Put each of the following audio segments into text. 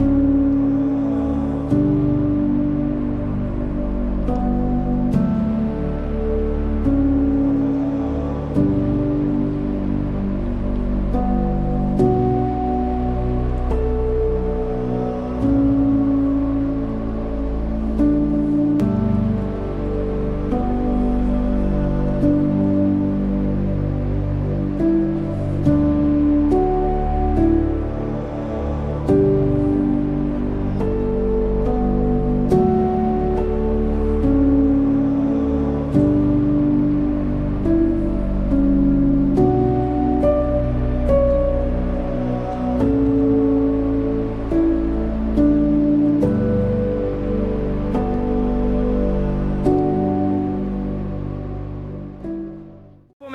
mas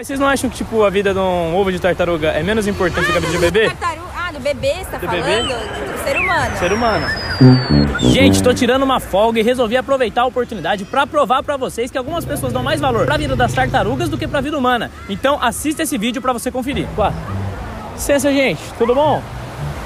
vocês não acham que, tipo, a vida de um ovo de tartaruga é menos importante do que a vida de um bebê? Tartaruga. Ah, do bebê, você tá Do falando? bebê? Do ser humano. Ser humano. Gente, tô tirando uma folga e resolvi aproveitar a oportunidade pra provar pra vocês que algumas pessoas dão mais valor pra vida das tartarugas do que pra vida humana. Então assista esse vídeo pra você conferir. Licença, gente. Tudo bom?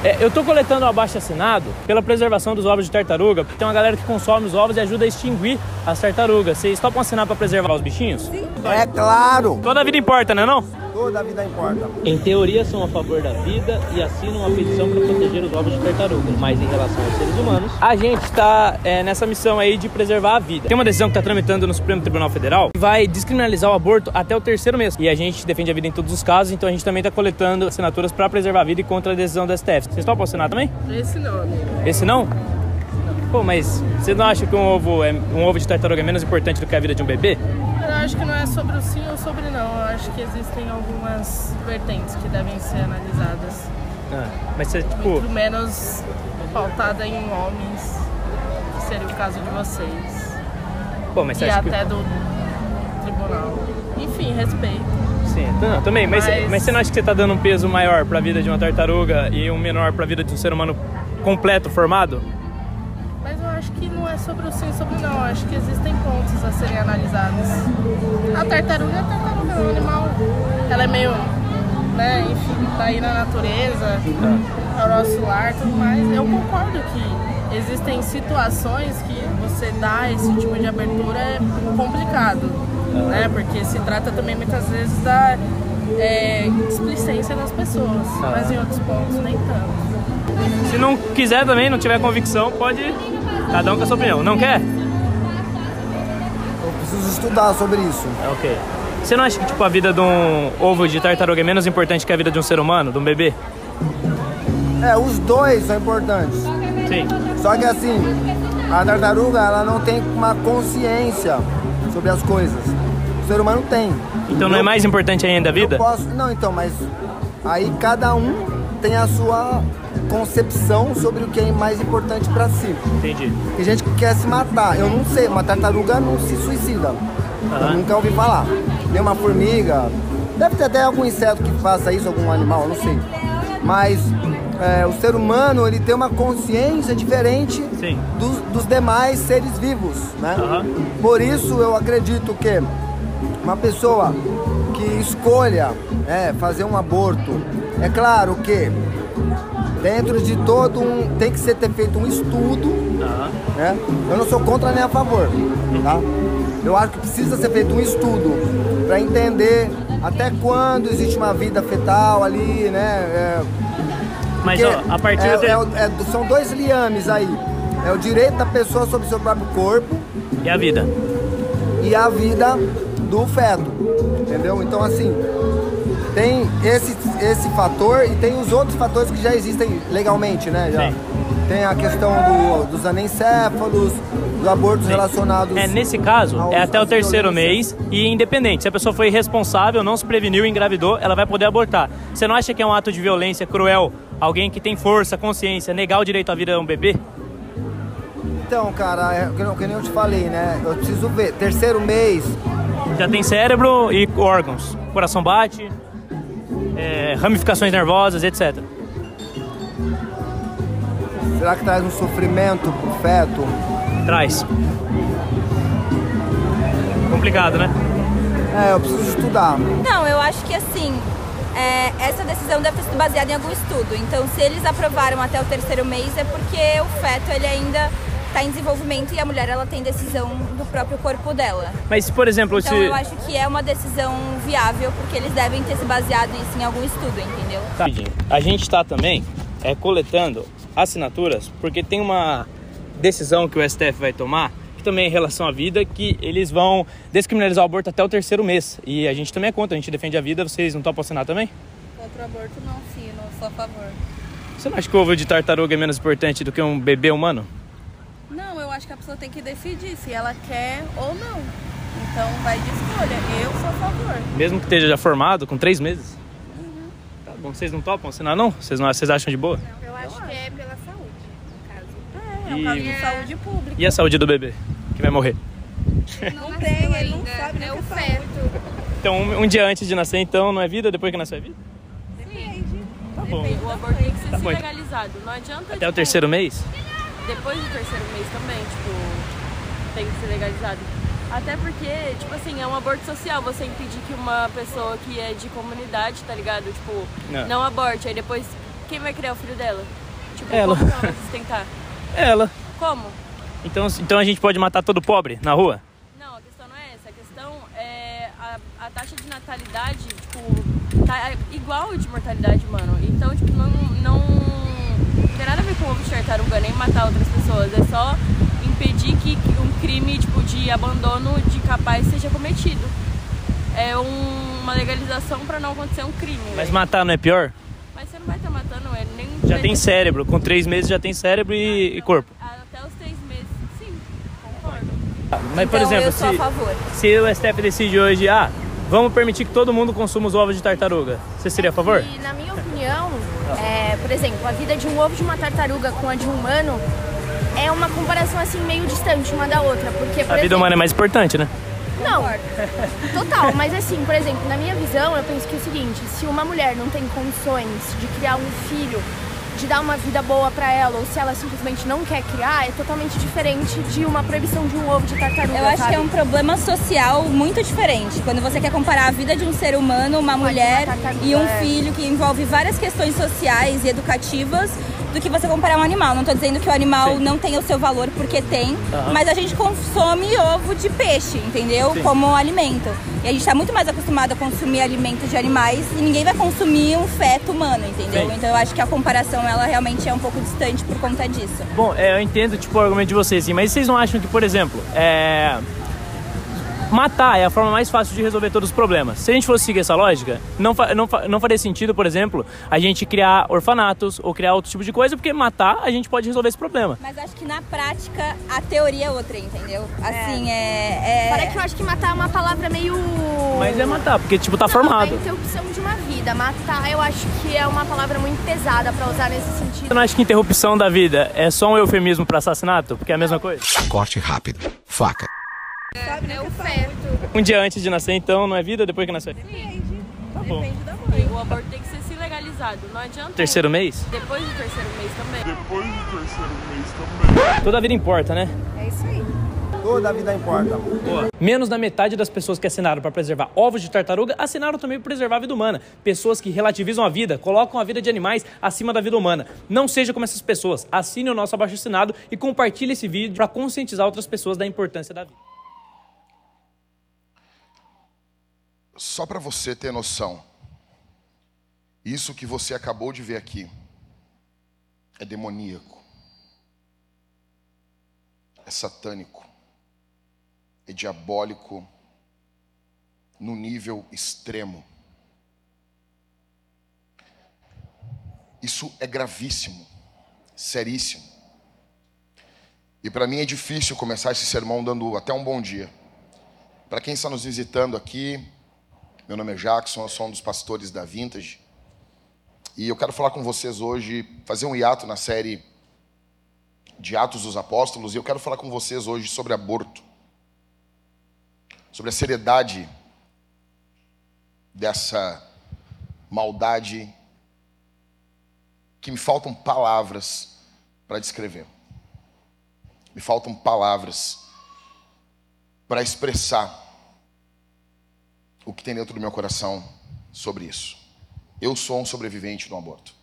É, eu tô coletando o abaixo assinado pela preservação dos ovos de tartaruga. Tem uma galera que consome os ovos e ajuda a extinguir as tartarugas. Vocês topam assinar pra preservar os bichinhos? Sim. É claro, Toda vida importa, né não? Toda a vida importa. Em teoria, são a favor da vida e assinam uma petição para proteger os ovos de tartarugas. Mas em relação aos seres humanos, a gente está nessa missão aí de preservar a vida. Tem uma decisão que está tramitando no Supremo Tribunal Federal que vai descriminalizar o aborto até o terceiro mês. E a gente defende a vida em todos os casos, então a gente também está coletando assinaturas para preservar a vida e contra a decisão do STF. Vocês topam assinar também? Esse não, amigo. Esse não? Pô, mas você não acha que um ovo, é, um ovo de tartaruga é menos importante do que a vida de um bebê? Eu acho que não é sobre o sim ou sobre não. Eu acho que existem algumas vertentes que devem ser analisadas. Ah, mas você, tipo. Muito menos pautada em homens, que seria o caso de vocês. Pô, mas você e acha até que. do tribunal. Enfim, respeito. Sim, não, também, mas, Mas- mas você não acha que você tá dando um peso maior pra vida de uma tartaruga e um menor pra vida de um ser humano completo, formado? Que não é sobre o sim ou sobre o não. Acho que existem pontos a serem analisados. A tartaruga é tartaruga, é um animal. Ela é meio, né, enfim, tá aí na natureza, é o nosso lar e tudo mais. Eu concordo que existem situações que você dá esse tipo de abertura é complicado, né? Porque se trata também muitas vezes da é, displicência das pessoas, mas em outros pontos nem tanto. Se não quiser também, não tiver convicção, pode. Cada um com a sua opinião. Não quer? Eu preciso estudar sobre isso. É ok. Você não acha que tipo, a vida de um ovo de tartaruga é menos importante que a vida de um ser humano, de um bebê? É, os dois são importantes. Sim. Só que assim, a tartaruga ela não tem uma consciência sobre as coisas. O ser humano tem. Então não é Eu- mais importante ainda a vida? Posso, não, então, mas aí cada um tem a sua concepção sobre o que é mais importante pra si. Entendi. Tem gente que quer se matar. Eu não sei, uma tartaruga não se suicida. Eu Aham. nunca ouvi falar. Nem uma formiga. Deve ter até algum inseto que faça isso, algum animal, eu não sei. Mas é, o ser humano, ele tem uma consciência diferente dos, dos demais seres vivos, né? Aham. Por isso eu acredito que uma pessoa que escolha né, fazer um aborto, é claro que dentro de todo um. tem que ser ter feito um estudo, Aham. né? Eu não sou contra nem a favor, tá? Eu acho que precisa ser feito um estudo para entender até quando existe uma vida fetal ali, né? É, Mas ó, a partir é- de... é é- são dois liames aí. É o direito da pessoa sobre o seu próprio corpo E a vida? e a vida do feto, entendeu? Então assim, tem esse, esse fator e tem os outros fatores que já existem legalmente, né? Já. Sim. Tem a questão do- dos anencéfalos, dos abortos relacionados... É, nesse caso, é até o terceiro mês e independente. Se a pessoa foi irresponsável, não se preveniu, engravidou, ela vai poder abortar. Você não acha que é um ato de violência cruel alguém que tem força, consciência, negar o direito à vida a um bebê? Então, cara, é, que nem eu te falei, né? Eu preciso ver. Terceiro mês, Já tem cérebro e órgãos. Coração bate, é, ramificações nervosas, etc. será que traz um sofrimento pro feto? Traz. Complicado, né? É, eu preciso estudar. Não, eu acho que assim, é, essa decisão deve ter sido baseada em algum estudo. Então, se eles aprovaram até o terceiro mês, é porque o feto ele ainda está em desenvolvimento e a mulher ela tem decisão do próprio corpo dela. Mas, por exemplo, Então, se. eu acho que é uma decisão viável, porque eles devem ter se baseado isso em algum estudo, entendeu? Tá. A gente está também é, coletando assinaturas, porque tem uma decisão que o STF vai tomar, que também é em relação à vida, que eles vão descriminalizar o aborto até o terceiro mês. E a gente também é contra, a gente defende a vida, vocês não topam assinar também? Contra o aborto não, sim, não sou a favor. Você não acha que o ovo de tartaruga é menos importante do que um bebê humano? Não, eu acho que a pessoa tem que decidir se ela quer ou não. Então vai de escolha. Eu sou a favor. Mesmo que esteja já formado, com três meses? Tá bom, vocês não topam assinar não? Vocês, não, vocês acham de boa? Eu acho que é pela saúde, no caso. É um E- caso de saúde pública. E a saúde do bebê, que vai morrer? Não, Não tem, ele ainda, não sabe nem é o é feto. Então, um, um dia antes de nascer, então, não é vida? Depois que nasce é vida? Tá bom. O aborto tem que ser Tá legalizado. Não adianta. Até o terceiro mês? Depois do terceiro mês também, tipo, tem que ser legalizado. Até porque, tipo assim, é um aborto social você impedir que uma pessoa que é de comunidade, tá ligado? Tipo, Não. não, aborte. Aí depois, quem vai criar o filho dela? Tipo, Ela. como ela vai sustentar? Ela. Como? Então, então a gente pode matar todo pobre na rua? Não, a questão não é essa. A questão é a, a taxa de natalidade, tipo, tá igual de mortalidade, mano. Então, tipo, não, não, não tem nada a ver com ovo de tartaruga, nem matar outras pessoas. É só impedir que um crime, tipo, de abandono de capaz seja cometido. É um- uma legalização pra não acontecer um crime. Mas velho. matar não é pior? Mas você não vai estar matando ele, nem... Já tem cérebro, com três meses já tem cérebro e, e corpo. Até os três meses, sim, concordo. Mas, por então, exemplo, eu sou a se, favor. se o STF decide hoje, ah, vamos permitir que todo mundo consuma os ovos de tartaruga, você seria a favor? E na minha opinião, é, por exemplo, a vida de um ovo de uma tartaruga com a de um humano é uma comparação assim meio distante uma da outra, porque por A vida exemplo, humana é mais importante, né? Não, total, mas assim, por exemplo, na minha visão, eu penso que é o seguinte, se uma mulher não tem condições de criar um filho, de dar uma vida boa pra ela, ou se ela simplesmente não quer criar, é totalmente diferente de uma proibição de um ovo de tartaruga, Eu acho sabe? que é um problema social muito diferente. Quando você quer comparar a vida de um ser humano, uma mulher tartaruga, e um é. filho que envolve várias questões sociais e educativas do que você comparar um animal. Não tô dizendo que o animal Sim. não tem o seu valor porque tem, Aham. mas a gente consome ovo de peixe, entendeu? Sim. Como alimento. E a gente tá muito mais acostumado a consumir alimentos de animais e ninguém vai consumir um feto humano, entendeu? Sim. Então eu acho que a comparação ela realmente é um pouco distante por conta disso. Bom, é, eu entendo tipo, o argumento de vocês, mas vocês não acham que, por exemplo, é... matar é a forma mais fácil de resolver todos os problemas? Se a gente fosse seguir essa lógica, não, fa- não, fa- não faria sentido, por exemplo, a gente criar orfanatos ou criar outro tipo de coisa, porque matar a gente pode resolver esse problema. Mas acho que na prática a teoria é outra, entendeu? Assim, é. é... Para que eu acho que matar é uma palavra meio. Mas é matar, porque tipo, tá Não, formado. É interrupção de uma vida. Matar, eu acho que é uma palavra muito pesada pra usar nesse sentido. Você não acha que interrupção da vida é só um eufemismo pra assassinato? Porque é a mesma coisa? Corte rápido. Faca. É o feto. Um dia antes de nascer, então, não é vida? Depois que nascer vida? Tá bom. Depende da mãe. O aborto tem que ser se legalizado. Não adianta... Terceiro mês? Depois do terceiro mês também. Toda a vida importa, né? É isso aí. Toda a vida importa. Menos da metade das pessoas que assinaram para preservar ovos de tartaruga assinaram também para preservar a vida humana. Pessoas que relativizam a vida, colocam a vida de animais acima da vida humana. Não seja como essas pessoas. Assine o nosso abaixo assinado e compartilhe esse vídeo para conscientizar outras pessoas da importância da vida. Só para você ter noção, isso que você acabou de ver aqui é demoníaco, é satânico, é diabólico no nível extremo. Isso é gravíssimo, seríssimo. E para mim é difícil começar esse sermão dando até um bom dia. Para quem está nos visitando aqui, meu nome é Jackson, eu sou um dos pastores da Vintage. E eu quero falar com vocês hoje, fazer um hiato na série de Atos dos Apóstolos, e eu quero falar com vocês hoje sobre aborto. Sobre a seriedade dessa maldade que me faltam palavras para descrever. Me faltam palavras para expressar o que tem dentro do meu coração sobre isso. Eu sou um sobrevivente do aborto.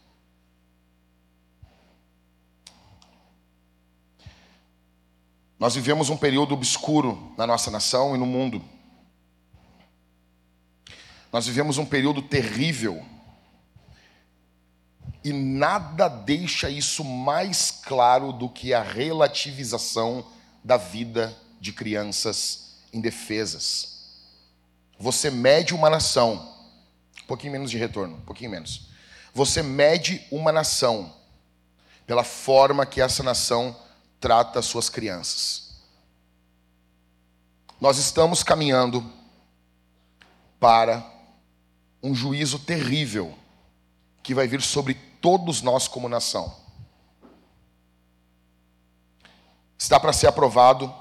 Nós vivemos um período obscuro na nossa nação e no mundo. Nós vivemos um período terrível. E nada deixa isso mais claro do que a relativização da vida de crianças indefesas. Você mede uma nação, um pouquinho menos de retorno, um pouquinho menos. Você mede uma nação pela forma que essa nação trata suas crianças. Nós estamos caminhando para um juízo terrível que vai vir sobre todos nós como nação. Está para ser aprovado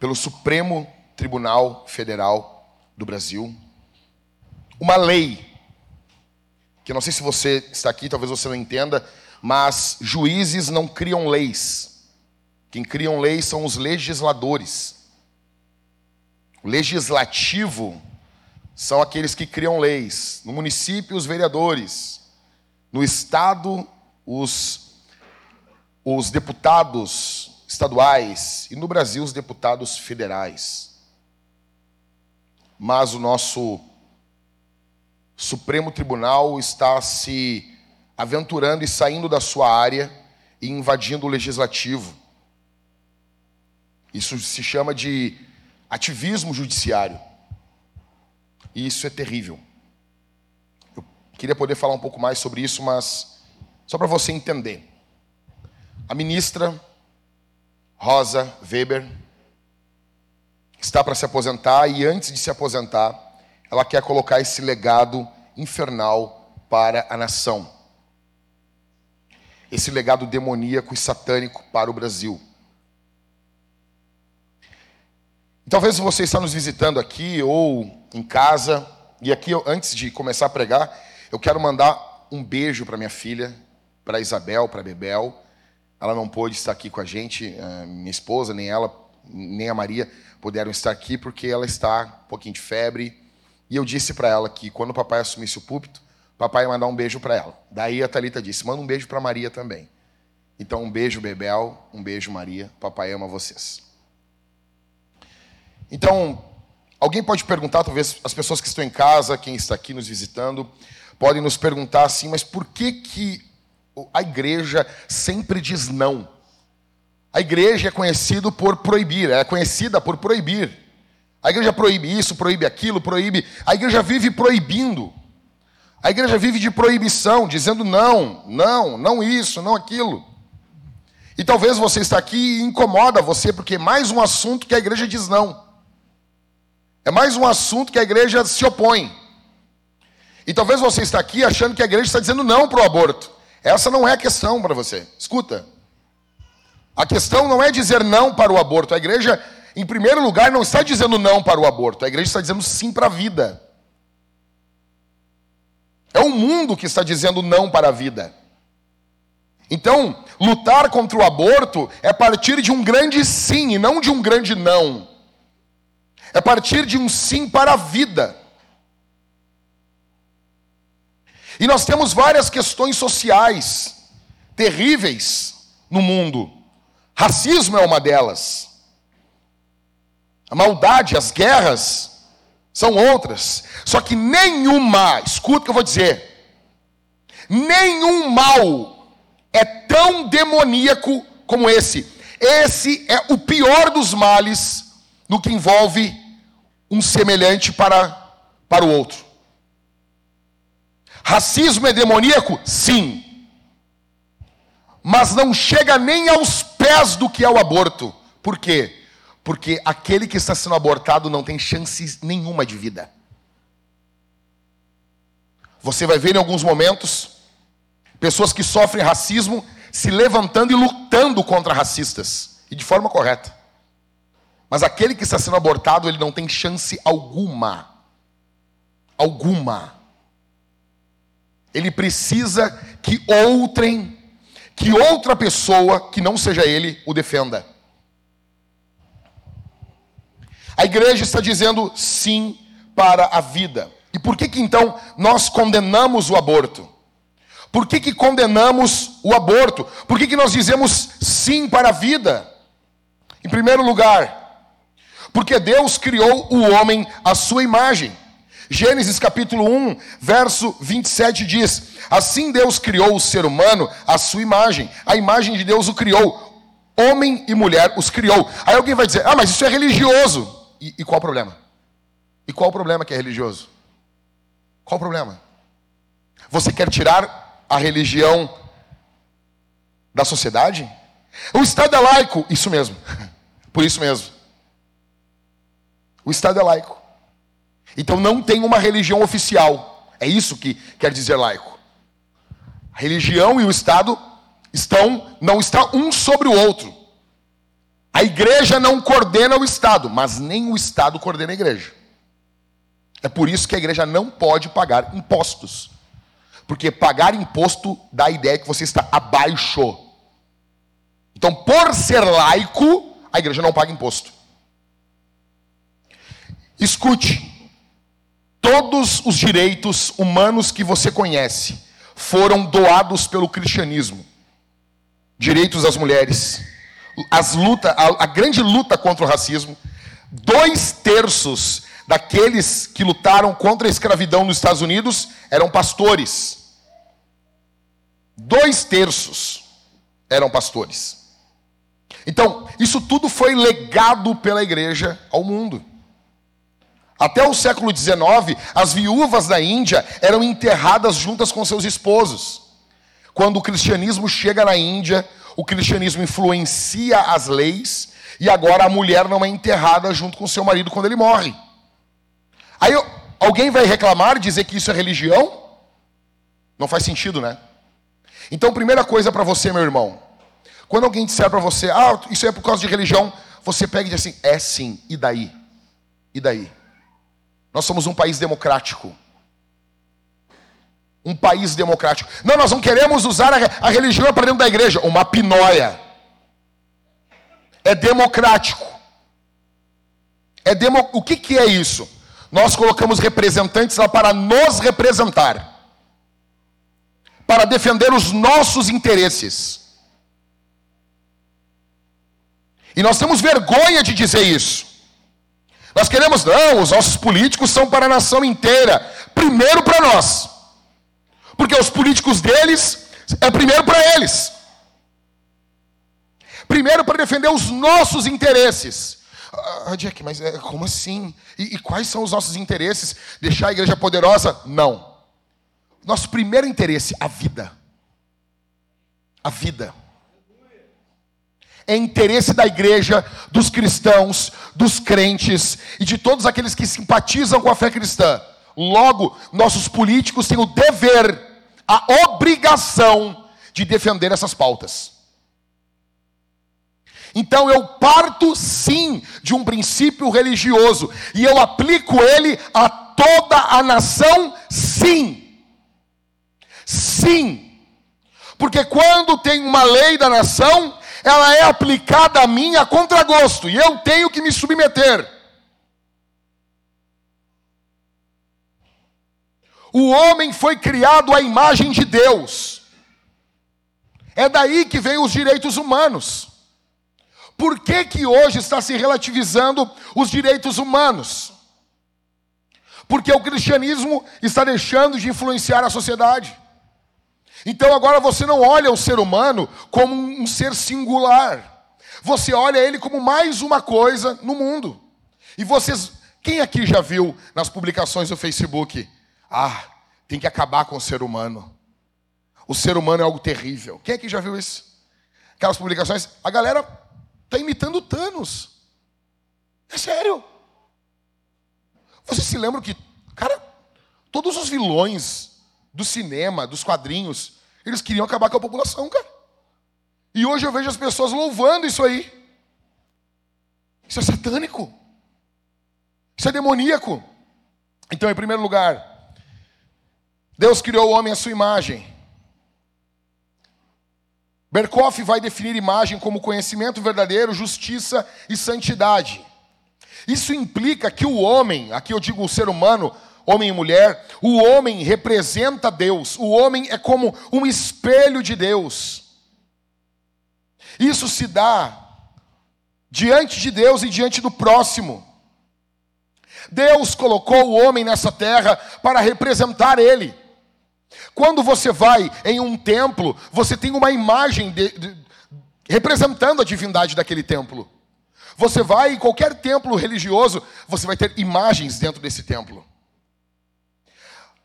pelo Supremo Tribunal Federal do Brasil uma lei que eu não sei se você está aqui, talvez você não entenda, mas juízes não criam leis. Quem criam leis são os legisladores. O legislativo são aqueles que criam leis. No município, os vereadores. No estado, os, os deputados estaduais. E no Brasil, os deputados federais. Mas o nosso Supremo Tribunal está se aventurando e saindo da sua área e invadindo o legislativo. Isso se chama de ativismo judiciário. E isso é terrível. Eu queria poder falar um pouco mais sobre isso, mas só para você entender. A ministra Rosa Weber está para se aposentar e antes de se aposentar, ela quer colocar esse legado infernal para a nação esse legado demoníaco e satânico para o Brasil. Talvez você está nos visitando aqui ou em casa, e aqui antes de começar a pregar, eu quero mandar um beijo para minha filha, para Isabel, para Bebel. Ela não pôde estar aqui com a gente, eh, minha esposa, nem ela, nem a Maria puderam estar aqui porque ela está um pouquinho de febre. E eu disse para ela que quando o papai assumisse o púlpito, papai ia mandar um beijo para ela. Daí a Talita disse: manda um beijo para Maria também. Então, um beijo, Bebel, um beijo, Maria. Papai ama vocês. Então, alguém pode perguntar, talvez as pessoas que estão em casa, quem está aqui nos visitando, podem nos perguntar assim: mas por que, que a igreja sempre diz não? A igreja é conhecida por proibir, é conhecida por proibir. A igreja proíbe isso, proíbe aquilo, proíbe. A igreja vive proibindo. A igreja vive de proibição, dizendo não, não, não isso, não aquilo. E talvez você está aqui e incomoda você, porque é mais um assunto que a igreja diz não. É mais um assunto que a igreja se opõe. E talvez você está aqui achando que a igreja está dizendo não para o aborto. Essa não é a questão para você. Escuta. A questão não é dizer não para o aborto. A igreja, em primeiro lugar, não está dizendo não para o aborto. A igreja está dizendo sim para a vida. É o mundo que está dizendo não para a vida. Então, lutar contra o aborto é partir de um grande sim e não de um grande não. É partir de um sim para a vida. E nós temos várias questões sociais terríveis no mundo. Racismo é uma delas. A maldade, as guerras, são outras. Só que nenhuma, escuta o que eu vou dizer, nenhum mal é tão demoníaco como esse. Esse é o pior dos males no que envolve um semelhante para, para o outro. Racismo é demoníaco? Sim. Mas não chega nem aos pés do que é o aborto. Por quê? Porque aquele que está sendo abortado não tem chance nenhuma de vida. Você vai ver em alguns momentos pessoas que sofrem racismo se levantando e lutando contra racistas, e de forma correta. Mas aquele que está sendo abortado, ele não tem chance alguma. Alguma. Ele precisa que outrem, que outra pessoa que não seja ele o defenda. A igreja está dizendo sim para a vida. E por que que então nós condenamos o aborto? Por que que condenamos o aborto? Por que que nós dizemos sim para a vida? Em primeiro lugar, porque Deus criou o homem à sua imagem. Gênesis capítulo 1, verso 27 diz: Assim Deus criou o ser humano à sua imagem, a imagem de Deus o criou, homem e mulher os criou. Aí alguém vai dizer: Ah, mas isso é religioso. E, e qual o problema? E qual o problema que é religioso? Qual o problema? Você quer tirar a religião da sociedade? O Estado é laico, isso mesmo. Por isso mesmo. O Estado é laico. Então não tem uma religião oficial. É isso que quer dizer laico. A religião e o Estado estão não está um sobre o outro. A igreja não coordena o Estado, mas nem o Estado coordena a igreja. É por isso que a igreja não pode pagar impostos. Porque pagar imposto dá a ideia que você está abaixo. Então, por ser laico, a igreja não paga imposto. Escute, Todos os direitos humanos que você conhece foram doados pelo cristianismo. Direitos das mulheres, as luta, a, a grande luta contra o racismo. Dois terços daqueles que lutaram contra a escravidão nos Estados Unidos eram pastores. Dois terços eram pastores. Então, isso tudo foi legado pela igreja ao mundo. Até o século XIX, as viúvas da Índia eram enterradas juntas com seus esposos. Quando o cristianismo chega na Índia, o cristianismo influencia as leis e agora a mulher não é enterrada junto com seu marido quando ele morre. Aí alguém vai reclamar, dizer que isso é religião? Não faz sentido, né? Então, primeira coisa para você, meu irmão. Quando alguém disser para você, ah, isso é por causa de religião, você pega e diz assim, é sim, e daí? E daí? Nós somos um país democrático. Um país democrático. Não, nós não queremos usar a, religião para dentro da igreja. Uma pinóia. É democrático. É demo... O que, que é isso? Nós colocamos representantes lá para nos representar. Para defender os nossos interesses. E nós temos vergonha de dizer isso. Nós queremos, não, os nossos políticos são para a nação inteira. Primeiro para nós. Porque os políticos deles é primeiro para eles. Primeiro para defender os nossos interesses. Ah, Jack, mas é, como assim? E, e quais são os nossos interesses? Deixar a igreja poderosa? Não. Nosso primeiro interesse, a vida. A vida é interesse da igreja, dos cristãos, dos crentes e de todos aqueles que simpatizam com a fé cristã. Logo, nossos políticos têm o dever, a obrigação de defender essas pautas. Então eu parto sim de um princípio religioso e eu aplico ele a toda a nação, sim. Sim. Porque quando tem uma lei da nação, ela é aplicada a mim a contragosto, e eu tenho que me submeter. O homem foi criado à imagem de Deus. É daí que vem os direitos humanos. Por que, que hoje está se relativizando os direitos humanos? Porque o cristianismo está deixando de influenciar a sociedade. Então agora você não olha o ser humano como um ser singular. Você olha ele como mais uma coisa no mundo. E vocês, quem aqui já viu nas publicações do Facebook? Ah, tem que acabar com o ser humano. O ser humano é algo terrível. Quem aqui já viu isso? Aquelas publicações, a galera está imitando Thanos. É sério. Vocês se lembram que, cara, todos os vilões do cinema, dos quadrinhos, eles queriam acabar com a população, cara. E hoje eu vejo as pessoas louvando isso aí. Isso é satânico. Isso é demoníaco. Então, em primeiro lugar, Deus criou o homem à sua imagem. Berkoff vai definir imagem como conhecimento verdadeiro, justiça e santidade. Isso implica que o homem, aqui eu digo o ser humano, homem e mulher, o homem representa Deus, o homem é como um espelho de Deus. Isso se dá diante de Deus e diante do próximo. Deus colocou o homem nessa terra para representar Ele. Quando você vai em um templo, você tem uma imagem de, de, representando a divindade daquele templo. Você vai em qualquer templo religioso, você vai ter imagens dentro desse templo.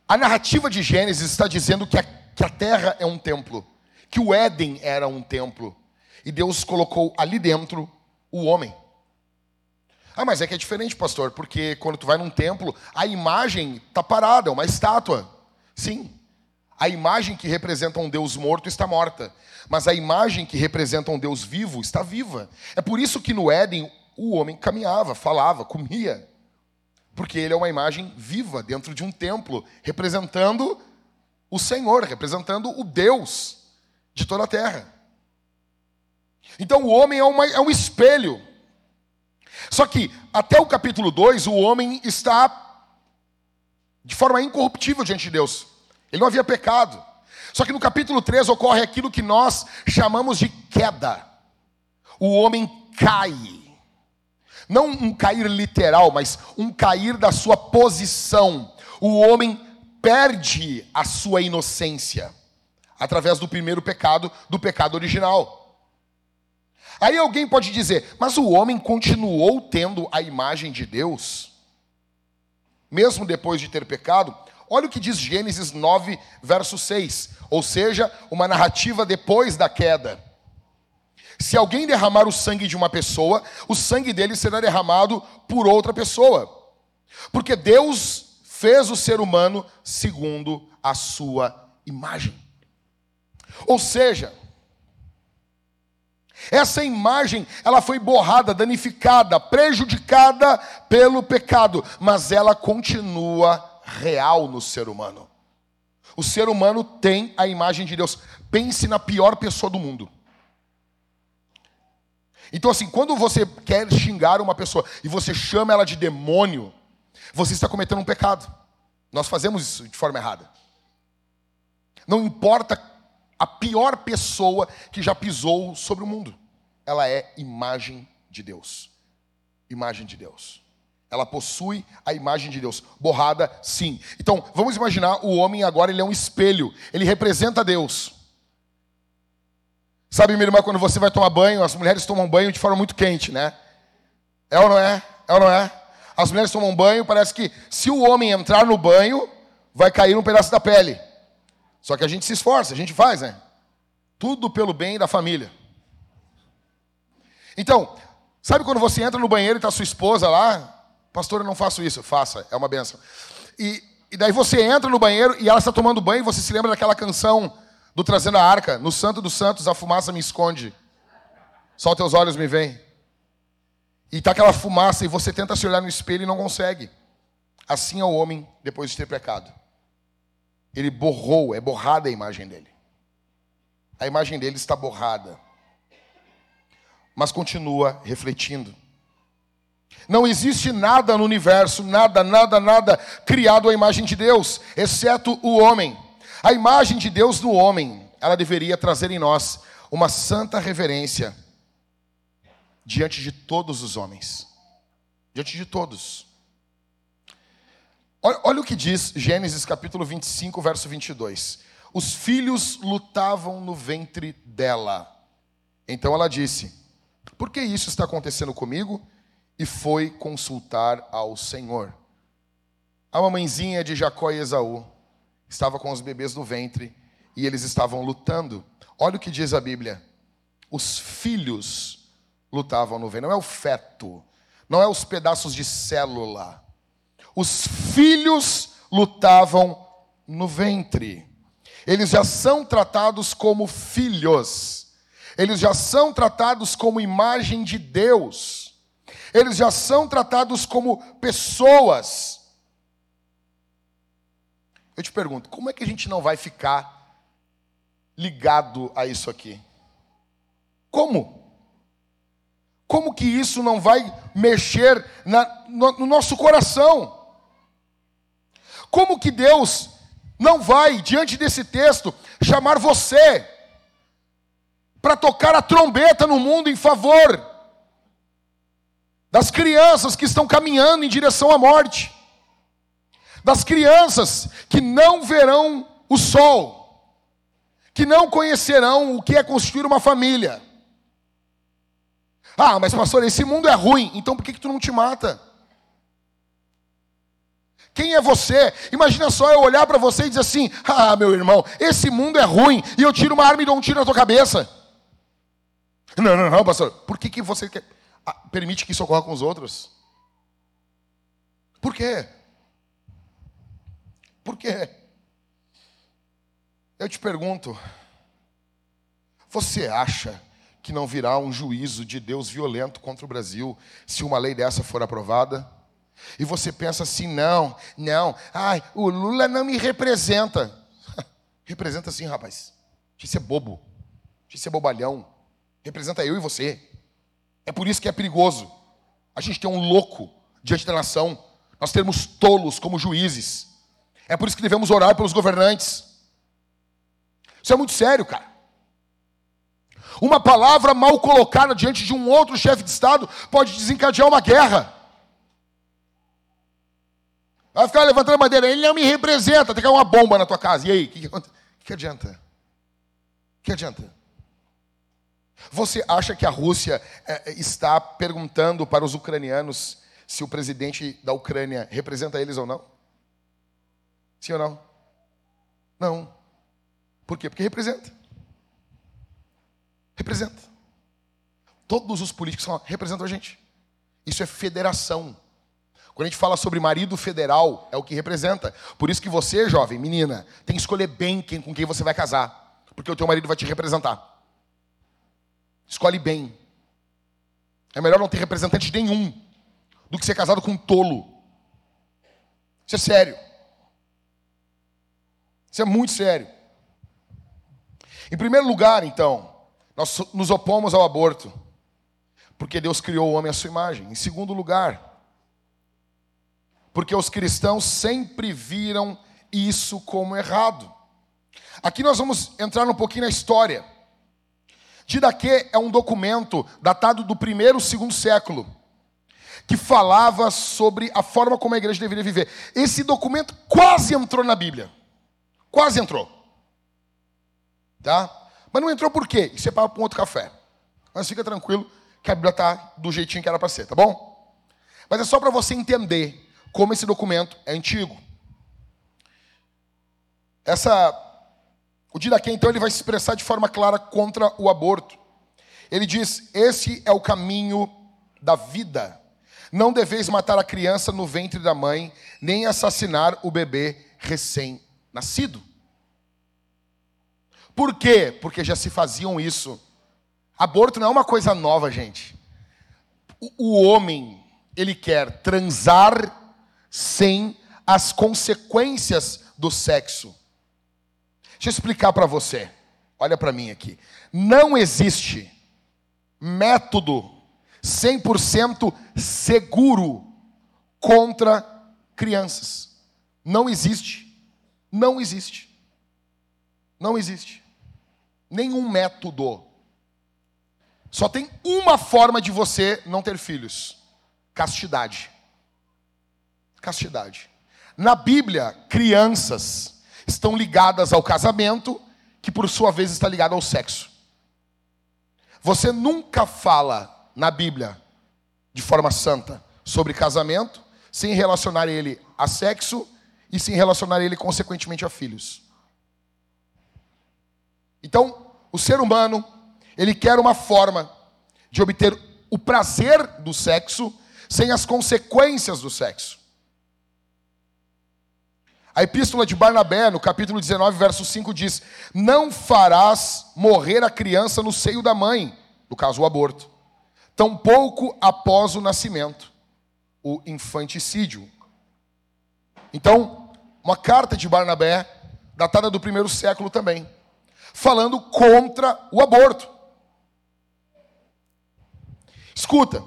A narrativa de Gênesis está dizendo que a, que a terra é um templo, que o Éden era um templo, e Deus colocou ali dentro o homem. Ah, mas é que é diferente, pastor, porque quando tu vai num templo, a imagem está parada, é uma estátua. Sim, a imagem que representa um Deus morto está morta, mas a imagem que representa um Deus vivo está viva. É por isso que no Éden o homem caminhava, falava, comia, porque ele é uma imagem viva dentro de um templo, representando o Senhor, representando o Deus de toda a terra. Então o homem é, uma, é um espelho. Só que até o capítulo 2, o homem está de forma incorruptível diante de Deus. Ele não havia pecado. Só que no capítulo 3 ocorre aquilo que nós chamamos de queda. O homem cai. Não um cair literal, mas um cair da sua posição. O homem perde a sua inocência através do primeiro pecado, do pecado original. Aí alguém pode dizer, mas o homem continuou tendo a imagem de Deus, mesmo depois de ter pecado? Olha o que diz Gênesis 9, verso 6, ou seja, uma narrativa depois da queda. Se alguém derramar o sangue de uma pessoa, o sangue dele será derramado por outra pessoa. Porque Deus fez o ser humano segundo a sua imagem. Ou seja, essa imagem, ela foi borrada, danificada, prejudicada pelo pecado, mas ela continua real no ser humano. O ser humano tem a imagem de Deus. Pense na pior pessoa do mundo. Então, assim, quando você quer xingar uma pessoa e você chama ela de demônio, você está cometendo um pecado. Nós fazemos isso de forma errada. Não importa a pior pessoa que já pisou sobre o mundo. Ela é imagem de Deus. Imagem de Deus. Ela possui a imagem de Deus. Borrada, sim. Então, vamos imaginar o homem agora, ele é um espelho. Ele representa Deus. Sabe, minha irmã, quando você vai tomar banho, as mulheres tomam banho de forma muito quente, né? É ou não é? É ou não é? As mulheres tomam banho, parece que se o homem entrar no banho, vai cair um pedaço da pele. Só que a gente se esforça, a gente faz, né? Tudo pelo bem da família. Então, sabe quando você entra no banheiro e está sua esposa lá? Pastor, eu não faço isso. Faça, é uma benção. E, e daí você entra no banheiro e ela está tomando banho e você se lembra daquela canção do Trazendo a Arca? No Santo dos Santos, a fumaça me esconde. Só teus olhos me veem. E tá aquela fumaça e você tenta se olhar no espelho e não consegue. Assim é o homem depois de ter pecado. Ele borrou, é borrada a imagem dele. A imagem dele está borrada. Mas continua refletindo. Não existe nada no universo, nada, nada, nada criado à imagem de Deus, exceto o homem. A imagem de Deus no homem, ela deveria trazer em nós uma santa reverência diante de todos os homens. Diante de todos. Olha, olha, o que diz Gênesis capítulo 25, verso 22. Os filhos lutavam no ventre dela. Então ela disse: Por que isso está acontecendo comigo? E foi consultar ao Senhor. A mamãezinha de Jacó e Esaú estava com os bebês no ventre e eles estavam lutando. Olha o que diz a Bíblia. Os filhos lutavam no ventre, não é o feto, não é os pedaços de célula os filhos lutavam no ventre. Eles já são tratados como filhos. Eles já são tratados como imagem de Deus. Eles já são tratados como pessoas. Eu te pergunto, como é que a gente não vai ficar ligado a isso aqui? Como? Como que isso não vai mexer na, no, no nosso coração? Como que Deus não vai, diante desse texto, chamar você para tocar a trombeta no mundo em favor das crianças que estão caminhando em direção à morte, das crianças que não verão o sol, que não conhecerão o que é construir uma família. Ah, mas pastor, esse mundo é ruim, então por que, que tu não te mata? Quem é você? Imagina só eu olhar para você e dizer assim: Ah, meu irmão, esse mundo é ruim, e eu tiro uma arma e dou um tiro na tua cabeça. Não, não, não, pastor, por que, que você quer? Ah, permite que isso ocorra com os outros? Por quê? Por quê? Eu te pergunto, você acha que não virá um juízo de Deus violento contra o Brasil se uma lei dessa for aprovada? E você pensa assim: não, não, ai, o Lula não me representa. representa sim, rapaz. Deixa ser bobo, deixa ser bobalhão. Representa eu e você. É por isso que é perigoso. A gente tem um louco diante da nação. Nós temos tolos como juízes. É por isso que devemos orar pelos governantes. Isso é muito sério, cara. Uma palavra mal colocada diante de um outro chefe de Estado pode desencadear uma guerra. Vai ficar levantando a bandeira, ele não me representa, tem que uma bomba na tua casa. E aí, o que, que, que adianta? O que adianta? Você acha que a Rússia é, é, está perguntando para os ucranianos se o presidente da Ucrânia representa eles ou não? Sim ou não? Não. Por quê? Porque representa. Representa. Todos os políticos representam a gente. Isso é federação. Quando a gente fala sobre marido federal, é o que representa. Por isso que você, jovem, menina, tem que escolher bem quem, com quem você vai casar. Porque o teu marido vai te representar. Escolhe bem. É melhor não ter representante nenhum do que ser casado com um tolo. Isso é sério. Isso é muito sério. Em primeiro lugar, então, nós nos opomos ao aborto, porque Deus criou o homem à sua imagem. Em segundo lugar, porque os cristãos sempre viram isso como errado. Aqui nós vamos entrar um pouquinho na história. Didaquê é um documento datado do primeiro segundo século, que falava sobre a forma como a igreja deveria viver. Esse documento quase entrou na Bíblia. Quase entrou. Tá? Mas não entrou por quê? Isso é para um outro café. Mas fica tranquilo que a Bíblia está do jeitinho que era para ser, tá bom? Mas é só para você entender como esse documento é antigo. Essa o Diraquê, então, ele vai se expressar de forma clara contra o aborto. Ele diz: Esse é o caminho da vida. Não deveis matar a criança no ventre da mãe, nem assassinar o bebê recém-nascido. Por quê? Porque já se faziam isso. Aborto não é uma coisa nova, gente. O, o homem, ele quer transar sem as consequências do sexo. Deixa eu explicar para você. Olha para mim aqui. Não existe método 100% seguro contra crianças. Não existe. Não existe. Não existe. Nenhum método. Só tem uma forma de você não ter filhos: castidade castidade. Na Bíblia, crianças estão ligadas ao casamento, que por sua vez está ligado ao sexo. Você nunca fala na Bíblia, de forma santa, sobre casamento, sem relacionar ele a sexo e sem relacionar ele, consequentemente, a filhos. Então, o ser humano, ele quer uma forma de obter o prazer do sexo sem as consequências do sexo. A epístola de Barnabé, no capítulo 19, verso 5, diz: Não farás morrer a criança no seio da mãe, no caso o aborto, tampouco após o nascimento, o infanticídio. Então, uma carta de Barnabé, datada do primeiro século também, falando contra o aborto. Escuta,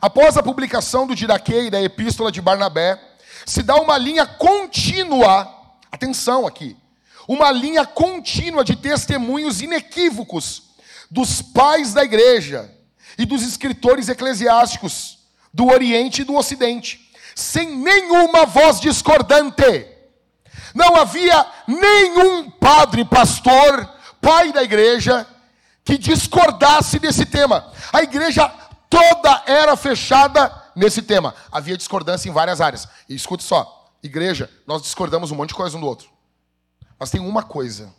após a publicação do Diraquê e da epístola de Barnabé, se dá uma linha contínua, atenção aqui, uma linha contínua de testemunhos inequívocos dos pais da igreja e dos escritores eclesiásticos do Oriente e do Ocidente, sem nenhuma voz discordante. Não havia nenhum padre, pastor, pai da igreja, que discordasse desse tema. A igreja toda era fechada nesse tema. Havia discordância em várias áreas. E escute só, igreja, nós discordamos um monte de coisa um do outro. Mas tem uma coisa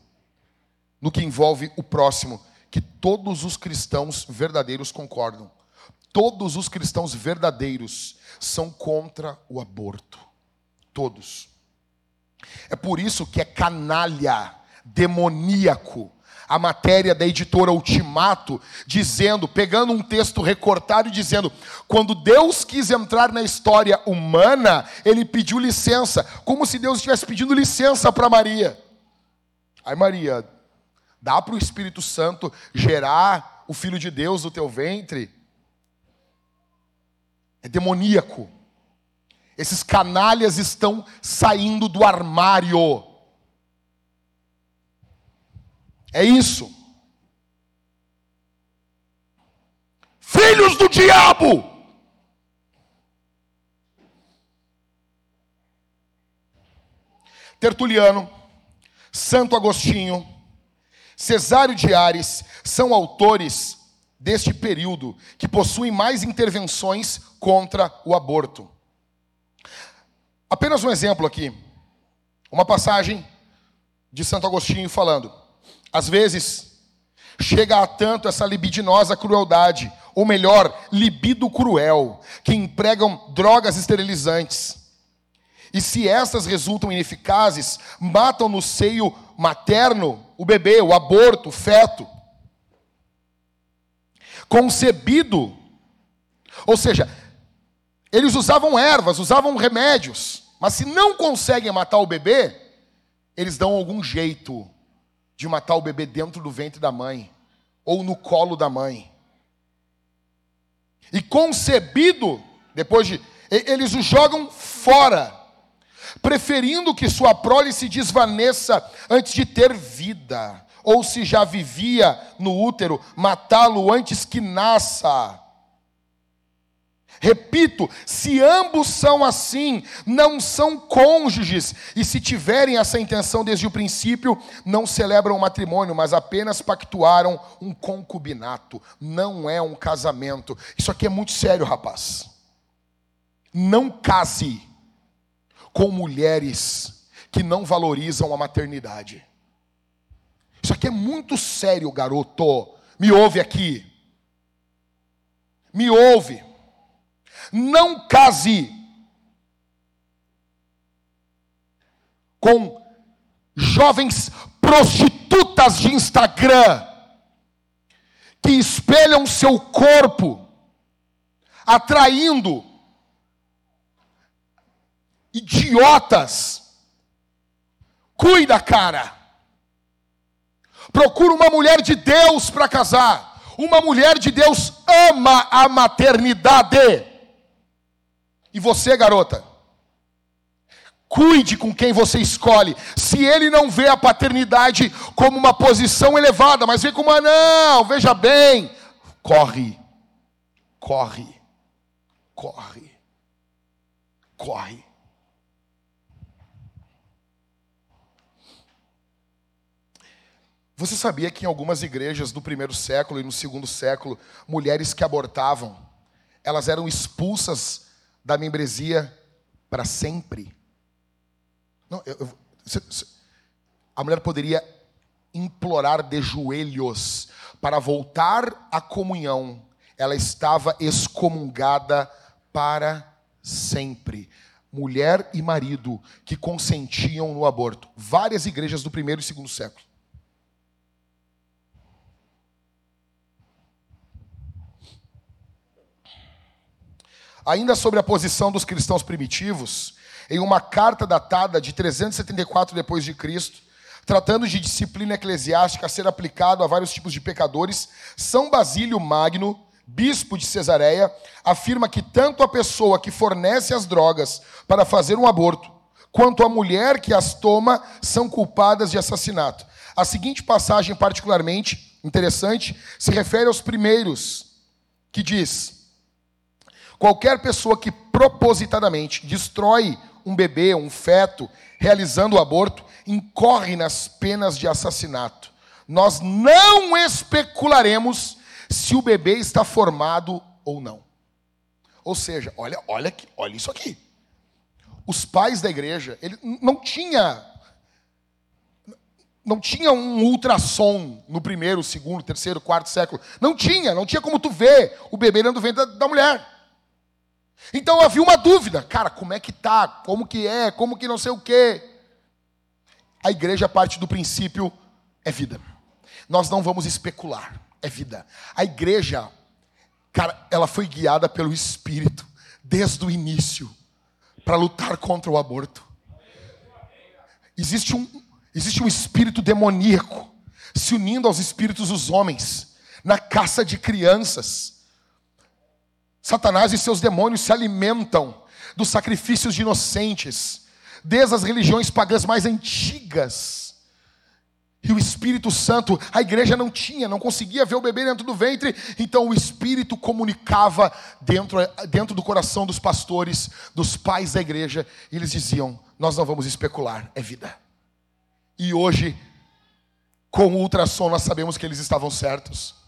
no que envolve o próximo que todos os cristãos verdadeiros concordam. Todos os cristãos verdadeiros são contra o aborto. Todos. É por isso que é canalha, demoníaco, a matéria da editora Ultimato, dizendo, pegando um texto recortado e dizendo: quando Deus quis entrar na história humana, ele pediu licença, como se Deus estivesse pedindo licença para Maria. Aí, Maria, dá para o Espírito Santo gerar o Filho de Deus do teu ventre? É demoníaco. Esses canalhas estão saindo do armário. É isso. Filhos do diabo! Tertuliano, Santo Agostinho, Cesário de Ares são autores deste período que possuem mais intervenções contra o aborto. Apenas um exemplo aqui. Uma passagem de Santo Agostinho falando: às vezes, chega a tanto essa libidinosa crueldade, ou melhor, libido cruel, que empregam drogas esterilizantes. E se estas resultam ineficazes, matam no seio materno o bebê, o aborto, o feto. Concebido, ou seja, eles usavam ervas, usavam remédios, mas se não conseguem matar o bebê, eles dão algum jeito de matar o bebê dentro do ventre da mãe ou no colo da mãe. E concebido, depois de. Eles o jogam fora, preferindo que sua prole se desvaneça antes de ter vida, ou se já vivia no útero, matá-lo antes que nasça. Repito, se ambos são assim, não são cônjuges, e se tiverem essa intenção desde o princípio, não celebram o matrimônio, mas apenas pactuaram um concubinato. Não é um casamento. Isso aqui é muito sério, rapaz. Não case com mulheres que não valorizam a maternidade. Isso aqui é muito sério, garoto. Me ouve aqui. Me ouve. Não case com jovens prostitutas de Instagram que espelham seu corpo, atraindo idiotas. Cuida, cara. Procura uma mulher de Deus para casar. Uma mulher de Deus ama a maternidade. E você, garota, cuide com quem você escolhe. Se ele não vê a paternidade como uma posição elevada, mas vê como uma não, veja bem, corre, corre, corre, corre. Você sabia que em algumas igrejas do primeiro século e no segundo século, mulheres que abortavam, elas eram expulsas da membresia para sempre. Não, eu, eu, a mulher poderia implorar de joelhos para voltar à comunhão. Ela estava excomungada para sempre. Mulher e marido que consentiam no aborto. Várias igrejas do primeiro e segundo século. Ainda sobre a posição dos cristãos primitivos, em uma carta datada de 374 depois de Cristo, tratando de disciplina eclesiástica a ser aplicado a vários tipos de pecadores, São Basílio Magno bispo de Cesareia, afirma que tanto a pessoa que fornece as drogas para fazer um aborto, quanto a mulher que as toma são culpadas de assassinato. A seguinte passagem, particularmente interessante, se refere aos primeiros, que diz: qualquer pessoa que propositadamente destrói um bebê, um feto, realizando o aborto, incorre nas penas de assassinato. Nós não especularemos se o bebê está formado ou não. Ou seja, olha, olha, olha isso aqui. Os pais da igreja, ele não tinha não tinha um ultrassom no primeiro, segundo, terceiro, quarto século. Não tinha, não tinha como tu ver o bebê dentro do ventre da, da mulher. Então havia uma dúvida, cara, como é que tá? Como que é? Como que não sei o quê? A igreja parte do princípio é vida. Nós não vamos especular, é vida. A igreja, cara, ela foi guiada pelo Espírito desde o início para lutar contra o aborto. Existe um, existe um espírito demoníaco se unindo aos espíritos dos homens na caça de crianças. Satanás e seus demônios se alimentam dos sacrifícios de inocentes, desde as religiões pagãs mais antigas. E o Espírito Santo, a igreja não tinha, não conseguia ver o bebê dentro do ventre, então o Espírito comunicava dentro, dentro do coração dos pastores, dos pais da igreja, e eles diziam: Nós não vamos especular, é vida. E hoje, com o ultrassom, nós sabemos que eles estavam certos.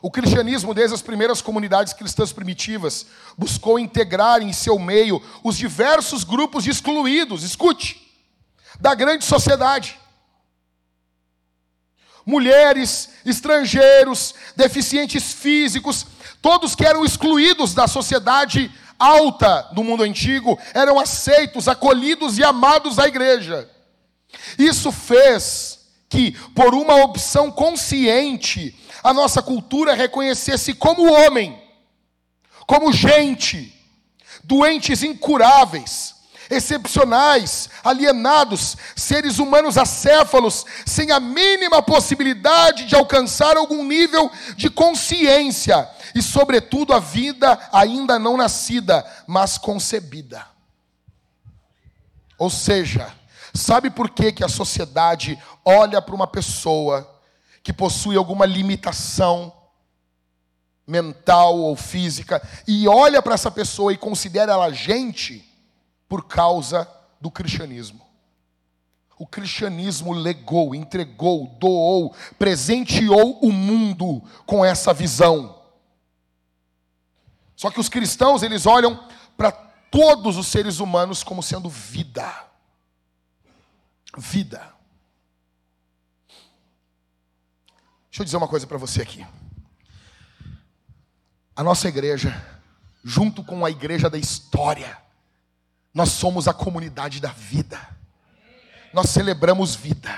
O cristianismo, desde as primeiras comunidades cristãs primitivas, buscou integrar em seu meio os diversos grupos excluídos, escute, da grande sociedade. Mulheres, estrangeiros, deficientes físicos, todos que eram excluídos da sociedade alta do mundo antigo, eram aceitos, acolhidos e amados da igreja. Isso fez que, por uma opção consciente, a nossa cultura reconhecesse como homem, como gente, doentes incuráveis, excepcionais, alienados, seres humanos acéfalos, sem a mínima possibilidade de alcançar algum nível de consciência e, sobretudo, a vida ainda não nascida, mas concebida. Ou seja, sabe por que, que a sociedade olha para uma pessoa que possui alguma limitação mental ou física e olha para essa pessoa e considera ela gente por causa do cristianismo. O cristianismo legou, entregou, doou, presenteou o mundo com essa visão. Só que os cristãos, eles olham para todos os seres humanos como sendo vida. Vida. Deixa eu dizer uma coisa para você aqui. A nossa igreja, junto com a igreja da história, nós somos a comunidade da vida. Nós celebramos vida.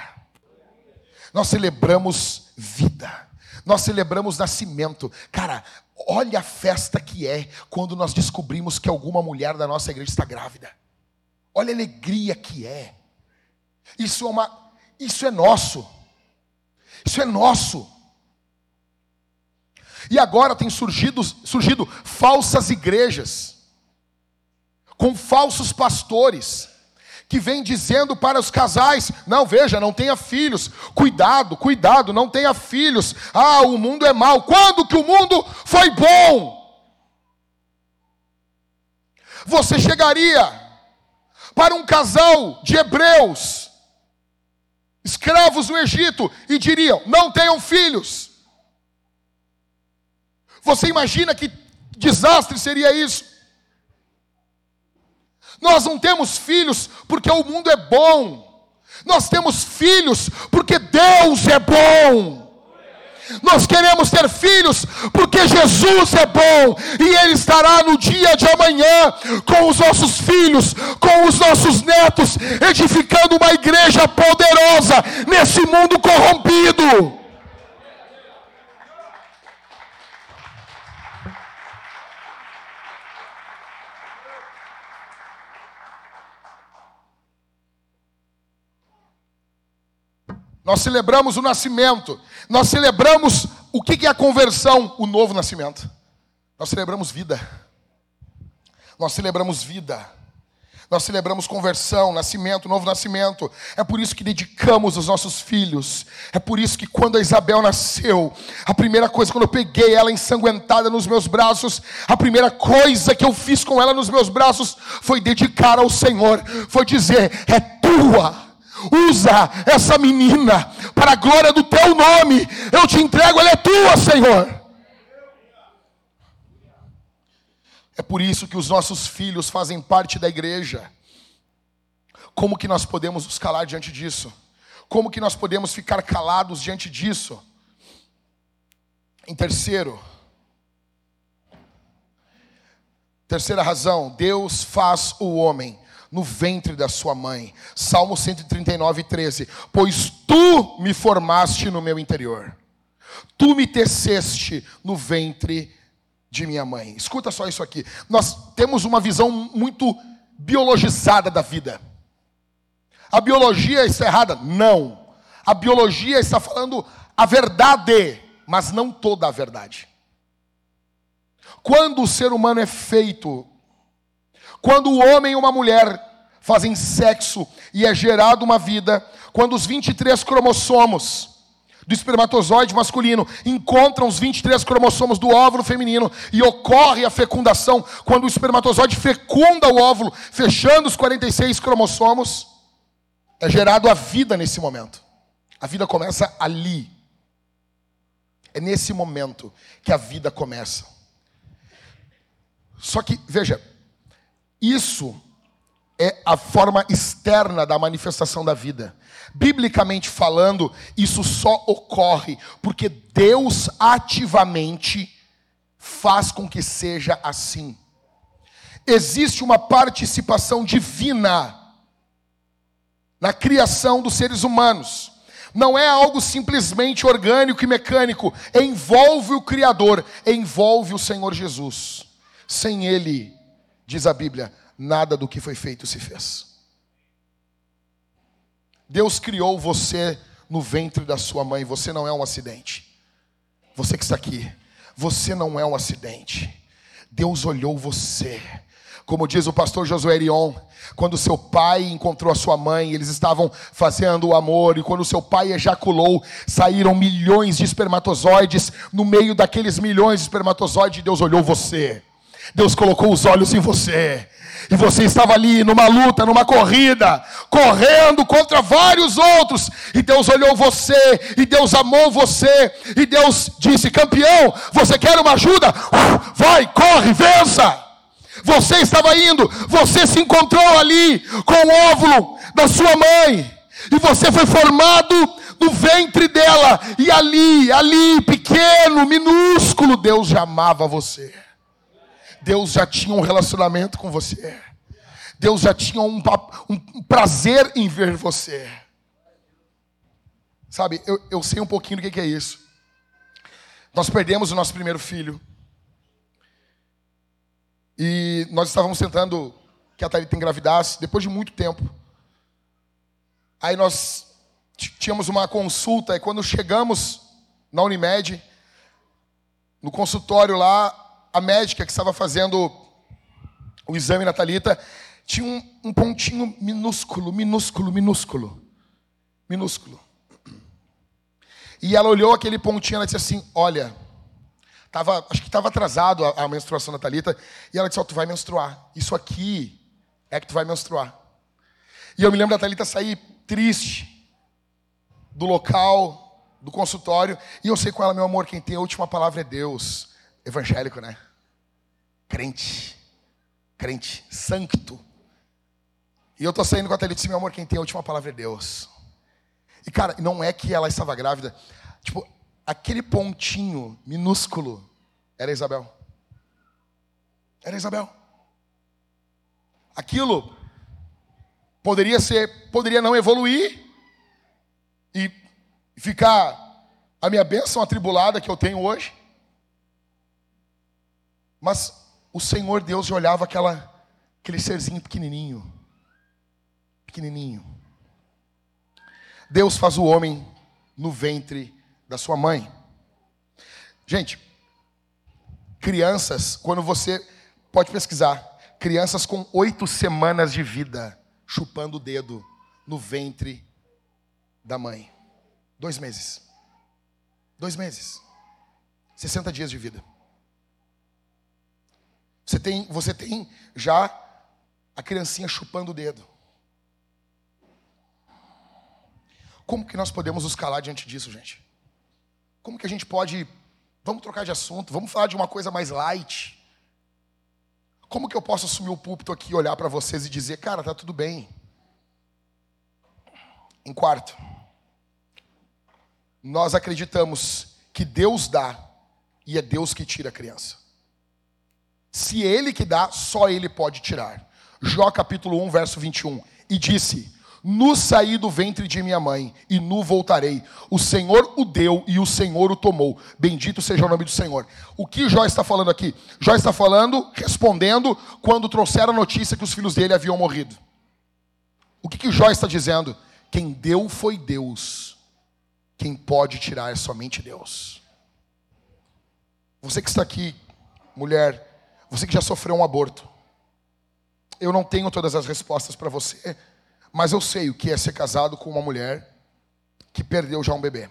Nós celebramos vida. Nós celebramos nascimento. Cara, olha a festa que é quando nós descobrimos que alguma mulher da nossa igreja está grávida. Olha a alegria que é. Isso é uma isso é nosso. Isso é nosso. E agora tem surgido, surgido falsas igrejas, com falsos pastores, que vêm dizendo para os casais: não, veja, não tenha filhos, cuidado, cuidado, não tenha filhos, ah, o mundo é mau. Quando que o mundo foi bom? Você chegaria para um casal de hebreus, escravos no Egito, e diriam: não tenham filhos. Você imagina que desastre seria isso? Nós não temos filhos porque o mundo é bom. Nós temos filhos porque Deus é bom. Nós queremos ter filhos porque Jesus é bom e Ele estará no dia de amanhã com os nossos filhos, com os nossos netos, edificando uma igreja poderosa nesse mundo corrompido. Nós celebramos o nascimento. Nós celebramos o que é a conversão? O novo nascimento. Nós celebramos vida. Nós celebramos vida. Nós celebramos conversão, nascimento, novo nascimento. É por isso que dedicamos os nossos filhos. É por isso que quando a Isabel nasceu, a primeira coisa, quando eu peguei ela ensanguentada nos meus braços, a primeira coisa que eu fiz com ela nos meus braços foi dedicar ao Senhor. Foi dizer: é tua. Usa essa menina para a glória do teu nome. Eu te entrego, ela é tua, Senhor. É por isso que os nossos filhos fazem parte da igreja. Como que nós podemos nos calar diante disso? Como que nós podemos ficar calados diante disso? Em terceiro, terceira razão, Deus faz o homem no ventre da sua mãe. Salmo 139, 13. Pois tu me formaste no meu interior, tu me teceste no ventre de minha mãe. Escuta só isso aqui. Nós temos uma visão muito biologizada da vida. A biologia está errada? Não. A biologia está falando a verdade, mas não toda a verdade. Quando o ser humano é feito, quando o homem e uma mulher fazem sexo e é gerado uma vida, quando os 23 cromossomos do espermatozoide masculino encontram os 23 cromossomos do óvulo feminino e ocorre a fecundação quando o espermatozoide fecunda o óvulo, fechando os 46 cromossomos, é gerado a vida nesse momento. A vida começa ali. É nesse momento que a vida começa. Só que, veja, isso é a forma externa da manifestação da vida. Biblicamente falando, isso só ocorre porque Deus ativamente faz com que seja assim. Existe uma participação divina na criação dos seres humanos. Não é algo simplesmente orgânico e mecânico, envolve o Criador, envolve o Senhor Jesus. Sem Ele, diz a Bíblia, nada do que foi feito se fez. Deus criou você no ventre da sua mãe, você não é um acidente. Você que está aqui, você não é um acidente. Deus olhou você. Como diz o pastor Josué Erion, quando seu pai encontrou a sua mãe, eles estavam fazendo o amor, e quando seu pai ejaculou, saíram milhões de espermatozoides. No meio daqueles milhões de espermatozoides, Deus olhou você. Deus colocou os olhos em você. E você estava ali numa luta, numa corrida, correndo contra vários outros. E Deus olhou você, e Deus amou você, e Deus disse: campeão, você quer uma ajuda? Vai, corre, vença. Você estava indo, você se encontrou ali com o óvulo da sua mãe, e você foi formado no ventre dela, e ali, ali, pequeno, minúsculo, Deus já amava você. Deus já tinha um relacionamento com você. Deus já tinha um, um prazer em ver você. Sabe, eu, eu sei um pouquinho do que é isso. Nós perdemos o nosso primeiro filho. E nós estávamos tentando que a Thalita engravidasse, depois de muito tempo. Aí nós tínhamos uma consulta, e quando chegamos na Unimed, no consultório lá, a médica que estava fazendo o exame na Thalita tinha um, um pontinho minúsculo, minúsculo, minúsculo. Minúsculo. E ela olhou aquele pontinho e disse assim: Olha, tava, acho que estava atrasado a, a, menstruação da Thalita. E ela disse: oh, Tu vai menstruar. Isso aqui é que tu vai menstruar. E eu me lembro da Thalita sair triste do local, do consultório. E eu sei com ela, meu amor, quem tem a última palavra é Deus evangélico, né? Crente. Crente. Santo. E eu tô saindo com a Thalita e disse, meu amor, quem tem a última palavra é Deus. E, cara, não é que ela estava grávida. Tipo, aquele pontinho minúsculo era Isabel. Era Isabel. Aquilo poderia ser, poderia não evoluir e ficar a minha bênção atribulada que eu tenho hoje. Mas o Senhor Deus olhava aquela, aquele serzinho pequenininho. Pequenininho. Deus faz o homem no ventre da sua mãe. Gente, crianças, quando você pode pesquisar, crianças com oito semanas de vida chupando o dedo no ventre da mãe. Dois meses. Dois meses. 60 dias de vida. Você tem, você tem já a criancinha chupando o dedo. Como que nós podemos nos calar diante disso, gente? Como que a gente pode. Vamos trocar de assunto, vamos falar de uma coisa mais light. Como que eu posso assumir o púlpito aqui, olhar para vocês e dizer, cara, tá tudo bem. Em quarto, nós acreditamos que Deus dá e é Deus que tira a criança. Se Ele que dá, só Ele pode tirar. Jó capítulo 1, verso 21. E disse: Nu saí do ventre de minha mãe, e nu voltarei. O Senhor o deu e o Senhor o tomou. Bendito seja o nome do Senhor. O que Jó está falando aqui? Jó está falando, respondendo, quando trouxeram a notícia que os filhos dele haviam morrido. O que, que Jó está dizendo? Quem deu foi Deus. Quem pode tirar é somente Deus. Você que está aqui, mulher, você que já sofreu um aborto. Eu não tenho todas as respostas para você mas eu sei o que é ser casado com uma mulher que perdeu já um bebê.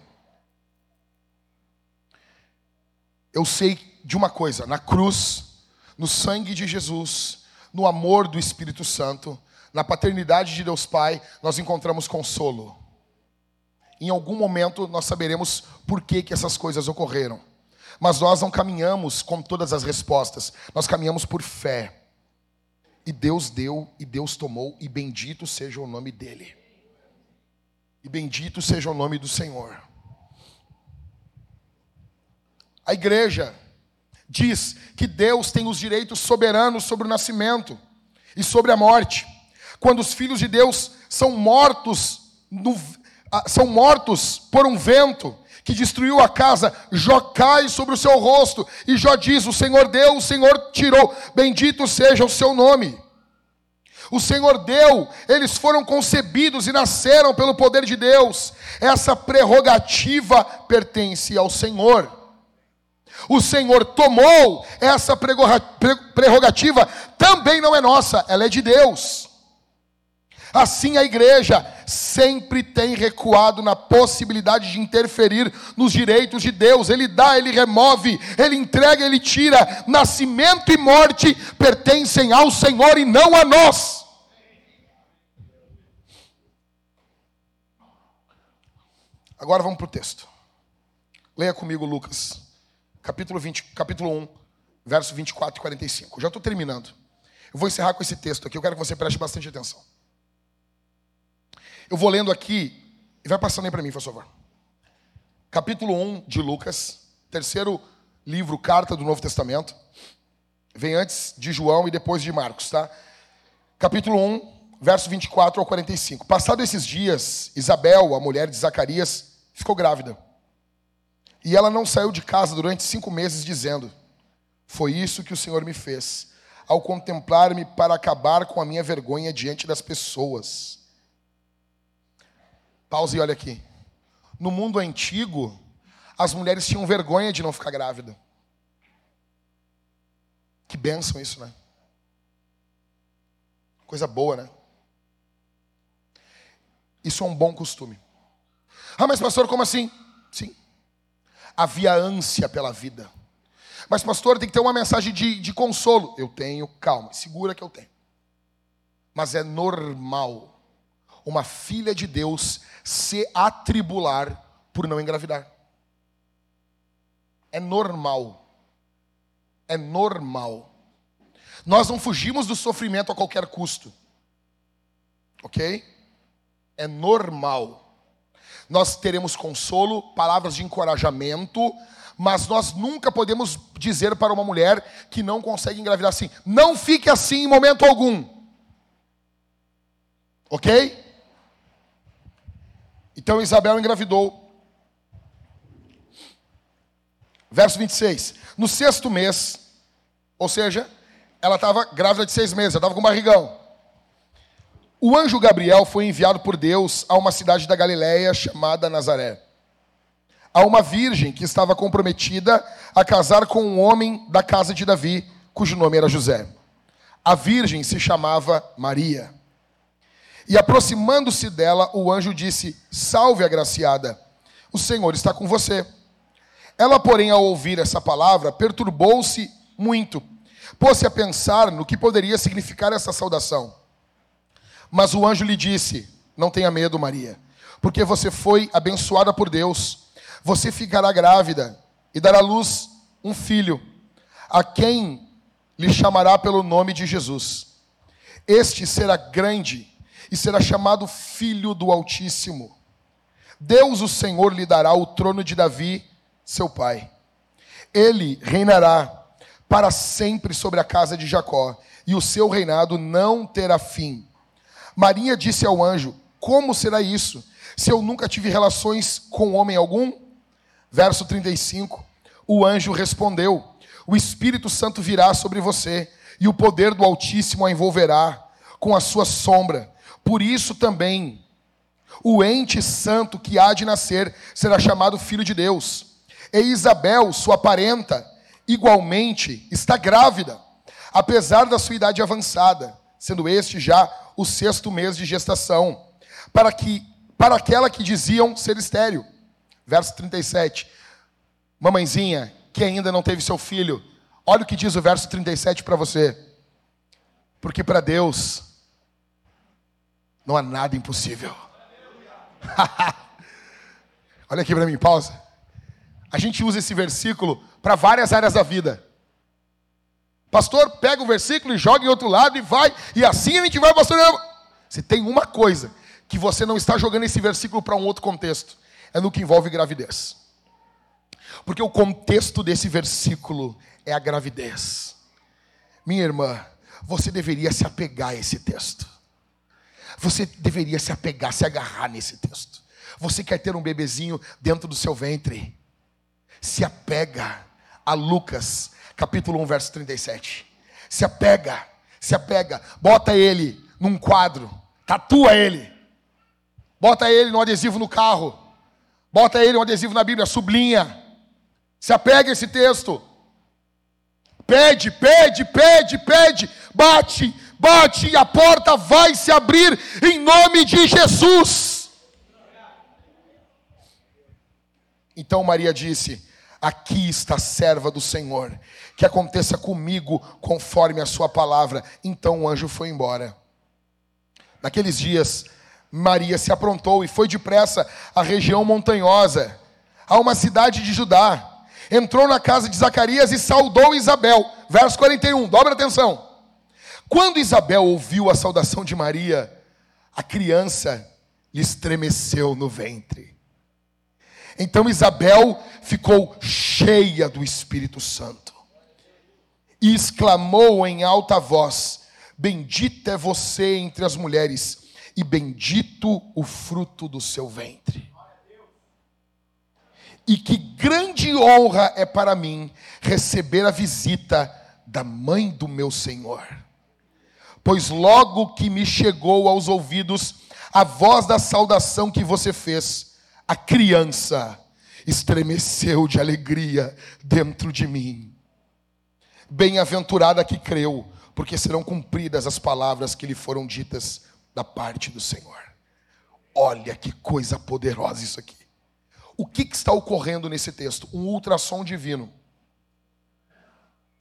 Eu sei de uma coisa: na cruz, no sangue de Jesus, no amor do Espírito Santo, na paternidade de Deus Pai, nós encontramos consolo. Em algum momento nós saberemos por que, que essas coisas ocorreram. Mas nós não caminhamos com todas as respostas, nós caminhamos por fé. E Deus deu, e Deus tomou, e bendito seja o nome dEle. E bendito seja o nome do Senhor. A igreja diz que Deus tem os direitos soberanos sobre o nascimento e sobre a morte. Quando os filhos de Deus são mortos, no, são mortos por um vento que destruiu a casa, Jó cai sobre o seu rosto, e Jó diz: O Senhor deu, o Senhor tirou, bendito seja o seu nome. O Senhor deu, eles foram concebidos e nasceram pelo poder de Deus. Essa prerrogativa pertence ao Senhor. O Senhor tomou essa prerrogativa, também não é nossa, ela é de Deus. Assim a igreja sempre tem recuado na possibilidade de interferir nos direitos de Deus. Ele dá, ele remove, ele entrega, ele tira. Nascimento e morte pertencem ao Senhor e não a nós. Agora vamos para o texto. Leia comigo Lucas, capítulo, 20, capítulo 1, verso 24 e 45. Já estou terminando. Eu vou encerrar com esse texto aqui, eu quero que você preste bastante atenção. Eu vou lendo aqui, e vai passando aí para mim, por favor. Capítulo 1 de Lucas, terceiro livro, carta do Novo Testamento. Vem antes de João e depois de Marcos, tá? Capítulo 1, verso 24 ao 45. Passado esses dias, Isabel, a mulher de Zacarias, ficou grávida. E ela não saiu de casa durante cinco meses, dizendo: Foi isso que o Senhor me fez, ao contemplar-me para acabar com a minha vergonha diante das pessoas. Pause e olha aqui. No mundo antigo, as mulheres tinham vergonha de não ficar grávida. Que bênção isso, né? Coisa boa, né? Isso é um bom costume. Ah, mas pastor, como assim? Sim. Havia ânsia pela vida. Mas, pastor, tem que ter uma mensagem de, de consolo. Eu tenho, calma, segura que eu tenho. Mas é normal uma filha de Deus se atribular por não engravidar. É normal. É normal. Nós não fugimos do sofrimento a qualquer custo. Ok? É normal nós teremos consolo, palavras de encorajamento, mas nós nunca podemos dizer para uma mulher que não consegue engravidar assim: não fique assim em momento algum. Ok? Então Isabel engravidou. Verso 26. No sexto mês, ou seja, ela estava grávida de seis meses, ela estava com barrigão. O anjo Gabriel foi enviado por Deus a uma cidade da Galiléia chamada Nazaré. a uma virgem que estava comprometida a casar com um homem da casa de Davi, cujo nome era José. A virgem se chamava Maria. E aproximando-se dela, o anjo disse: Salve, agraciada, o Senhor está com você. Ela, porém, ao ouvir essa palavra, perturbou-se muito, pôs-se a pensar no que poderia significar essa saudação. Mas o anjo lhe disse: Não tenha medo, Maria, porque você foi abençoada por Deus. Você ficará grávida e dará à luz um filho, a quem lhe chamará pelo nome de Jesus. Este será grande e será chamado Filho do Altíssimo. Deus, o Senhor, lhe dará o trono de Davi, seu pai. Ele reinará para sempre sobre a casa de Jacó, e o seu reinado não terá fim. Maria disse ao anjo: Como será isso, se eu nunca tive relações com homem algum? Verso 35. O anjo respondeu: O Espírito Santo virá sobre você, e o poder do Altíssimo a envolverá com a sua sombra. Por isso também o ente santo que há de nascer será chamado filho de Deus. E Isabel, sua parenta, igualmente está grávida, apesar da sua idade avançada, sendo este já o sexto mês de gestação, para que para aquela que diziam ser estéril. Verso 37. Mamãezinha, que ainda não teve seu filho, olha o que diz o verso 37 para você. Porque para Deus não há nada impossível. olha aqui para mim, pausa. A gente usa esse versículo para várias áreas da vida. Pastor, pega o versículo e joga em outro lado e vai, e assim a gente vai, pastor. Se tem uma coisa que você não está jogando esse versículo para um outro contexto, é no que envolve gravidez. Porque o contexto desse versículo é a gravidez. Minha irmã, você deveria se apegar a esse texto. Você deveria se apegar, se agarrar nesse texto. Você quer ter um bebezinho dentro do seu ventre? Se apega a Lucas, capítulo 1, verso 37. Se apega, se apega, bota ele num quadro, tatua ele. Bota ele no adesivo no carro. Bota ele no adesivo na Bíblia, sublinha. Se apega a esse texto. Pede, pede, pede, pede. Bate, bate e a porta vai se abrir em nome de Jesus. Então Maria disse: Aqui está a serva do Senhor, que aconteça comigo conforme a sua palavra. Então o anjo foi embora. Naqueles dias, Maria se aprontou e foi depressa à região montanhosa, a uma cidade de Judá. Entrou na casa de Zacarias e saudou Isabel. Verso 41, dobra atenção. Quando Isabel ouviu a saudação de Maria, a criança lhe estremeceu no ventre. Então Isabel ficou cheia do Espírito Santo e exclamou em alta voz: Bendita é você entre as mulheres e bendito o fruto do seu ventre. E que grande honra é para mim receber a visita da mãe do meu Senhor. Pois logo que me chegou aos ouvidos a voz da saudação que você fez, a criança estremeceu de alegria dentro de mim. Bem-aventurada que creu, porque serão cumpridas as palavras que lhe foram ditas da parte do Senhor. Olha que coisa poderosa isso aqui. O que, que está ocorrendo nesse texto? Um ultrassom divino.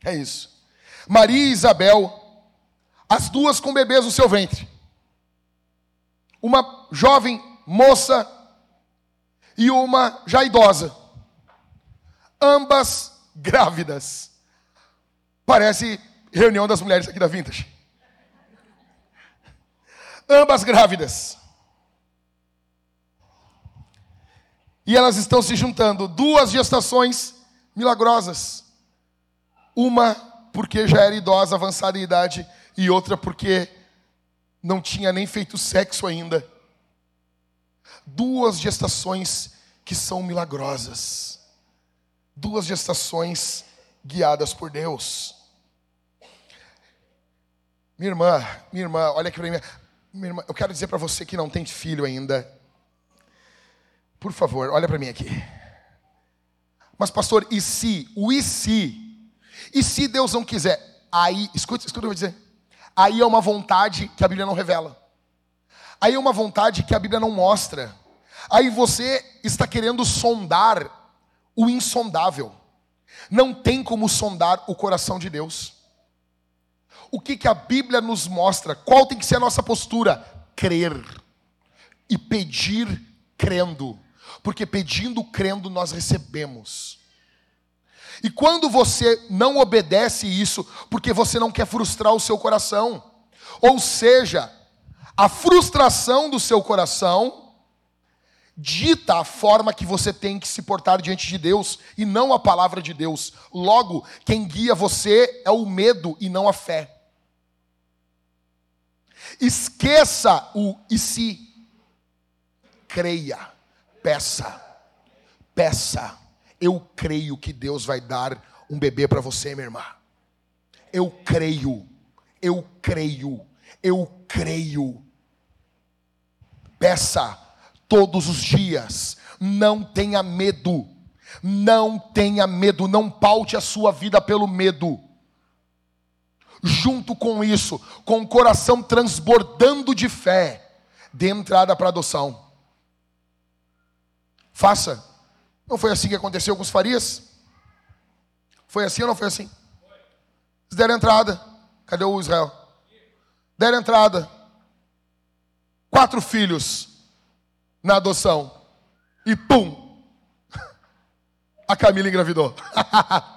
É isso. Maria e Isabel, as duas com bebês no seu ventre. Uma jovem moça e uma já idosa. Ambas grávidas. Parece reunião das mulheres aqui da Vintage ambas grávidas. E elas estão se juntando, duas gestações milagrosas. Uma porque já era idosa, avançada em idade, e outra porque não tinha nem feito sexo ainda. Duas gestações que são milagrosas. Duas gestações guiadas por Deus. Minha irmã, minha irmã, olha aqui para mim. Minha irmã, eu quero dizer para você que não tem filho ainda. Por favor, olha para mim aqui. Mas, pastor, e se? O e se? E se Deus não quiser? Aí, escuta, escuta o que eu vou dizer. Aí é uma vontade que a Bíblia não revela. Aí é uma vontade que a Bíblia não mostra. Aí você está querendo sondar o insondável. Não tem como sondar o coração de Deus. O que, que a Bíblia nos mostra? Qual tem que ser a nossa postura? Crer e pedir crendo, porque pedindo crendo nós recebemos. E quando você não obedece isso, porque você não quer frustrar o seu coração, ou seja, a frustração do seu coração dita a forma que você tem que se portar diante de Deus e não a palavra de Deus. Logo, quem guia você é o medo e não a fé. Esqueça o e se. Creia, peça, peça. Eu creio que Deus vai dar um bebê para você, minha irmã. Eu creio, eu creio, eu creio. Peça todos os dias. Não tenha medo. Não tenha medo. Não paute a sua vida pelo medo. Junto com isso, com o coração transbordando de fé, dê entrada para adoção. Faça. Não foi assim que aconteceu com os Farias? Foi assim ou não foi assim? Eles deram entrada. Cadê o Israel? Deram entrada. Quatro filhos na adoção. E pum! A Camila engravidou.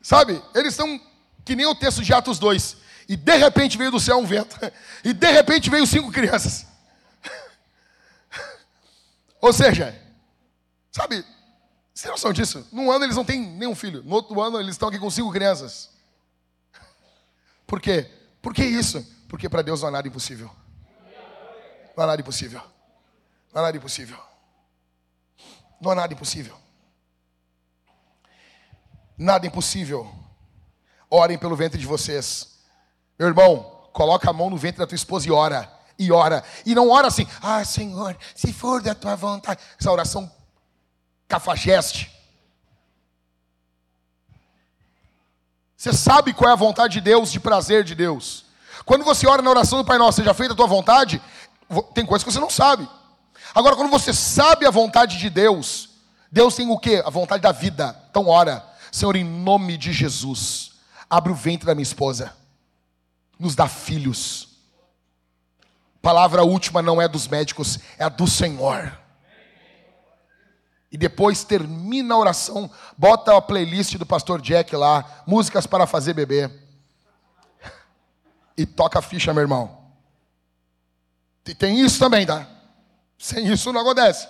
Sabe? Eles são que nem o texto de Atos 2. E de repente veio do céu um vento. E de repente veio cinco crianças. Ou seja, sabe, você tem noção disso? Num ano eles não têm nenhum filho. No outro ano eles estão aqui com cinco crianças. Por quê? Por que isso? Porque para Deus não há nada impossível. Não há nada impossível. Não há nada impossível. Não há nada impossível. Nada impossível. Orem pelo ventre de vocês. Meu irmão, coloca a mão no ventre da tua esposa e ora e ora. E não ora assim, ah, Senhor, se for da tua vontade. Essa oração cafajeste. Você sabe qual é a vontade de Deus, de prazer de Deus. Quando você ora na oração do Pai Nosso, seja feita a tua vontade, tem coisas que você não sabe. Agora, quando você sabe a vontade de Deus, Deus tem o quê? A vontade da vida. Então ora, Senhor, em nome de Jesus, abre o ventre da minha esposa, nos dá filhos palavra última não é dos médicos, é a do Senhor. E depois termina a oração, bota a playlist do pastor Jack lá, músicas para fazer bebê. E toca a ficha, meu irmão. E tem isso também, tá? Sem isso não acontece.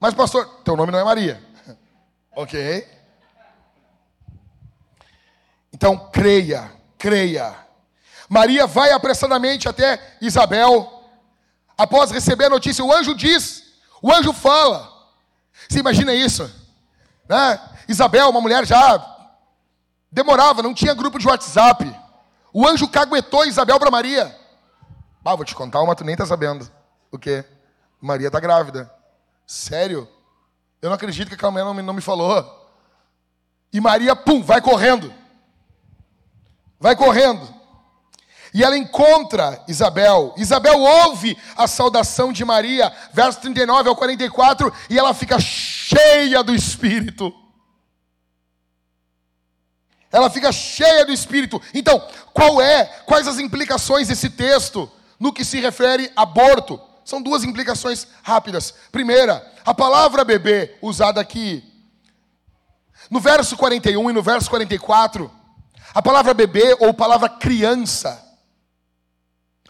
Mas, pastor, teu nome não é Maria. ok? Então, creia, creia Maria vai apressadamente até Isabel. Após receber a notícia, o anjo diz, o anjo fala. Você imagina isso? Né? Isabel, uma mulher já demorava, não tinha grupo de WhatsApp. O anjo caguetou Isabel para Maria. Ah, vou te contar uma, tu nem tá sabendo. O quê? Maria tá grávida. Sério? Eu não acredito que aquela mulher não me, não me falou. E Maria, pum, vai correndo. Vai correndo. E ela encontra Isabel. Isabel ouve a saudação de Maria, verso 39 ao 44, e ela fica cheia do Espírito. Ela fica cheia do Espírito. Então, qual é, quais as implicações desse texto no que se refere a aborto? São duas implicações rápidas. Primeira, a palavra bebê usada aqui no verso 41 e no verso 44, a palavra bebê ou palavra criança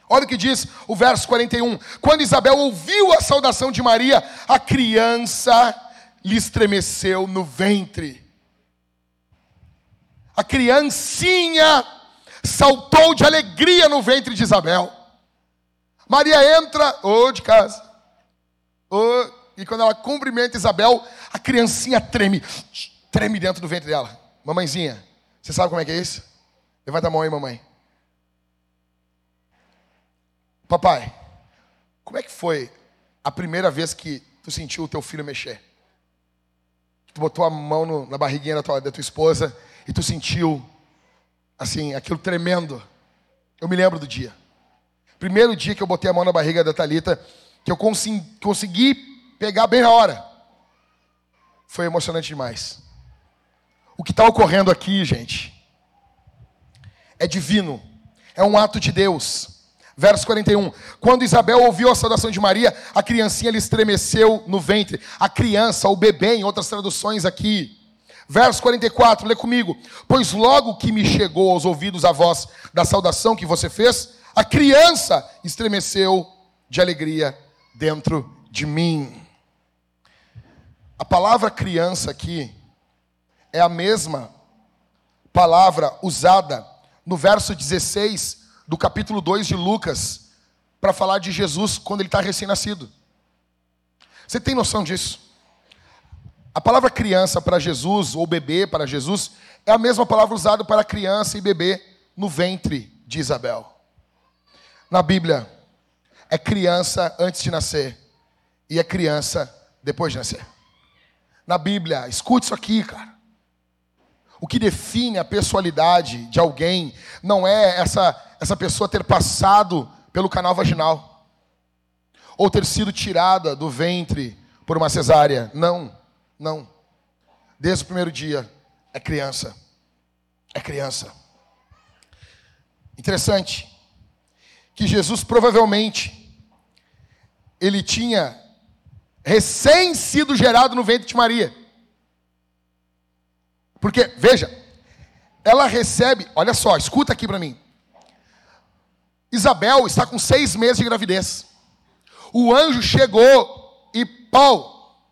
Olha o que diz o verso 41. Quando Isabel ouviu a saudação de Maria, a criança lhe estremeceu no ventre. A criancinha saltou de alegria no ventre de Isabel. Maria entra, ô oh, de casa, oh, e quando ela cumprimenta Isabel, a criancinha treme, treme dentro do ventre dela. Mamãezinha, você sabe como é que é isso? Levanta a mão aí, mamãe. Papai, como é que foi a primeira vez que tu sentiu o teu filho mexer. Tu botou a mão no, na barriguinha da tua, da tua esposa e tu sentiu, assim, aquilo tremendo. Eu me lembro do dia. Primeiro dia que eu botei a mão na barriga da Talita, que eu consegui, consegui pegar bem na hora. Foi emocionante demais. O que está ocorrendo aqui, gente, é divino, é um ato de Deus. Verso 41. Quando Isabel ouviu a saudação de Maria, a criancinha lhe estremeceu no ventre. A criança, o bebê, em outras traduções aqui. Verso 44, lê comigo. Pois logo que me chegou aos ouvidos a voz da saudação que você fez, a criança estremeceu de alegria dentro de mim. A palavra criança aqui é a mesma palavra usada no verso 16 do capítulo 2 de Lucas para falar de Jesus quando ele está recém-nascido. Você tem noção disso? A palavra criança para Jesus, ou bebê para Jesus, é a mesma palavra usada para criança e bebê no ventre de Isabel. Na Bíblia, é criança antes de nascer e é criança depois de nascer. Na Bíblia, escute isso aqui, cara. O que define a personalidade de alguém não é essa, essa pessoa ter passado pelo canal vaginal ou ter sido tirada do ventre por uma cesárea. Não, não. Desde o primeiro dia, é criança. É criança. Interessante que Jesus provavelmente ele tinha recém sido gerado no ventre de Maria. Porque, veja, ela recebe, olha só, escuta aqui para mim. Isabel está com seis meses de gravidez. O anjo chegou e pau,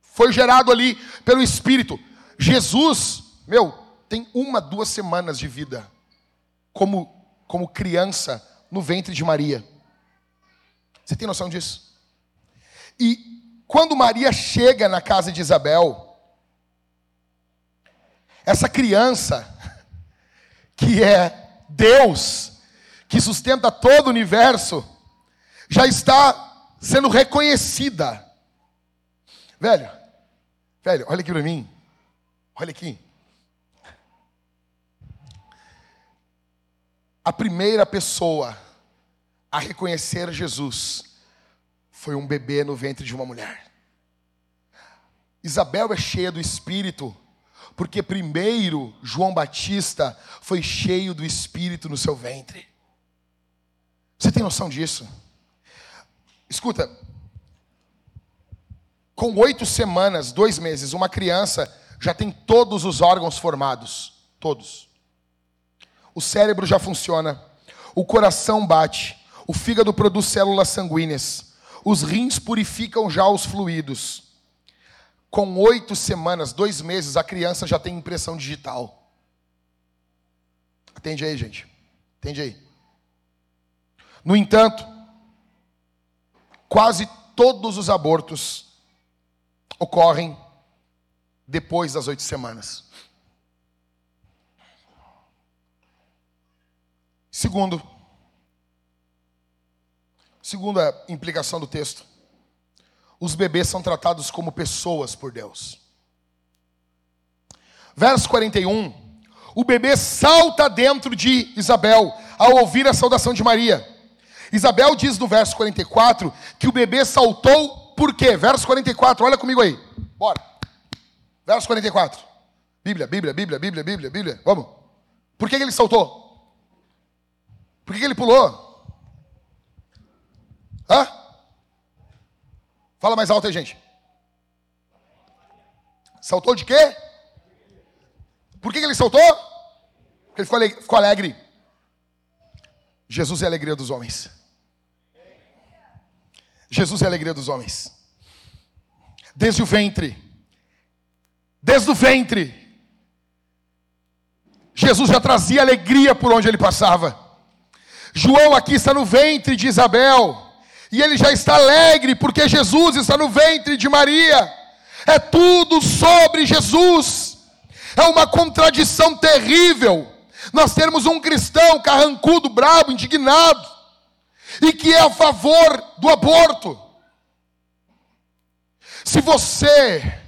foi gerado ali pelo Espírito. Jesus, meu, tem uma, duas semanas de vida como, como criança no ventre de Maria. Você tem noção disso? E quando Maria chega na casa de Isabel, essa criança, que é Deus, que sustenta todo o universo, já está sendo reconhecida. Velho, velho, olha aqui para mim. Olha aqui. A primeira pessoa a reconhecer Jesus foi um bebê no ventre de uma mulher. Isabel é cheia do Espírito porque primeiro João Batista foi cheio do Espírito no seu ventre. Você tem noção disso? Escuta, com oito semanas, dois meses, uma criança já tem todos os órgãos formados. Todos. O cérebro já funciona, o coração bate, o fígado produz células sanguíneas, os rins purificam já os fluidos. Com oito semanas, dois meses, a criança já tem impressão digital. Atende aí, gente. Atende aí. No entanto, quase todos os abortos ocorrem depois das oito semanas. Segundo, segunda implicação do texto, os bebês são tratados como pessoas por Deus. Verso 41. O bebê salta dentro de Isabel ao ouvir a saudação de Maria. Isabel diz no verso 44 que o bebê saltou por quê? Verso 44, olha comigo aí. Bora. Verso 44. Bíblia, Bíblia, Bíblia, Bíblia, Bíblia, Bíblia. Vamos. Por que, que ele saltou? Por que, que ele pulou? Hã? Fala mais alto aí, gente. Saltou de quê? Por que, que ele saltou? Porque ele ficou alegre, ficou alegre. Jesus é a alegria dos homens. Jesus é a alegria dos homens. Desde o ventre. Desde o ventre. Jesus já trazia alegria por onde ele passava. João aqui está no ventre de Isabel. E ele já está alegre porque Jesus está no ventre de Maria. É tudo sobre Jesus. É uma contradição terrível. Nós temos um cristão carrancudo, brabo, indignado, e que é a favor do aborto. Se você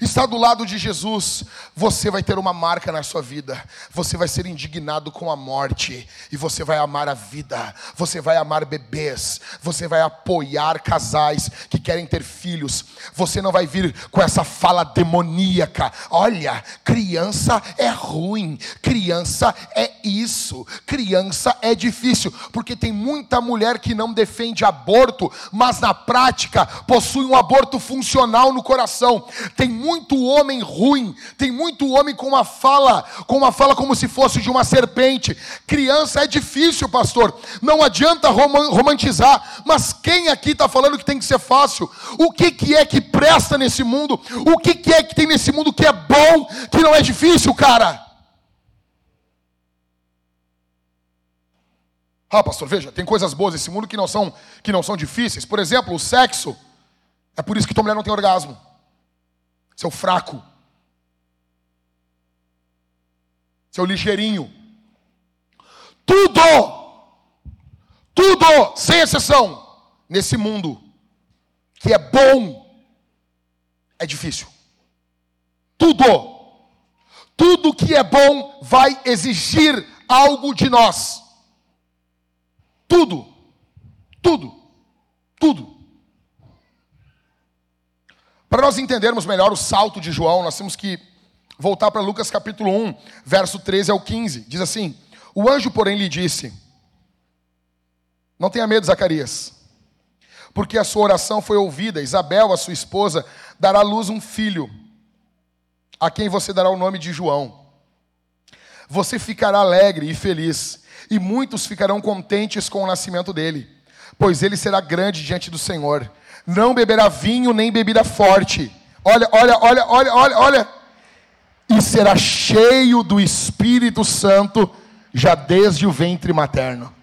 está do lado de Jesus, você vai ter uma marca na sua vida. Você vai ser indignado com a morte e você vai amar a vida. Você vai amar bebês, você vai apoiar casais que querem ter filhos. Você não vai vir com essa fala demoníaca. Olha, criança é ruim, criança é isso, criança é difícil, porque tem muita mulher que não defende aborto, mas na prática possui um aborto funcional no coração. Tem muito homem ruim, tem muito homem com uma fala, com uma fala como se fosse de uma serpente. Criança é difícil, pastor. Não adianta romantizar, mas quem aqui está falando que tem que ser fácil? O que, que é que presta nesse mundo? O que, que é que tem nesse mundo que é bom, que não é difícil, cara? Ah, pastor, veja, tem coisas boas nesse mundo que não são que não são difíceis. Por exemplo, o sexo. É por isso que tua mulher não tem orgasmo seu fraco, seu ligeirinho. Tudo, tudo, sem exceção, nesse mundo que é bom, é difícil. Tudo, tudo que é bom vai exigir algo de nós. Tudo, tudo, tudo. Para nós entendermos melhor o salto de João, nós temos que voltar para Lucas capítulo 1, verso 13 ao 15. Diz assim: O anjo, porém, lhe disse: Não tenha medo, Zacarias, porque a sua oração foi ouvida. Isabel, a sua esposa, dará à luz um filho, a quem você dará o nome de João. Você ficará alegre e feliz, e muitos ficarão contentes com o nascimento dele, pois ele será grande diante do Senhor não beberá vinho nem bebida forte. Olha, olha, olha, olha, olha, olha. E será cheio do Espírito Santo já desde o ventre materno.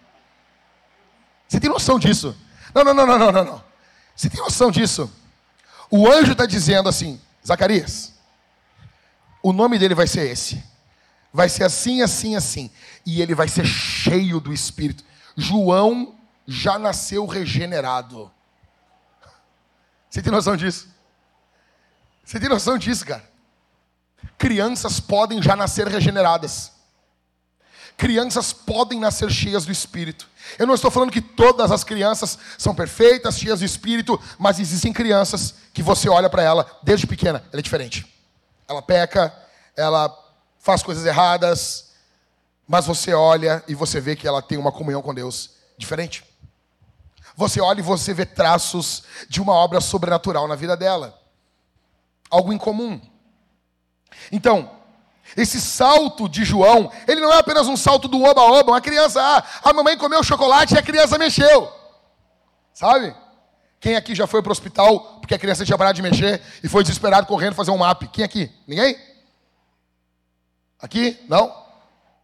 Você tem noção disso? Não, não, não, não, não, não. Você tem noção disso? O anjo está dizendo assim, Zacarias, o nome dele vai ser esse. Vai ser assim, assim, assim. E ele vai ser cheio do Espírito. João já nasceu regenerado. Você tem noção disso? Você tem noção disso, cara? Crianças podem já nascer regeneradas. Crianças podem nascer cheias do Espírito. Eu não estou falando que todas as crianças são perfeitas, cheias do Espírito, mas existem crianças que você olha para ela desde pequena, ela é diferente. Ela peca, ela faz coisas erradas, mas você olha e você vê que ela tem uma comunhão com Deus diferente. Você olha e você vê traços de uma obra sobrenatural na vida dela. Algo incomum. Então, esse salto de João, ele não é apenas um salto do oba-oba, uma criança, ah, a mamãe comeu chocolate e a criança mexeu. Sabe? Quem aqui já foi para o hospital porque a criança tinha parado de mexer e foi desesperado correndo fazer um map? Quem aqui? Ninguém? Aqui? Não?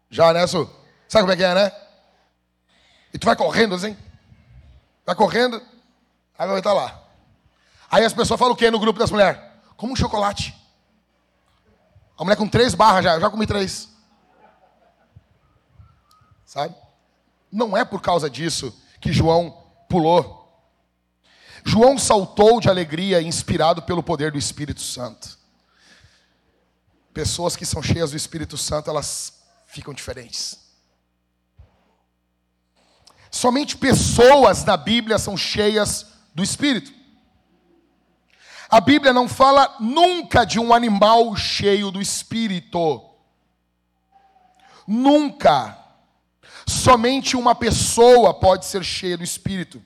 Já, né, Su? Sabe como é que é, né? E tu vai correndo assim? Está correndo, a vai está lá. Aí as pessoas falam o que no grupo das mulheres? Como um chocolate. A mulher com três barras já, eu já comi três. Sabe? Não é por causa disso que João pulou. João saltou de alegria, inspirado pelo poder do Espírito Santo. Pessoas que são cheias do Espírito Santo, elas ficam diferentes. Somente pessoas na Bíblia são cheias do Espírito. A Bíblia não fala nunca de um animal cheio do Espírito. Nunca. Somente uma pessoa pode ser cheia do Espírito.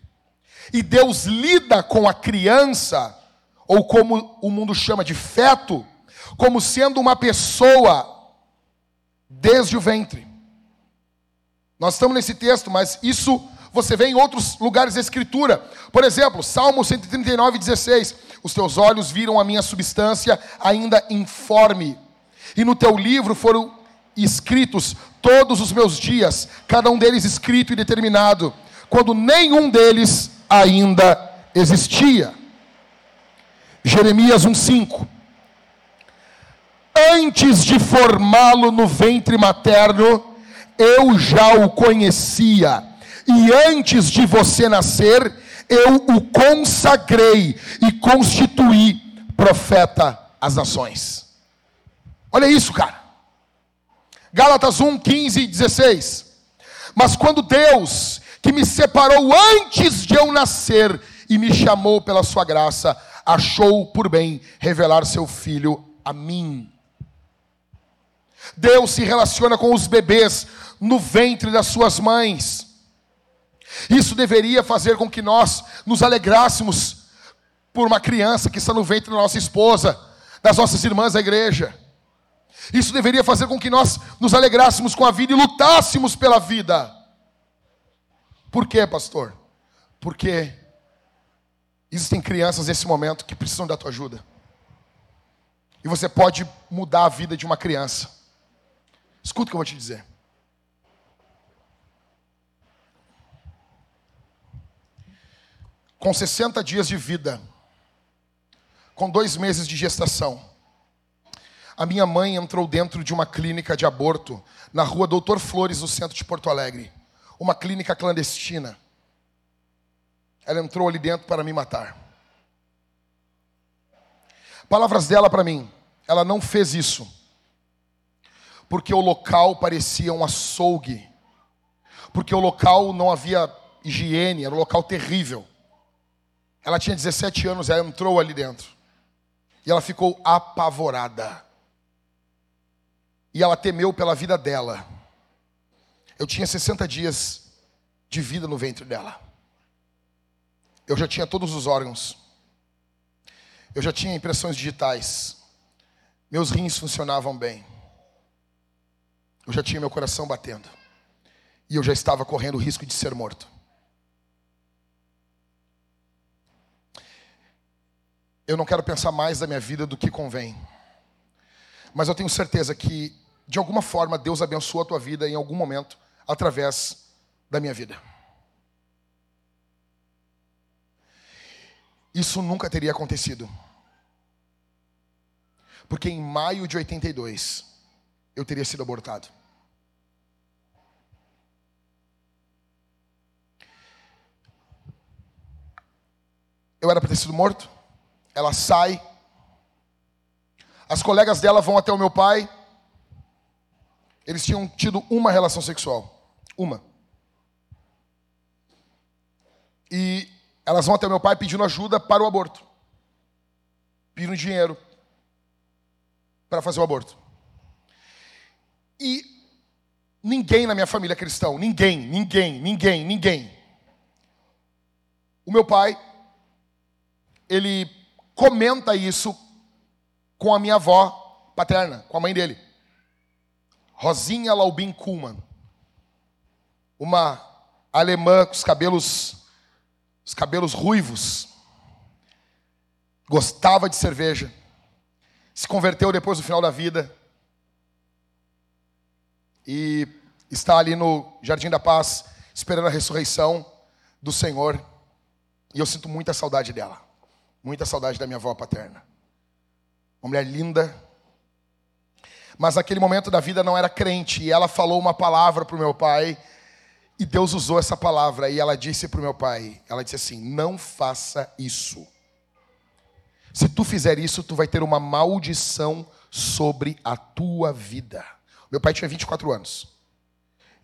E Deus lida com a criança, ou como o mundo chama de feto, como sendo uma pessoa desde o ventre. Nós estamos nesse texto, mas isso você vê em outros lugares da Escritura. Por exemplo, Salmo 139, 16: Os teus olhos viram a minha substância ainda informe, e no teu livro foram escritos todos os meus dias, cada um deles escrito e determinado, quando nenhum deles ainda existia. Jeremias 1,5 Antes de formá-lo no ventre materno, eu já o conhecia, e antes de você nascer, eu o consagrei e constituí profeta às nações. Olha isso, cara. Gálatas 1, 15 e 16. Mas quando Deus, que me separou antes de eu nascer e me chamou pela sua graça, achou por bem revelar seu filho a mim. Deus se relaciona com os bebês no ventre das suas mães. Isso deveria fazer com que nós nos alegrássemos por uma criança que está no ventre da nossa esposa, das nossas irmãs da igreja. Isso deveria fazer com que nós nos alegrássemos com a vida e lutássemos pela vida. Por quê, pastor? Porque existem crianças nesse momento que precisam da tua ajuda. E você pode mudar a vida de uma criança. Escuta o que eu vou te dizer. Com 60 dias de vida, com dois meses de gestação, a minha mãe entrou dentro de uma clínica de aborto na rua Doutor Flores, no centro de Porto Alegre. Uma clínica clandestina. Ela entrou ali dentro para me matar. Palavras dela para mim. Ela não fez isso. Porque o local parecia um açougue. Porque o local não havia higiene, era um local terrível. Ela tinha 17 anos, ela entrou ali dentro. E ela ficou apavorada e ela temeu pela vida dela. Eu tinha 60 dias de vida no ventre dela. Eu já tinha todos os órgãos. Eu já tinha impressões digitais. Meus rins funcionavam bem. Eu já tinha meu coração batendo. E eu já estava correndo o risco de ser morto. Eu não quero pensar mais da minha vida do que convém. Mas eu tenho certeza que de alguma forma, Deus abençoou a tua vida em algum momento através da minha vida. Isso nunca teria acontecido. Porque em maio de 82, eu teria sido abortado. Eu era para ter sido morto. Ela sai. As colegas dela vão até o meu pai. Eles tinham tido uma relação sexual. Uma. E elas vão até meu pai pedindo ajuda para o aborto. Pedindo dinheiro para fazer o aborto. E ninguém na minha família é cristão. Ninguém, ninguém, ninguém, ninguém. O meu pai, ele comenta isso com a minha avó paterna, com a mãe dele. Rosinha Laubin Kuhlmann, uma alemã com os cabelos, os cabelos ruivos, gostava de cerveja, se converteu depois do final da vida. E está ali no Jardim da Paz esperando a ressurreição do Senhor. E eu sinto muita saudade dela, muita saudade da minha avó paterna. Uma mulher linda, mas naquele momento da vida não era crente, e ela falou uma palavra para o meu pai, e Deus usou essa palavra, e ela disse para o meu pai: ela disse assim, não faça isso. Se tu fizer isso, tu vai ter uma maldição sobre a tua vida. Meu pai tinha 24 anos.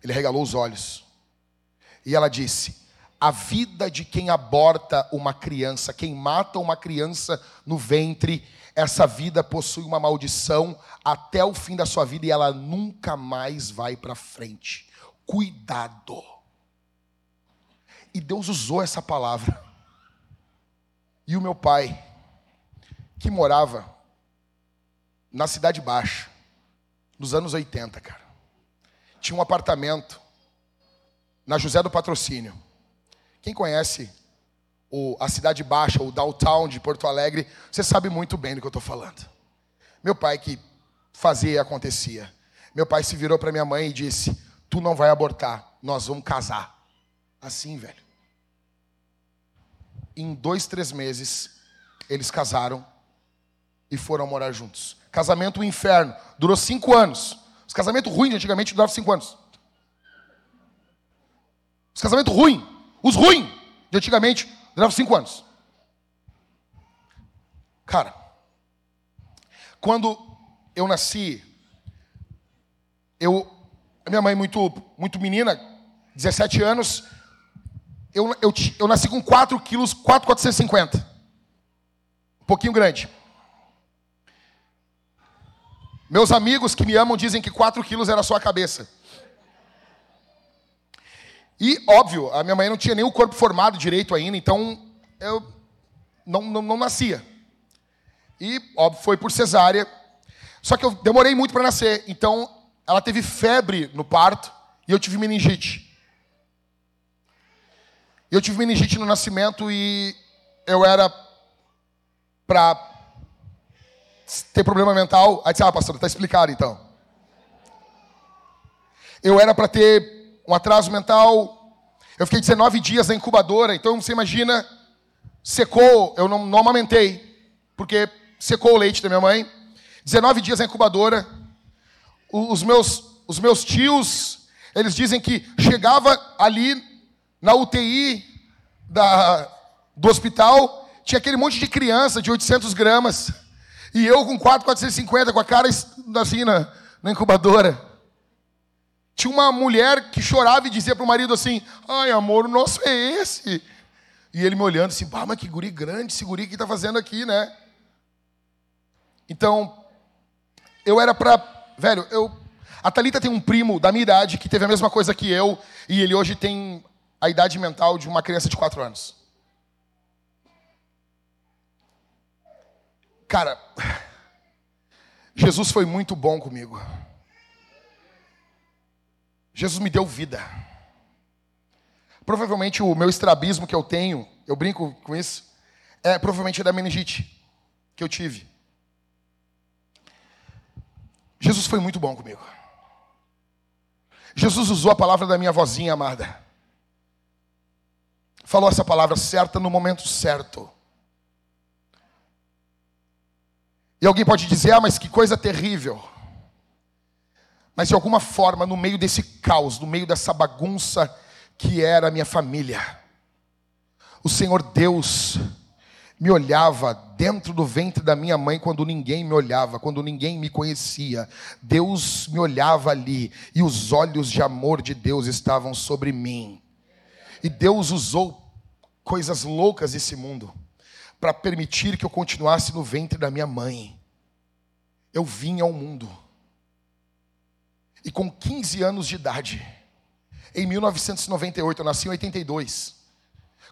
Ele regalou os olhos. E ela disse: A vida de quem aborta uma criança, quem mata uma criança no ventre, essa vida possui uma maldição até o fim da sua vida e ela nunca mais vai para frente. Cuidado. E Deus usou essa palavra. E o meu pai, que morava na Cidade Baixa, nos anos 80, cara, tinha um apartamento na José do Patrocínio. Quem conhece o, a Cidade Baixa, o downtown de Porto Alegre, você sabe muito bem do que eu estou falando. Meu pai que fazia e acontecia. Meu pai se virou para minha mãe e disse: Tu não vai abortar, nós vamos casar. Assim, velho. Em dois, três meses, eles casaram e foram morar juntos. Casamento um inferno, durou cinco anos. Os casamentos ruins antigamente duravam cinco anos. Os casamentos ruins, os ruins de antigamente Duravam cinco anos. Cara, Quando eu nasci, eu, minha mãe muito, muito menina, 17 anos, eu, eu, eu nasci com 4 quilos, 4,450. Um pouquinho grande. Meus amigos que me amam dizem que 4 quilos era só a cabeça. E, óbvio, a minha mãe não tinha nem o corpo formado direito ainda, então eu não, não, não nascia. E, óbvio, foi por cesárea. Só que eu demorei muito para nascer, então ela teve febre no parto e eu tive meningite. Eu tive meningite no nascimento e eu era para ter problema mental. Aí disse, ah, pastor, está explicado então. Eu era para ter um atraso mental. Eu fiquei 19 dias na incubadora, então você imagina, secou, eu não, não amamentei, porque secou o leite da minha mãe. 19 dias na incubadora. Os meus, os meus tios, eles dizem que chegava ali na UTI da, do hospital, tinha aquele monte de criança de 800 gramas. E eu com 4, 450, com a cara assim na, na incubadora. Tinha uma mulher que chorava e dizia para o marido assim: Ai, amor, o nosso é esse. E ele me olhando assim: Pá, mas que guri grande, esse guri que está fazendo aqui, né? Então, eu era para. Velho, eu. A Thalita tem um primo da minha idade que teve a mesma coisa que eu, e ele hoje tem a idade mental de uma criança de 4 anos. Cara, Jesus foi muito bom comigo. Jesus me deu vida. Provavelmente o meu estrabismo que eu tenho, eu brinco com isso, é provavelmente da meningite que eu tive. Jesus foi muito bom comigo. Jesus usou a palavra da minha vozinha amada. Falou essa palavra certa no momento certo. E alguém pode dizer, ah, mas que coisa terrível. Mas de alguma forma, no meio desse caos, no meio dessa bagunça que era a minha família, o Senhor Deus me olhava dentro do ventre da minha mãe quando ninguém me olhava, quando ninguém me conhecia. Deus me olhava ali e os olhos de amor de Deus estavam sobre mim. E Deus usou coisas loucas desse mundo para permitir que eu continuasse no ventre da minha mãe. Eu vim ao mundo. E com 15 anos de idade, em 1998, eu nasci em 82.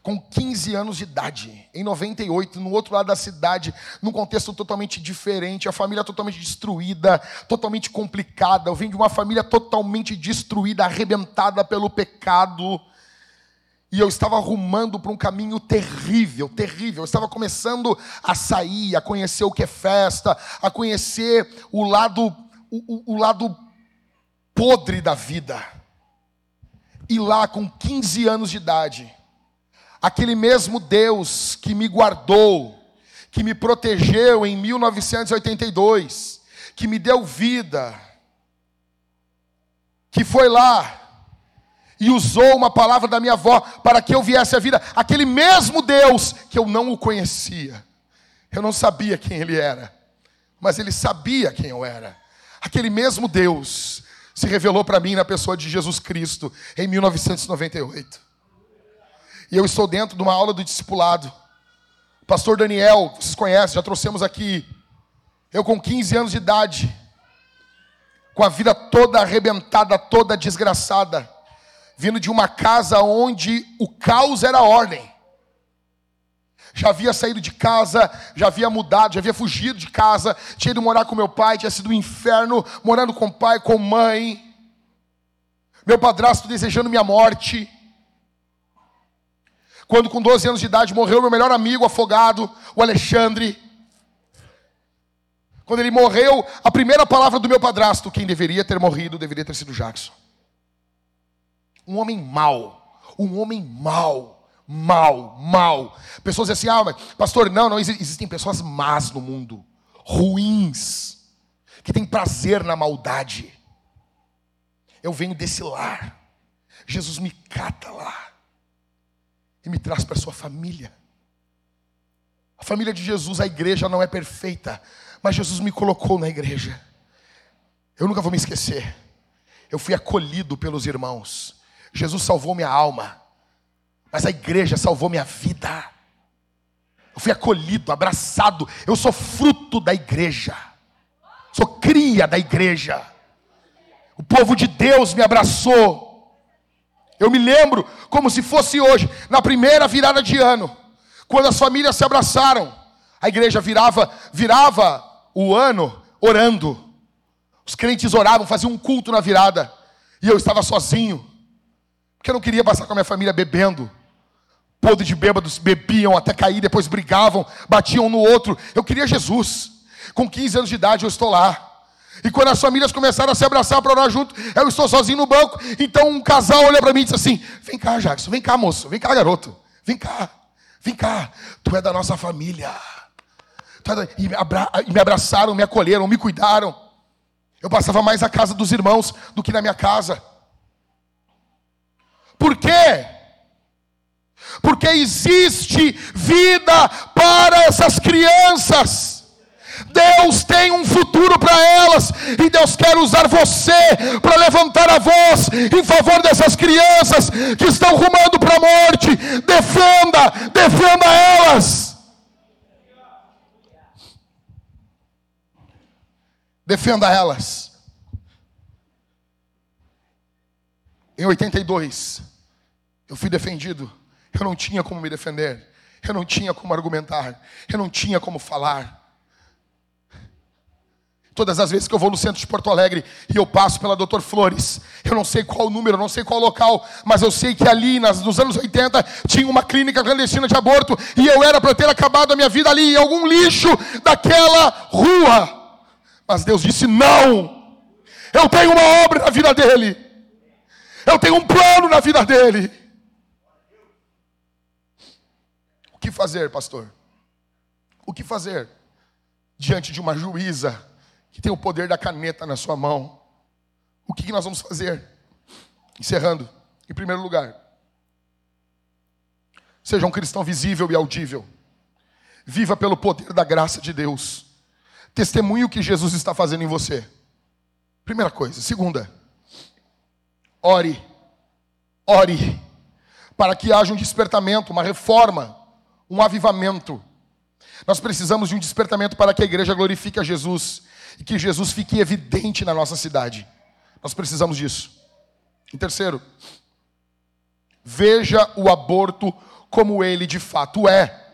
Com 15 anos de idade, em 98, no outro lado da cidade, num contexto totalmente diferente, a família totalmente destruída, totalmente complicada. Eu vim de uma família totalmente destruída, arrebentada pelo pecado. E eu estava arrumando para um caminho terrível, terrível. Eu estava começando a sair, a conhecer o que é festa, a conhecer o lado, o, o- o lado podre da vida. E lá, com 15 anos de idade, aquele mesmo Deus que me guardou, que me protegeu em 1982, que me deu vida, que foi lá e usou uma palavra da minha avó para que eu viesse à vida, aquele mesmo Deus que eu não o conhecia. Eu não sabia quem ele era, mas ele sabia quem eu era. Aquele mesmo Deus se revelou para mim na pessoa de Jesus Cristo em 1998. E eu estou dentro de uma aula do discipulado. Pastor Daniel, vocês conhecem, já trouxemos aqui. Eu com 15 anos de idade, com a vida toda arrebentada, toda desgraçada, vindo de uma casa onde o caos era ordem. Já havia saído de casa, já havia mudado, já havia fugido de casa, tinha ido morar com meu pai, tinha sido um inferno, morando com pai, com mãe. Meu padrasto desejando minha morte. Quando com 12 anos de idade morreu meu melhor amigo afogado, o Alexandre. Quando ele morreu, a primeira palavra do meu padrasto, quem deveria ter morrido, deveria ter sido Jackson. Um homem mau, um homem mau, mau, mau. Pessoas dizem assim, ah, mas pastor, não, não, exi- existem pessoas más no mundo, ruins, que têm prazer na maldade. Eu venho desse lar. Jesus me cata lá e me traz para sua família. A família de Jesus, a igreja não é perfeita, mas Jesus me colocou na igreja. Eu nunca vou me esquecer. Eu fui acolhido pelos irmãos. Jesus salvou minha alma, mas a igreja salvou minha vida. Eu fui acolhido, abraçado. Eu sou fruto da igreja, sou cria da igreja. O povo de Deus me abraçou. Eu me lembro como se fosse hoje, na primeira virada de ano, quando as famílias se abraçaram, a igreja virava, virava o ano orando. Os crentes oravam, faziam um culto na virada, e eu estava sozinho, porque eu não queria passar com a minha família bebendo. Podre de bêbados bebiam até cair, depois brigavam, batiam um no outro. Eu queria Jesus. Com 15 anos de idade eu estou lá. E quando as famílias começaram a se abraçar para orar junto, eu estou sozinho no banco. Então um casal olha para mim e diz assim: Vem cá, Jackson, vem cá, moço, vem cá, garoto, vem cá, vem cá, tu é da nossa família. É e, me abra... me abraçaram, me acolheram, me cuidaram. Eu passava mais na casa dos irmãos do que na minha casa. Por quê? Porque existe vida para essas crianças. Deus tem um futuro para elas e Deus quer usar você para levantar a voz em favor dessas crianças que estão rumando para a morte. Defenda, defenda elas. Defenda elas. Em 82, eu fui defendido. Eu não tinha como me defender. Eu não tinha como argumentar. Eu não tinha como falar. Todas as vezes que eu vou no centro de Porto Alegre e eu passo pela Doutor Flores, eu não sei qual número, eu não sei qual local, mas eu sei que ali, nas, nos anos 80, tinha uma clínica clandestina de aborto e eu era para ter acabado a minha vida ali em algum lixo daquela rua. Mas Deus disse: não, eu tenho uma obra na vida dele, eu tenho um plano na vida dele. O que fazer, pastor? O que fazer diante de uma juíza? que tem o poder da caneta na sua mão. O que nós vamos fazer? Encerrando, em primeiro lugar, seja um cristão visível e audível. Viva pelo poder da graça de Deus. Testemunhe o que Jesus está fazendo em você. Primeira coisa. Segunda, ore, ore, para que haja um despertamento, uma reforma, um avivamento. Nós precisamos de um despertamento para que a igreja glorifique a Jesus e que Jesus fique evidente na nossa cidade. Nós precisamos disso. Em terceiro, veja o aborto como ele de fato é.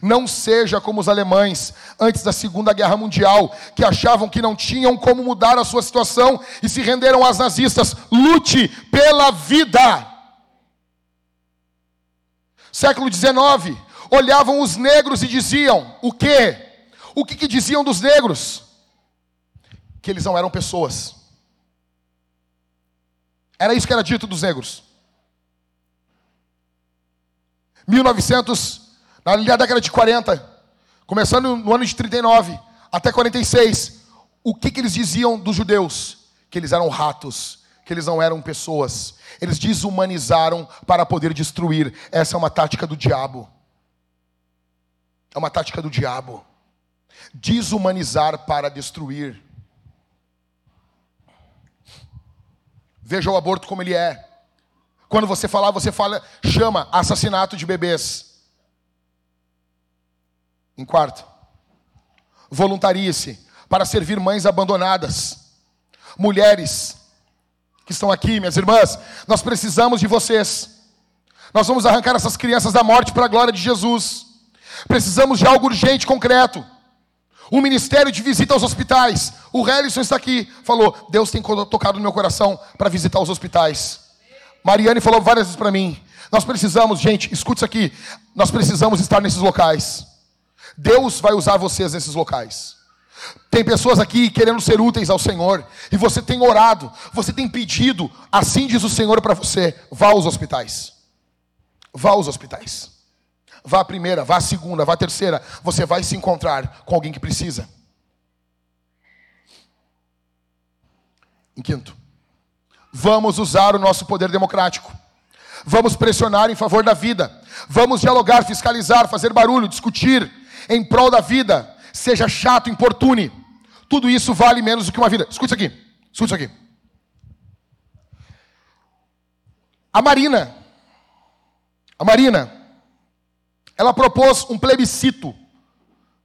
Não seja como os alemães antes da Segunda Guerra Mundial, que achavam que não tinham como mudar a sua situação e se renderam às nazistas. Lute pela vida. Século XIX, olhavam os negros e diziam: o quê? O que, que diziam dos negros? que eles não eram pessoas. Era isso que era dito dos negros. 1900, na década de 40, começando no ano de 39 até 46, o que, que eles diziam dos judeus? Que eles eram ratos, que eles não eram pessoas. Eles desumanizaram para poder destruir. Essa é uma tática do diabo. É uma tática do diabo. Desumanizar para destruir. Veja o aborto como ele é. Quando você falar, você fala, chama assassinato de bebês. Em quarto, voluntarie-se para servir mães abandonadas. Mulheres que estão aqui, minhas irmãs, nós precisamos de vocês. Nós vamos arrancar essas crianças da morte para a glória de Jesus. Precisamos de algo urgente, concreto o ministério de visita aos hospitais. O Helison está aqui, falou: Deus tem tocado no meu coração para visitar os hospitais. Mariane falou várias vezes para mim: Nós precisamos, gente, escute isso aqui. Nós precisamos estar nesses locais. Deus vai usar vocês nesses locais. Tem pessoas aqui querendo ser úteis ao Senhor, e você tem orado, você tem pedido, assim diz o Senhor para você: vá aos hospitais. Vá aos hospitais. Vá a primeira, vá a segunda, vá a terceira. Você vai se encontrar com alguém que precisa. Em quinto, vamos usar o nosso poder democrático Vamos pressionar em favor da vida. Vamos dialogar, fiscalizar, fazer barulho, discutir em prol da vida. Seja chato, importune. Tudo isso vale menos do que uma vida. Escute isso aqui. Escute isso aqui. A Marina. A Marina. Ela propôs um plebiscito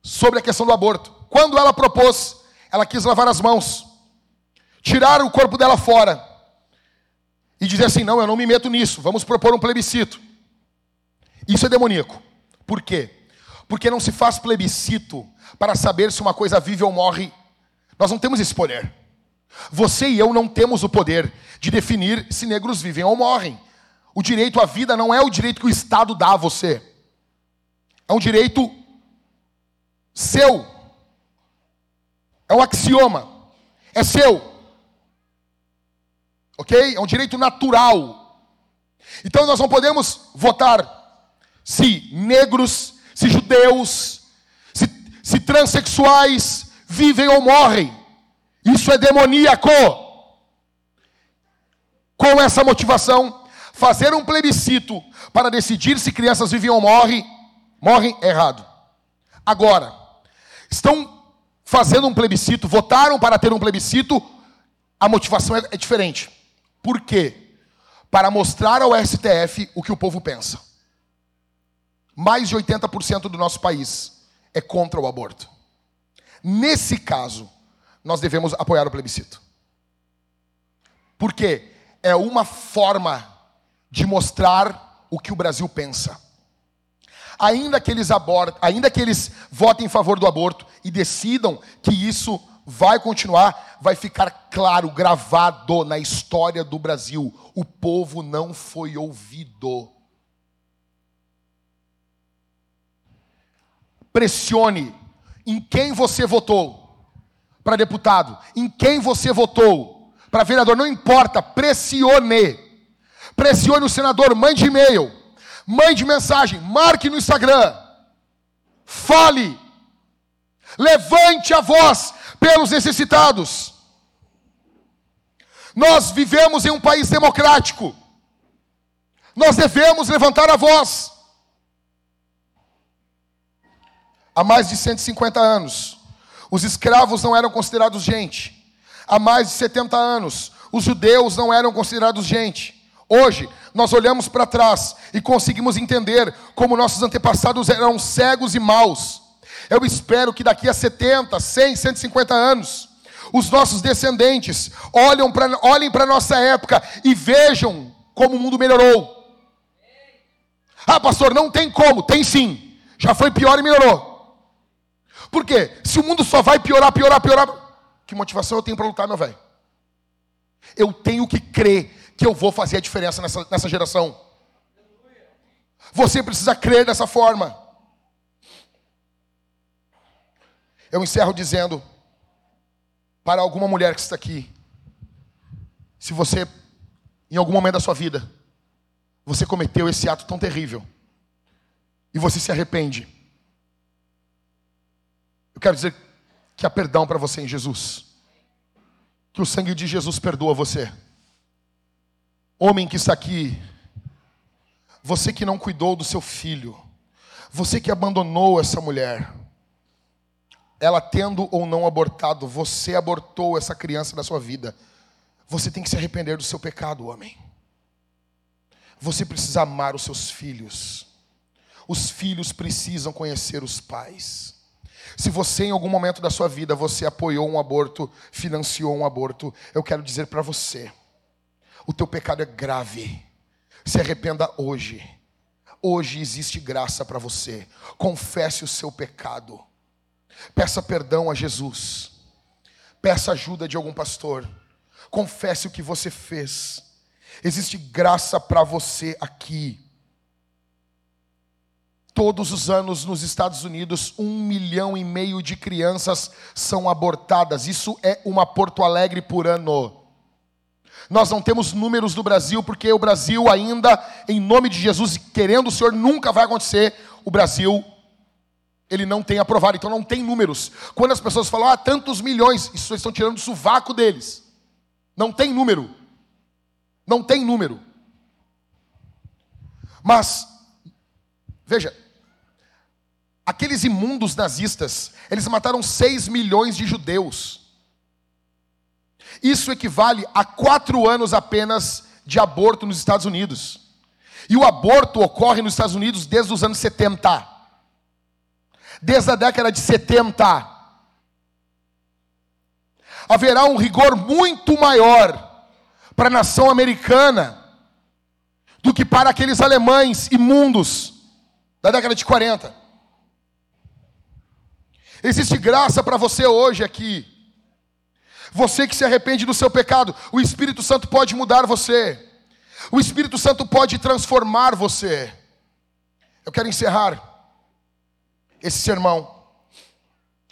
sobre a questão do aborto. Quando ela propôs, ela quis lavar as mãos, tirar o corpo dela fora e dizer assim: não, eu não me meto nisso, vamos propor um plebiscito. Isso é demoníaco. Por quê? Porque não se faz plebiscito para saber se uma coisa vive ou morre. Nós não temos esse poder. Você e eu não temos o poder de definir se negros vivem ou morrem. O direito à vida não é o direito que o Estado dá a você. É um direito seu. É um axioma. É seu. Ok? É um direito natural. Então nós não podemos votar se negros, se judeus, se, se transexuais vivem ou morrem. Isso é demoníaco. Com essa motivação, fazer um plebiscito para decidir se crianças vivem ou morrem, morrem é errado. Agora, estão fazendo um plebiscito, votaram para ter um plebiscito, a motivação é, é diferente. Por quê? Para mostrar ao STF o que o povo pensa. Mais de 80% do nosso país é contra o aborto. Nesse caso, nós devemos apoiar o plebiscito. Porque é uma forma de mostrar o que o Brasil pensa. Ainda que eles abortem, ainda que eles votem em favor do aborto e decidam que isso vai continuar, vai ficar claro, gravado na história do Brasil: o povo não foi ouvido. Pressione em quem você votou para deputado, em quem você votou para vereador, não importa, pressione. Pressione o senador, mande e-mail, mande mensagem, marque no Instagram, fale, levante a voz, pelos necessitados. Nós vivemos em um país democrático. Nós devemos levantar a voz. Há mais de 150 anos, os escravos não eram considerados gente. Há mais de 70 anos, os judeus não eram considerados gente. Hoje, nós olhamos para trás e conseguimos entender como nossos antepassados eram cegos e maus eu espero que daqui a 70, 100, 150 anos, os nossos descendentes olhem para olhem a nossa época e vejam como o mundo melhorou. Ah, pastor, não tem como. Tem sim. Já foi pior e melhorou. Por quê? Se o mundo só vai piorar, piorar, piorar, que motivação eu tenho para lutar, meu velho? Eu tenho que crer que eu vou fazer a diferença nessa, nessa geração. Você precisa crer dessa forma. Eu encerro dizendo para alguma mulher que está aqui: se você, em algum momento da sua vida, você cometeu esse ato tão terrível e você se arrepende, eu quero dizer que há perdão para você em Jesus, que o sangue de Jesus perdoa você. Homem que está aqui, você que não cuidou do seu filho, você que abandonou essa mulher, ela tendo ou não abortado, você abortou essa criança da sua vida. Você tem que se arrepender do seu pecado, homem. Você precisa amar os seus filhos. Os filhos precisam conhecer os pais. Se você em algum momento da sua vida você apoiou um aborto, financiou um aborto, eu quero dizer para você, o teu pecado é grave. Se arrependa hoje. Hoje existe graça para você. Confesse o seu pecado. Peça perdão a Jesus. Peça ajuda de algum pastor. Confesse o que você fez. Existe graça para você aqui. Todos os anos nos Estados Unidos, um milhão e meio de crianças são abortadas. Isso é uma Porto Alegre por ano. Nós não temos números do Brasil, porque o Brasil ainda, em nome de Jesus, querendo o Senhor, nunca vai acontecer. O Brasil ele não tem aprovado, então não tem números. Quando as pessoas falam, ah, tantos milhões, isso estão tirando do sovaco deles. Não tem número. Não tem número. Mas, veja, aqueles imundos nazistas, eles mataram 6 milhões de judeus. Isso equivale a quatro anos apenas de aborto nos Estados Unidos. E o aborto ocorre nos Estados Unidos desde os anos 70. Desde a década de 70. Haverá um rigor muito maior para a nação americana do que para aqueles alemães imundos da década de 40. Existe graça para você hoje aqui. Você que se arrepende do seu pecado, o Espírito Santo pode mudar você. O Espírito Santo pode transformar você. Eu quero encerrar esse sermão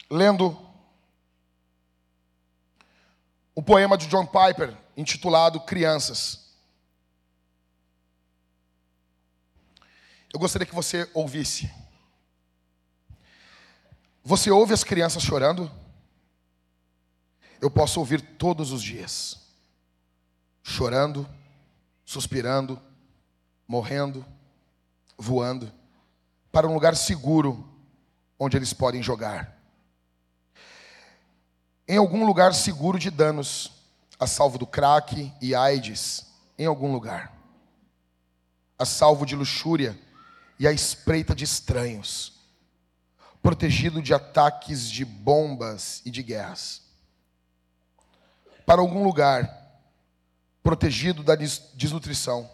lendo um poema de John Piper intitulado Crianças. Eu gostaria que você ouvisse. Você ouve as crianças chorando? Eu posso ouvir todos os dias, chorando, suspirando, morrendo, voando, para um lugar seguro onde eles podem jogar. Em algum lugar seguro de danos, a salvo do crack e AIDS, em algum lugar. A salvo de luxúria e a espreita de estranhos protegido de ataques de bombas e de guerras. Para algum lugar, protegido da desnutrição,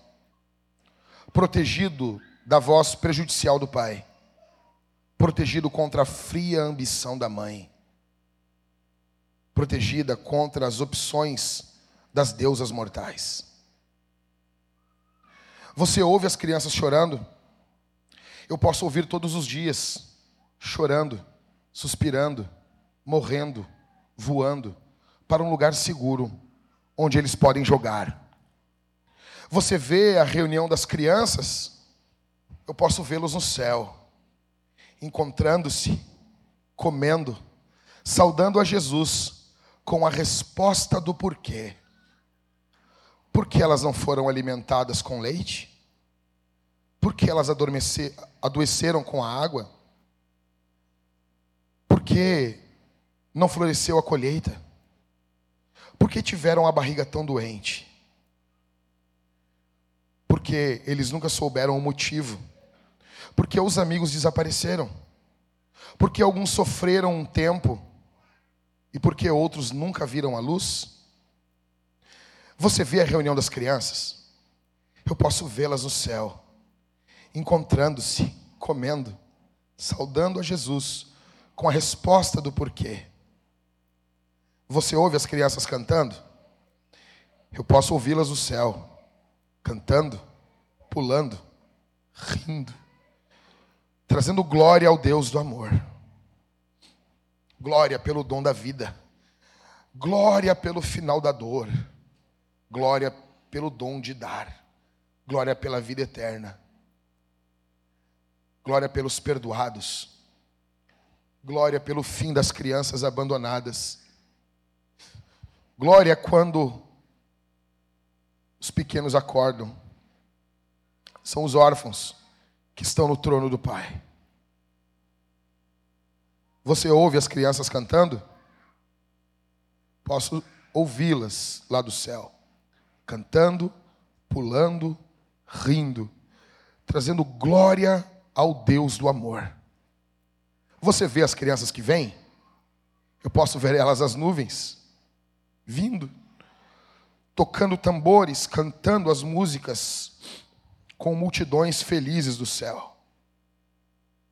protegido da voz prejudicial do pai, protegido contra a fria ambição da mãe, protegida contra as opções das deusas mortais. Você ouve as crianças chorando? Eu posso ouvir todos os dias chorando, suspirando, morrendo, voando para um lugar seguro onde eles podem jogar. Você vê a reunião das crianças, eu posso vê-los no céu, encontrando-se, comendo, saudando a Jesus com a resposta do porquê. Por que elas não foram alimentadas com leite? Por que elas adoeceram com a água? Porque não floresceu a colheita? Porque tiveram a barriga tão doente? Porque eles nunca souberam o motivo? Porque os amigos desapareceram? Porque alguns sofreram um tempo e porque outros nunca viram a luz? Você vê a reunião das crianças? Eu posso vê-las no céu, encontrando-se, comendo, saudando a Jesus com a resposta do porquê. Você ouve as crianças cantando? Eu posso ouvi-las no céu, cantando, pulando, rindo, trazendo glória ao Deus do amor. Glória pelo dom da vida. Glória pelo final da dor. Glória pelo dom de dar. Glória pela vida eterna. Glória pelos perdoados. Glória pelo fim das crianças abandonadas. Glória quando os pequenos acordam. São os órfãos que estão no trono do Pai. Você ouve as crianças cantando? Posso ouvi-las lá do céu, cantando, pulando, rindo, trazendo glória ao Deus do amor. Você vê as crianças que vêm? Eu posso ver elas nas nuvens, vindo, tocando tambores, cantando as músicas com multidões felizes do céu.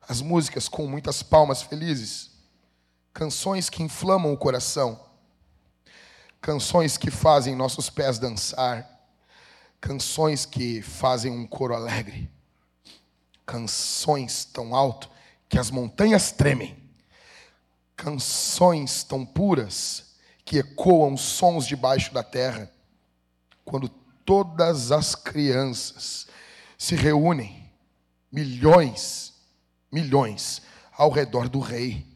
As músicas com muitas palmas felizes, canções que inflamam o coração, canções que fazem nossos pés dançar, canções que fazem um coro alegre, canções tão alto que as montanhas tremem, canções tão puras que ecoam sons debaixo da terra, quando todas as crianças se reúnem, milhões, milhões, ao redor do rei.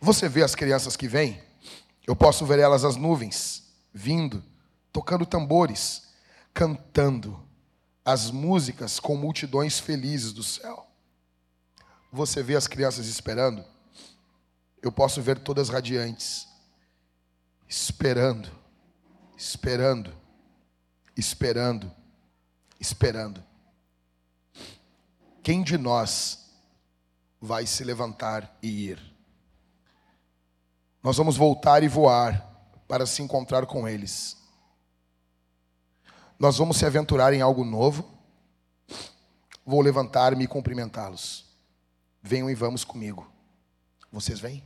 Você vê as crianças que vêm? Eu posso ver elas as nuvens, vindo, tocando tambores, cantando, as músicas com multidões felizes do céu. Você vê as crianças esperando? Eu posso ver todas radiantes, esperando, esperando, esperando, esperando. Quem de nós vai se levantar e ir? Nós vamos voltar e voar para se encontrar com eles. Nós vamos se aventurar em algo novo. Vou levantar-me e cumprimentá-los. Venham e vamos comigo. Vocês vêm?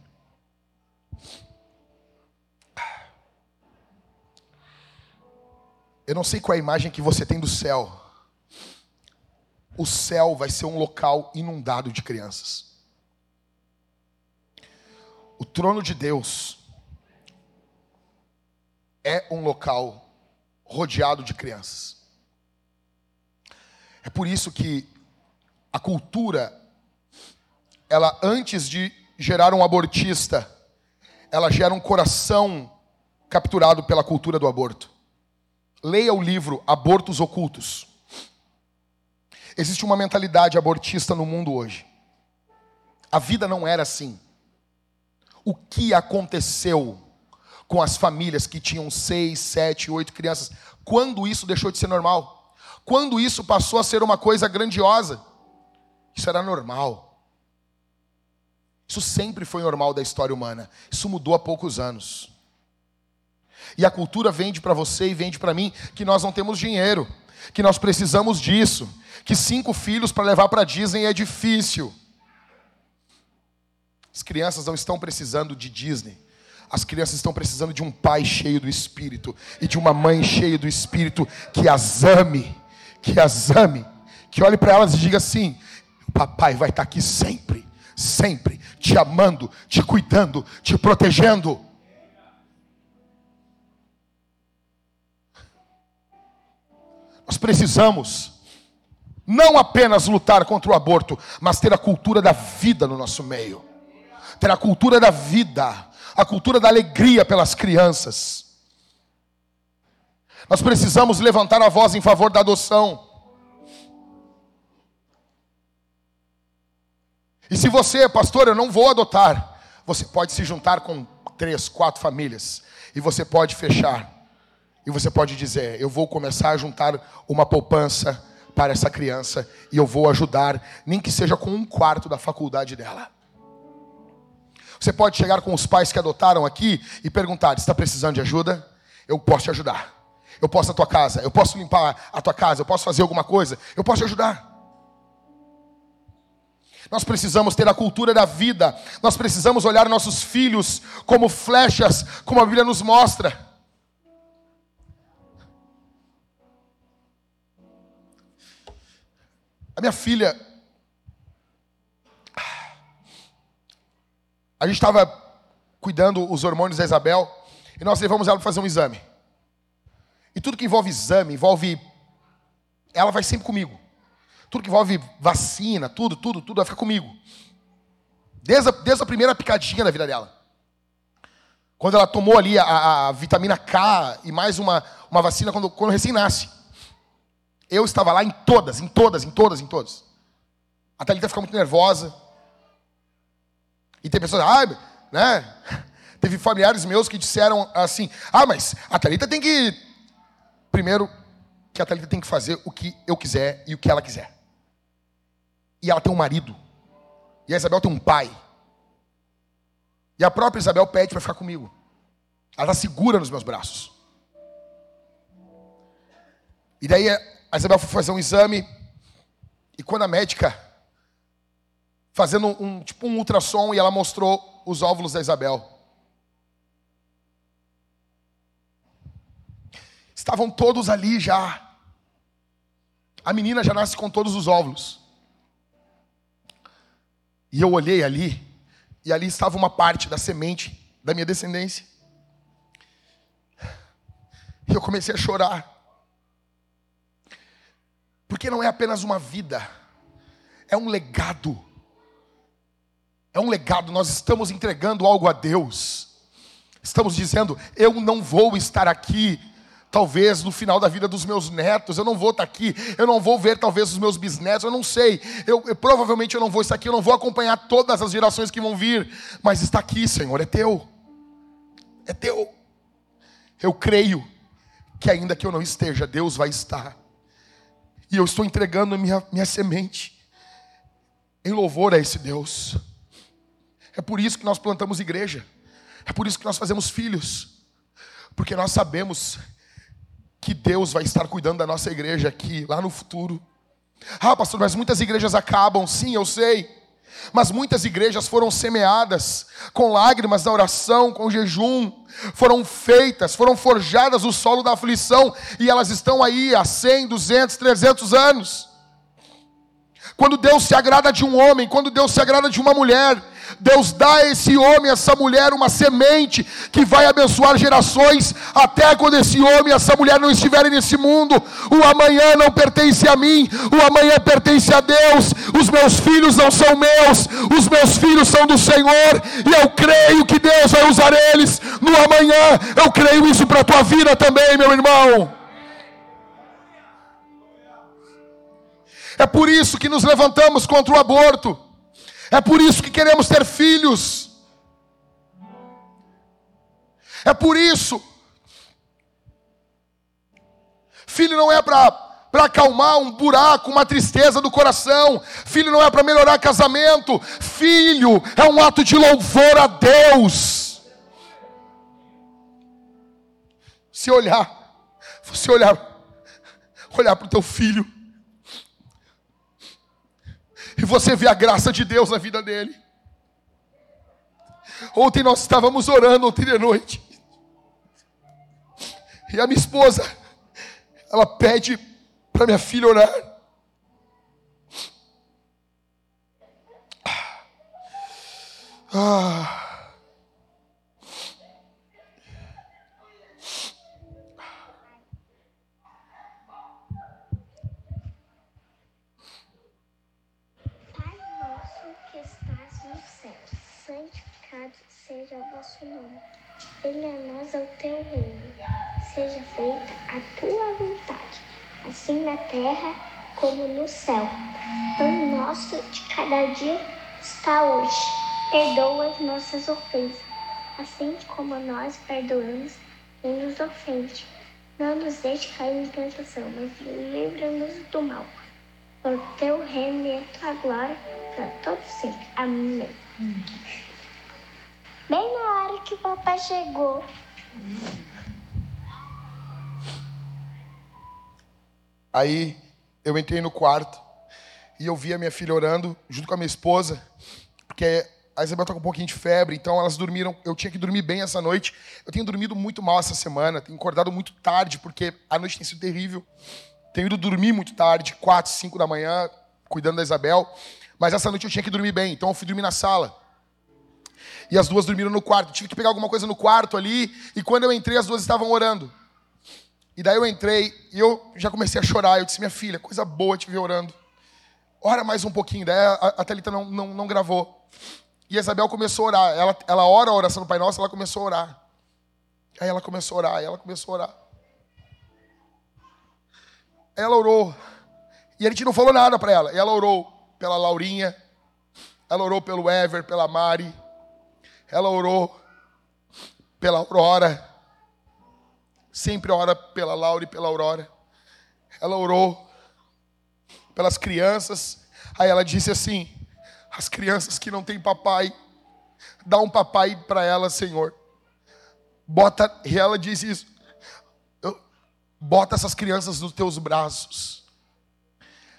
Eu não sei qual é a imagem que você tem do céu. O céu vai ser um local inundado de crianças. O trono de Deus é um local rodeado de crianças. É por isso que a cultura, ela antes de gerar um abortista, ela gera um coração capturado pela cultura do aborto. Leia o livro Abortos Ocultos. Existe uma mentalidade abortista no mundo hoje. A vida não era assim. O que aconteceu com as famílias que tinham seis, sete, oito crianças? Quando isso deixou de ser normal? Quando isso passou a ser uma coisa grandiosa? Isso era normal. Isso sempre foi normal da história humana. Isso mudou há poucos anos. E a cultura vende para você e vende para mim que nós não temos dinheiro, que nós precisamos disso, que cinco filhos para levar para Disney é difícil. As crianças não estão precisando de Disney. As crianças estão precisando de um pai cheio do Espírito e de uma mãe cheia do Espírito que as ame, que as ame, que olhe para elas e diga assim: Papai vai estar aqui sempre, sempre, te amando, te cuidando, te protegendo. Nós precisamos não apenas lutar contra o aborto, mas ter a cultura da vida no nosso meio. Ter a cultura da vida, a cultura da alegria pelas crianças. Nós precisamos levantar a voz em favor da adoção. E se você, pastor, eu não vou adotar, você pode se juntar com três, quatro famílias e você pode fechar. E você pode dizer: Eu vou começar a juntar uma poupança para essa criança e eu vou ajudar, nem que seja com um quarto da faculdade dela. Você pode chegar com os pais que adotaram aqui e perguntar: Está precisando de ajuda? Eu posso te ajudar. Eu posso a tua casa, eu posso limpar a tua casa, eu posso fazer alguma coisa, eu posso te ajudar. Nós precisamos ter a cultura da vida. Nós precisamos olhar nossos filhos como flechas, como a Bíblia nos mostra. A minha filha. A gente estava cuidando os hormônios da Isabel e nós levamos ela para fazer um exame. E tudo que envolve exame, envolve. Ela vai sempre comigo. Tudo que envolve vacina, tudo, tudo, tudo vai ficar comigo. Desde a, desde a primeira picadinha da vida dela. Quando ela tomou ali a, a vitamina K e mais uma, uma vacina quando, quando recém nasce. Eu estava lá em todas, em todas, em todas, em todas. A Thalita fica muito nervosa. E tem pessoas, ah, né? Teve familiares meus que disseram assim: ah, mas a Thalita tem que. Primeiro, que a Thalita tem que fazer o que eu quiser e o que ela quiser. E ela tem um marido. E a Isabel tem um pai. E a própria Isabel pede para ficar comigo. Ela está segura nos meus braços. E daí a Isabel foi fazer um exame. E quando a médica, fazendo um tipo um ultrassom, e ela mostrou os óvulos da Isabel. Estavam todos ali já. A menina já nasce com todos os óvulos. E eu olhei ali, e ali estava uma parte da semente da minha descendência. E eu comecei a chorar. Porque não é apenas uma vida, é um legado. É um legado, nós estamos entregando algo a Deus. Estamos dizendo, eu não vou estar aqui talvez no final da vida dos meus netos, eu não vou estar aqui, eu não vou ver talvez os meus bisnetos, eu não sei, eu, eu, provavelmente eu não vou estar aqui, eu não vou acompanhar todas as gerações que vão vir, mas está aqui, Senhor, é teu, é teu. Eu creio que ainda que eu não esteja, Deus vai estar, e eu estou entregando minha, minha semente em louvor a esse Deus. É por isso que nós plantamos igreja, é por isso que nós fazemos filhos, porque nós sabemos que Deus vai estar cuidando da nossa igreja aqui, lá no futuro. Ah, pastor, mas muitas igrejas acabam, sim, eu sei. Mas muitas igrejas foram semeadas com lágrimas da oração, com jejum, foram feitas, foram forjadas o solo da aflição, e elas estão aí há 100, 200, 300 anos. Quando Deus se agrada de um homem, quando Deus se agrada de uma mulher, Deus dá a esse homem, a essa mulher, uma semente que vai abençoar gerações, até quando esse homem e essa mulher não estiverem nesse mundo. O amanhã não pertence a mim, o amanhã pertence a Deus. Os meus filhos não são meus, os meus filhos são do Senhor, e eu creio que Deus vai usar eles no amanhã. Eu creio isso para a tua vida também, meu irmão. É por isso que nos levantamos contra o aborto. É por isso que queremos ter filhos. É por isso. Filho não é para para acalmar um buraco, uma tristeza do coração. Filho não é para melhorar casamento. Filho é um ato de louvor a Deus. Se olhar, você olhar, olhar para o teu filho e você vê a graça de Deus na vida dele. Ontem nós estávamos orando, ontem de noite. E a minha esposa, ela pede para minha filha orar. Ah. Seja o vosso nome. Venha a nós o teu reino. Seja feita a tua vontade, assim na terra como no céu. Pão nosso de cada dia está hoje. Perdoa as nossas ofensas, assim como nós perdoamos quem nos ofende. Não nos deixe cair em tentação, mas livra-nos do mal. Por teu reino e a tua glória, para todos sempre. Amém. Hum. Bem na hora que o papai chegou. Aí eu entrei no quarto e eu vi a minha filha orando junto com a minha esposa, porque a Isabel está com um pouquinho de febre, então elas dormiram. Eu tinha que dormir bem essa noite. Eu tenho dormido muito mal essa semana, tenho acordado muito tarde, porque a noite tem sido terrível. Tenho ido dormir muito tarde, quatro, cinco da manhã, cuidando da Isabel. Mas essa noite eu tinha que dormir bem, então eu fui dormir na sala. E as duas dormiram no quarto. tive que pegar alguma coisa no quarto ali. E quando eu entrei, as duas estavam orando. E daí eu entrei e eu já comecei a chorar. Eu disse, minha filha, coisa boa te ver orando. Ora mais um pouquinho. Daí a, a Thalita não, não, não gravou. E a Isabel começou a orar. Ela, ela ora a oração do Pai Nosso, ela começou a orar. Aí ela começou a orar, ela começou a orar. Ela orou. E a gente não falou nada para ela. Ela orou pela Laurinha. Ela orou pelo Ever, pela Mari. Ela orou pela Aurora. Sempre ora pela Laura e pela Aurora. Ela orou pelas crianças. Aí ela disse assim: as crianças que não têm papai, dá um papai para elas, Senhor. Bota, e ela disse isso. Bota essas crianças nos teus braços.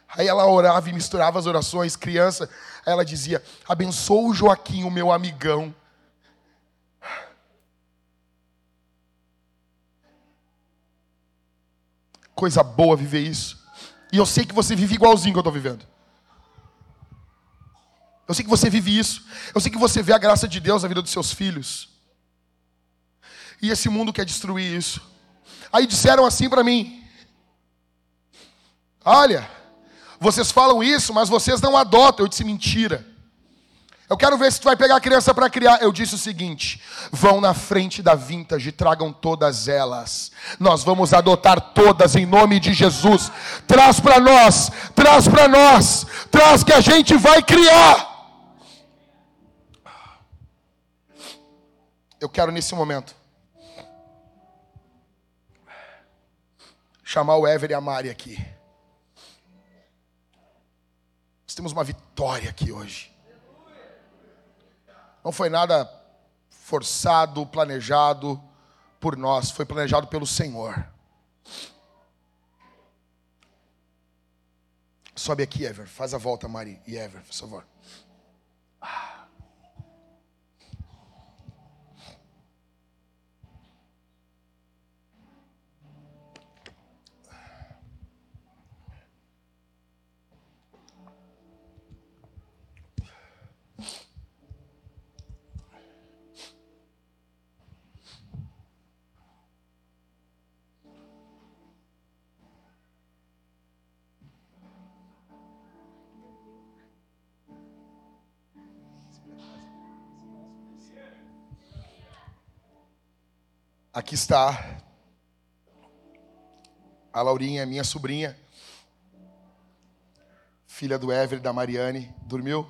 Aí ela orava e misturava as orações, criança. Aí ela dizia: abençoa o Joaquim, o meu amigão. Coisa boa viver isso. E eu sei que você vive igualzinho que eu estou vivendo. Eu sei que você vive isso. Eu sei que você vê a graça de Deus na vida dos seus filhos. E esse mundo quer destruir isso. Aí disseram assim para mim: Olha, vocês falam isso, mas vocês não adotam. Eu disse: mentira. Eu quero ver se tu vai pegar a criança para criar. Eu disse o seguinte: vão na frente da vintage, tragam todas elas. Nós vamos adotar todas em nome de Jesus. Traz para nós, traz para nós, traz que a gente vai criar. Eu quero nesse momento chamar o Ever e a Mari aqui. Nós temos uma vitória aqui hoje. Não foi nada forçado, planejado por nós, foi planejado pelo Senhor. Sobe aqui, Ever. Faz a volta, Mari e Ever, por favor. Aqui está a Laurinha, minha sobrinha, filha do Ever da Mariane. Dormiu?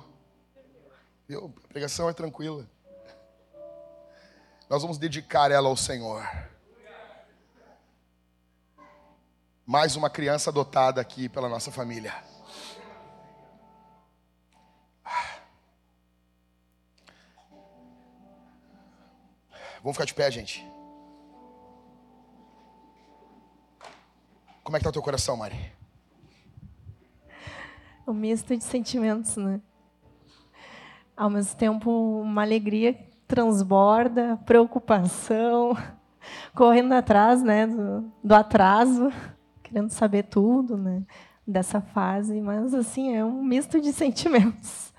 Viu? A pregação é tranquila. Nós vamos dedicar ela ao Senhor. Mais uma criança adotada aqui pela nossa família. Vamos ficar de pé, gente. Como é que tá o teu coração, Mari? Um misto de sentimentos, né? Ao mesmo tempo, uma alegria transborda, preocupação, correndo atrás, né, do, do atraso, querendo saber tudo, né, dessa fase, mas assim, é um misto de sentimentos.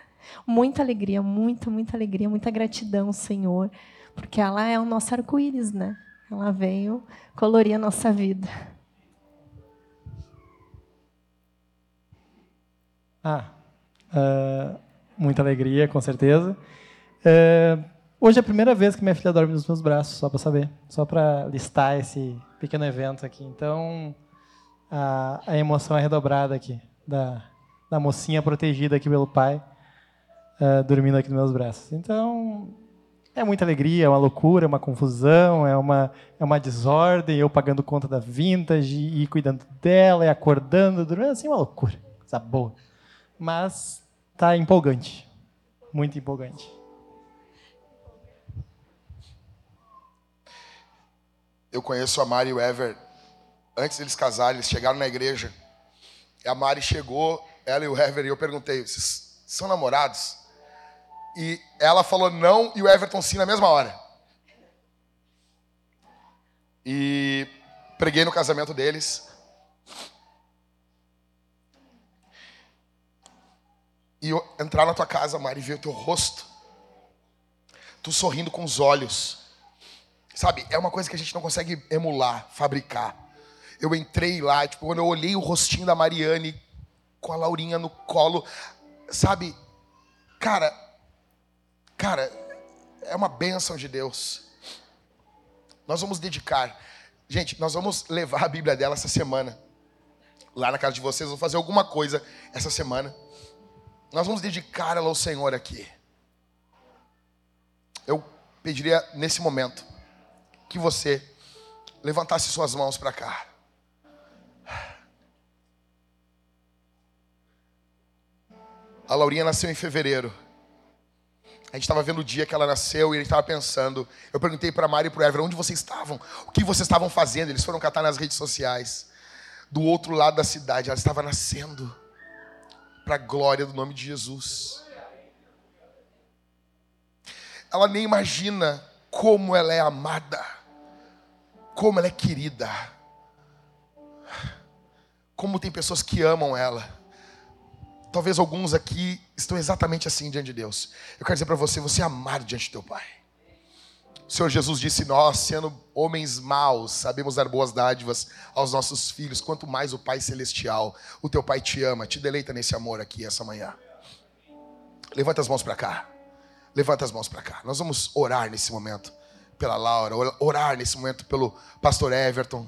Muita alegria, muita, muita alegria, muita gratidão, Senhor, porque ela é o nosso arco-íris, né? Ela veio colorir a nossa vida. Ah, uh, muita alegria, com certeza. Uh, hoje é a primeira vez que minha filha dorme nos meus braços, só para saber, só para listar esse pequeno evento aqui. Então, a, a emoção é redobrada aqui, da, da mocinha protegida aqui pelo pai, uh, dormindo aqui nos meus braços. Então, é muita alegria, é uma loucura, é uma confusão, é uma, é uma desordem, eu pagando conta da vintage e cuidando dela, e acordando, dormindo, assim, uma loucura, coisa boa mas tá empolgante. Muito empolgante. Eu conheço a Mari e o Ever. Antes deles casarem, eles chegaram na igreja. A Mari chegou, ela e o Ever, e eu perguntei: vocês são namorados? E ela falou não e o Everton sim na mesma hora. E preguei no casamento deles. E entrar na tua casa, Mari, e ver o teu rosto, tu sorrindo com os olhos, sabe? É uma coisa que a gente não consegue emular, fabricar. Eu entrei lá, tipo, quando eu olhei o rostinho da Mariane com a Laurinha no colo, sabe? Cara, cara, é uma bênção de Deus. Nós vamos dedicar, gente, nós vamos levar a Bíblia dela essa semana. Lá na casa de vocês, vou fazer alguma coisa essa semana. Nós vamos dedicar ela ao Senhor aqui. Eu pediria nesse momento que você levantasse suas mãos para cá. A Laurinha nasceu em fevereiro. A gente estava vendo o dia que ela nasceu e ele estava pensando. Eu perguntei para Mari e para o Ever onde vocês estavam, o que vocês estavam fazendo. Eles foram catar nas redes sociais. Do outro lado da cidade, ela estava nascendo para a glória do nome de Jesus. Ela nem imagina como ela é amada, como ela é querida, como tem pessoas que amam ela. Talvez alguns aqui estão exatamente assim diante de Deus. Eu quero dizer para você, você é amado diante do teu Pai. O Senhor Jesus disse: Nós, sendo homens maus, sabemos dar boas dádivas aos nossos filhos, quanto mais o Pai Celestial, o teu Pai te ama, te deleita nesse amor aqui essa manhã. Levanta as mãos para cá. Levanta as mãos para cá. Nós vamos orar nesse momento pela Laura, orar nesse momento pelo pastor Everton,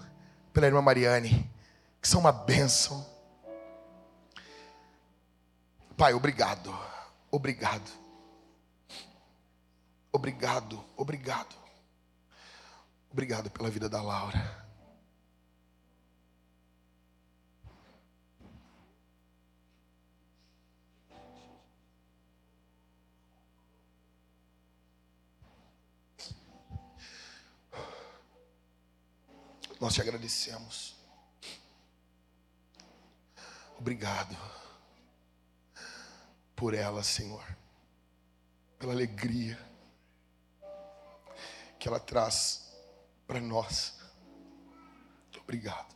pela irmã Mariane, que são uma bênção. Pai, obrigado. Obrigado. Obrigado, obrigado. Obrigado pela vida da Laura. Nós te agradecemos. Obrigado por ela, Senhor, pela alegria que ela traz para nós. Obrigado.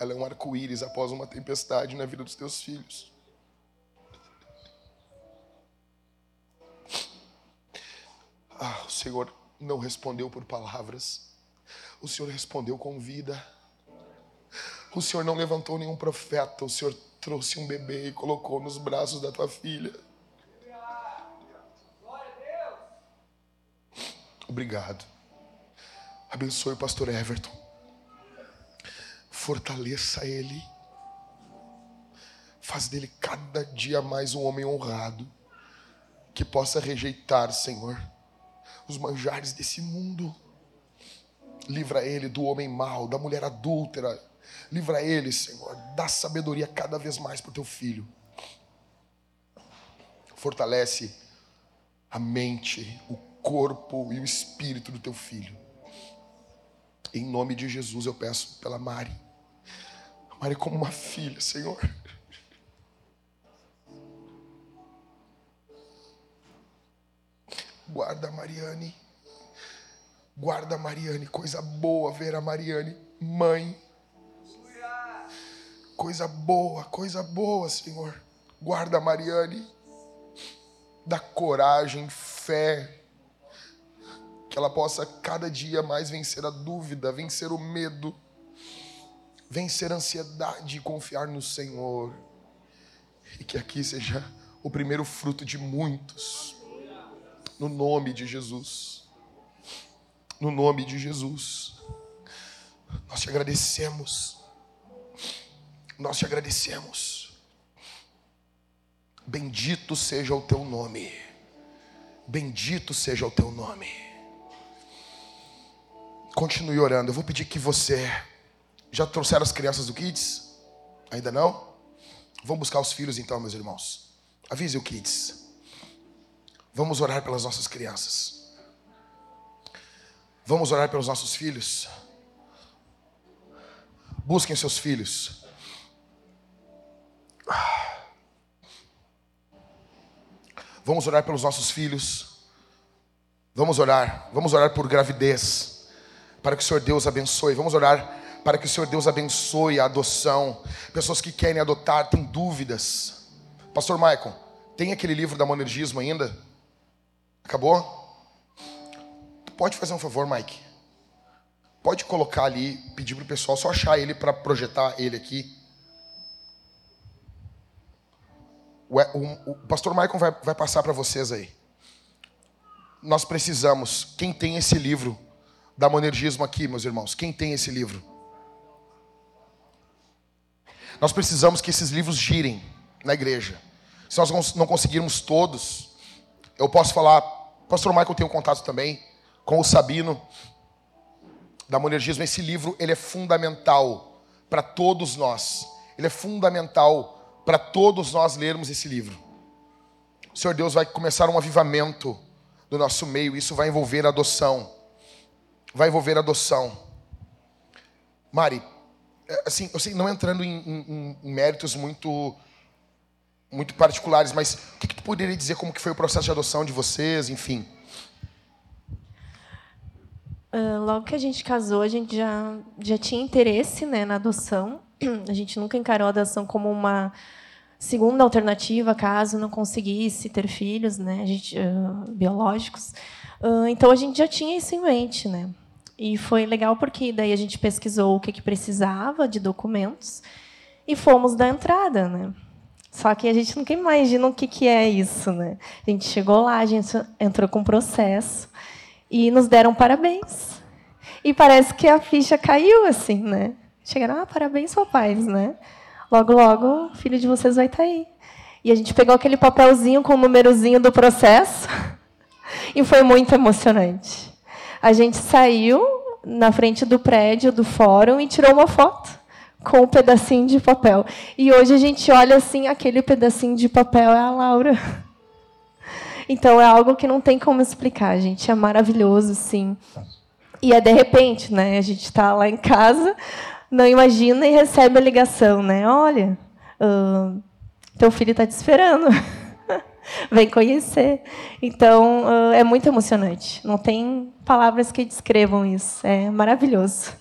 Ela é um arco-íris após uma tempestade na vida dos teus filhos. Ah, o Senhor não respondeu por palavras. O Senhor respondeu com vida. O Senhor não levantou nenhum profeta, o Senhor trouxe um bebê e colocou nos braços da tua filha. Obrigado. Abençoe o pastor Everton. Fortaleça ele. Faz dele cada dia mais um homem honrado. Que possa rejeitar, Senhor, os manjares desse mundo Livra ele do homem mau, da mulher adúltera. Livra ele, Senhor. Dá sabedoria cada vez mais para o teu filho. Fortalece a mente, o corpo e o espírito do teu filho. Em nome de Jesus eu peço pela Mari. Mari como uma filha, Senhor. Guarda a Mariane. Guarda a Mariane, coisa boa ver a Mariane, mãe. Coisa boa, coisa boa, Senhor. Guarda a Mariane. Dá coragem, fé. Que ela possa cada dia mais vencer a dúvida, vencer o medo, vencer a ansiedade e confiar no Senhor. E que aqui seja o primeiro fruto de muitos. No nome de Jesus no nome de Jesus. Nós te agradecemos. Nós te agradecemos. Bendito seja o teu nome. Bendito seja o teu nome. Continue orando. Eu vou pedir que você. Já trouxeram as crianças do Kids? Ainda não? Vamos buscar os filhos então, meus irmãos. Avise o Kids. Vamos orar pelas nossas crianças. Vamos orar pelos nossos filhos. Busquem seus filhos. Vamos orar pelos nossos filhos. Vamos orar. Vamos orar por gravidez. Para que o Senhor Deus abençoe. Vamos orar para que o Senhor Deus abençoe a adoção. Pessoas que querem adotar, têm dúvidas. Pastor Michael, tem aquele livro da monergismo ainda? Acabou? Pode fazer um favor, Mike? Pode colocar ali, pedir para o pessoal só achar ele para projetar ele aqui. O, o, o pastor Michael vai, vai passar para vocês aí. Nós precisamos, quem tem esse livro da Monergismo aqui, meus irmãos? Quem tem esse livro? Nós precisamos que esses livros girem na igreja. Se nós não conseguirmos todos, eu posso falar, pastor Michael tem um contato também com o Sabino da Monergismo. Esse livro ele é fundamental para todos nós. Ele é fundamental para todos nós lermos esse livro. O Senhor Deus vai começar um avivamento do nosso meio. Isso vai envolver adoção. Vai envolver adoção. Mari, é, assim, eu sei, não entrando em, em, em méritos muito muito particulares, mas o que, que tu poderia dizer como que foi o processo de adoção de vocês, enfim? Uh, logo que a gente casou, a gente já, já tinha interesse né, na adoção. A gente nunca encarou a adoção como uma segunda alternativa, caso não conseguisse ter filhos né, a gente, uh, biológicos. Uh, então, a gente já tinha isso em mente. Né? E foi legal porque daí a gente pesquisou o que, que precisava de documentos e fomos da entrada. Né? Só que a gente nunca imagina o que, que é isso, né? A gente chegou lá, a gente entrou com processo e nos deram parabéns. E parece que a ficha caiu, assim, né? Chegaram, ah, parabéns, papais, né? Logo, logo, o filho de vocês vai estar aí. E a gente pegou aquele papelzinho com o númerozinho do processo e foi muito emocionante. A gente saiu na frente do prédio do fórum e tirou uma foto com um pedacinho de papel. E hoje a gente olha assim, aquele pedacinho de papel é a Laura. Então é algo que não tem como explicar, gente. É maravilhoso, sim. E é de repente, né? A gente está lá em casa, não imagina e recebe a ligação, né? Olha, uh, teu filho está te esperando. Vem conhecer. Então, uh, é muito emocionante. Não tem palavras que descrevam isso. É maravilhoso.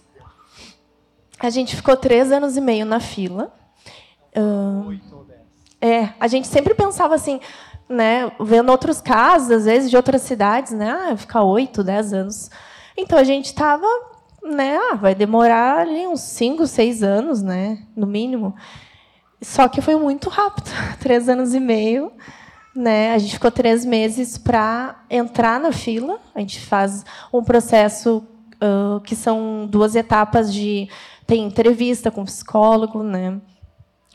A gente ficou três anos e meio na fila. Uh, é, a gente sempre pensava assim, né, vendo outros casos, às vezes de outras cidades, né, ah, ficar oito, dez anos. Então a gente estava, né, ah, vai demorar ali uns cinco, seis anos, né, no mínimo. Só que foi muito rápido, três anos e meio. Né? A gente ficou três meses para entrar na fila. A gente faz um processo uh, que são duas etapas de tem entrevista com psicólogo, né?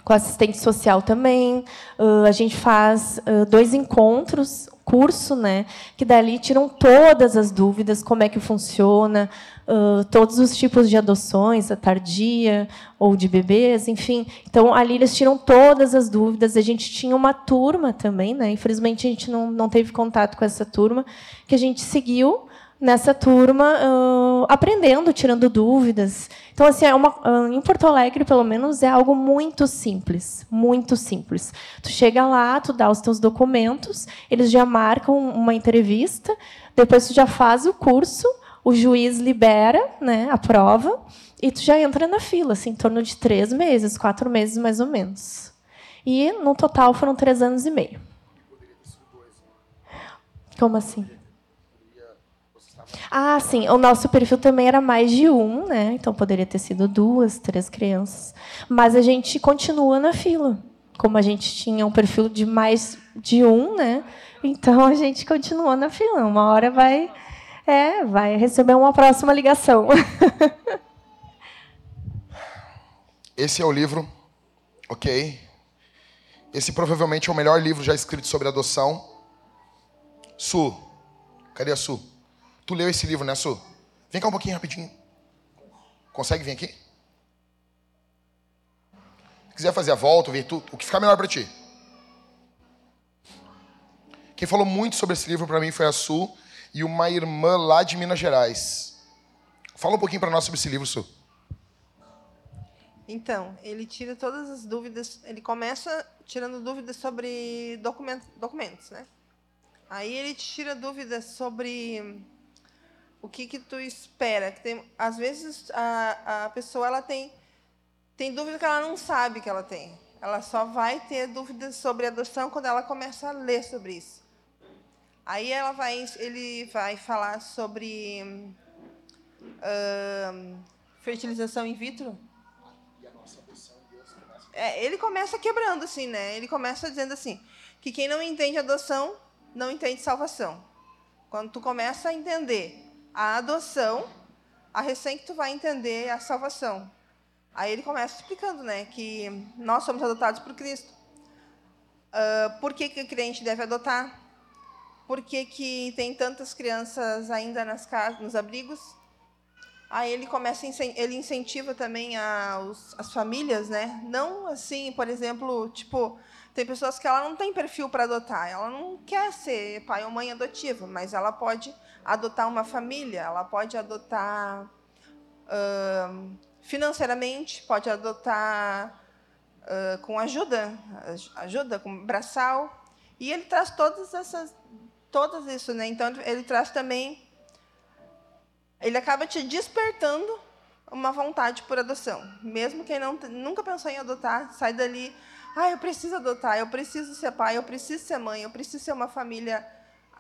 com assistente social também. Uh, a gente faz uh, dois encontros, curso, né? que dali tiram todas as dúvidas, como é que funciona, uh, todos os tipos de adoções, a tardia ou de bebês, enfim. Então, ali eles tiram todas as dúvidas. A gente tinha uma turma também, né? infelizmente a gente não, não teve contato com essa turma, que a gente seguiu nessa turma, uh, aprendendo, tirando dúvidas. Então, assim, é uma, uh, em Porto Alegre, pelo menos, é algo muito simples, muito simples. Tu chega lá, tu dá os teus documentos, eles já marcam uma entrevista, depois tu já faz o curso, o juiz libera né, a prova e tu já entra na fila, assim, em torno de três meses, quatro meses mais ou menos. E, no total, foram três anos e meio. Como assim? Ah, sim. O nosso perfil também era mais de um, né? Então poderia ter sido duas, três crianças. Mas a gente continua na fila. Como a gente tinha um perfil de mais de um, né? Então a gente continua na fila. Uma hora vai, é, vai receber uma próxima ligação. Esse é o livro, ok? Esse provavelmente é o melhor livro já escrito sobre adoção. Su, cadê a Su? Tu leu esse livro, né, Su? Vem cá um pouquinho rapidinho. Consegue vir aqui? Se quiser fazer a volta, ver tu, o que ficar melhor para ti. Quem falou muito sobre esse livro para mim foi a Su e uma irmã lá de Minas Gerais. Fala um pouquinho para nós sobre esse livro, Su. Então, ele tira todas as dúvidas. Ele começa tirando dúvidas sobre documentos né? Aí ele tira dúvidas sobre o que que tu espera? Tem, às vezes a, a pessoa ela tem tem dúvida que ela não sabe que ela tem. Ela só vai ter dúvidas sobre adoção quando ela começa a ler sobre isso. Aí ela vai, ele vai falar sobre fertilização in vitro. É, ele começa quebrando assim, né? Ele começa dizendo assim que quem não entende adoção não entende salvação. Quando tu começa a entender a adoção, a recém que tu vai entender a salvação. Aí ele começa explicando, né, que nós somos adotados por Cristo. Uh, por que, que o crente deve adotar? Por que, que tem tantas crianças ainda nas casas, nos abrigos? Aí ele começa, ele incentiva também as, as famílias, né? Não assim, por exemplo, tipo, tem pessoas que ela não tem perfil para adotar, ela não quer ser pai ou mãe adotiva, mas ela pode adotar uma família, ela pode adotar uh, financeiramente, pode adotar uh, com ajuda, ajuda com braçal, e ele traz todas essas, todas isso, né? Então ele traz também, ele acaba te despertando uma vontade por adoção, mesmo quem não nunca pensou em adotar, sai dali ah, eu preciso adotar, eu preciso ser pai, eu preciso ser mãe, eu preciso ser uma família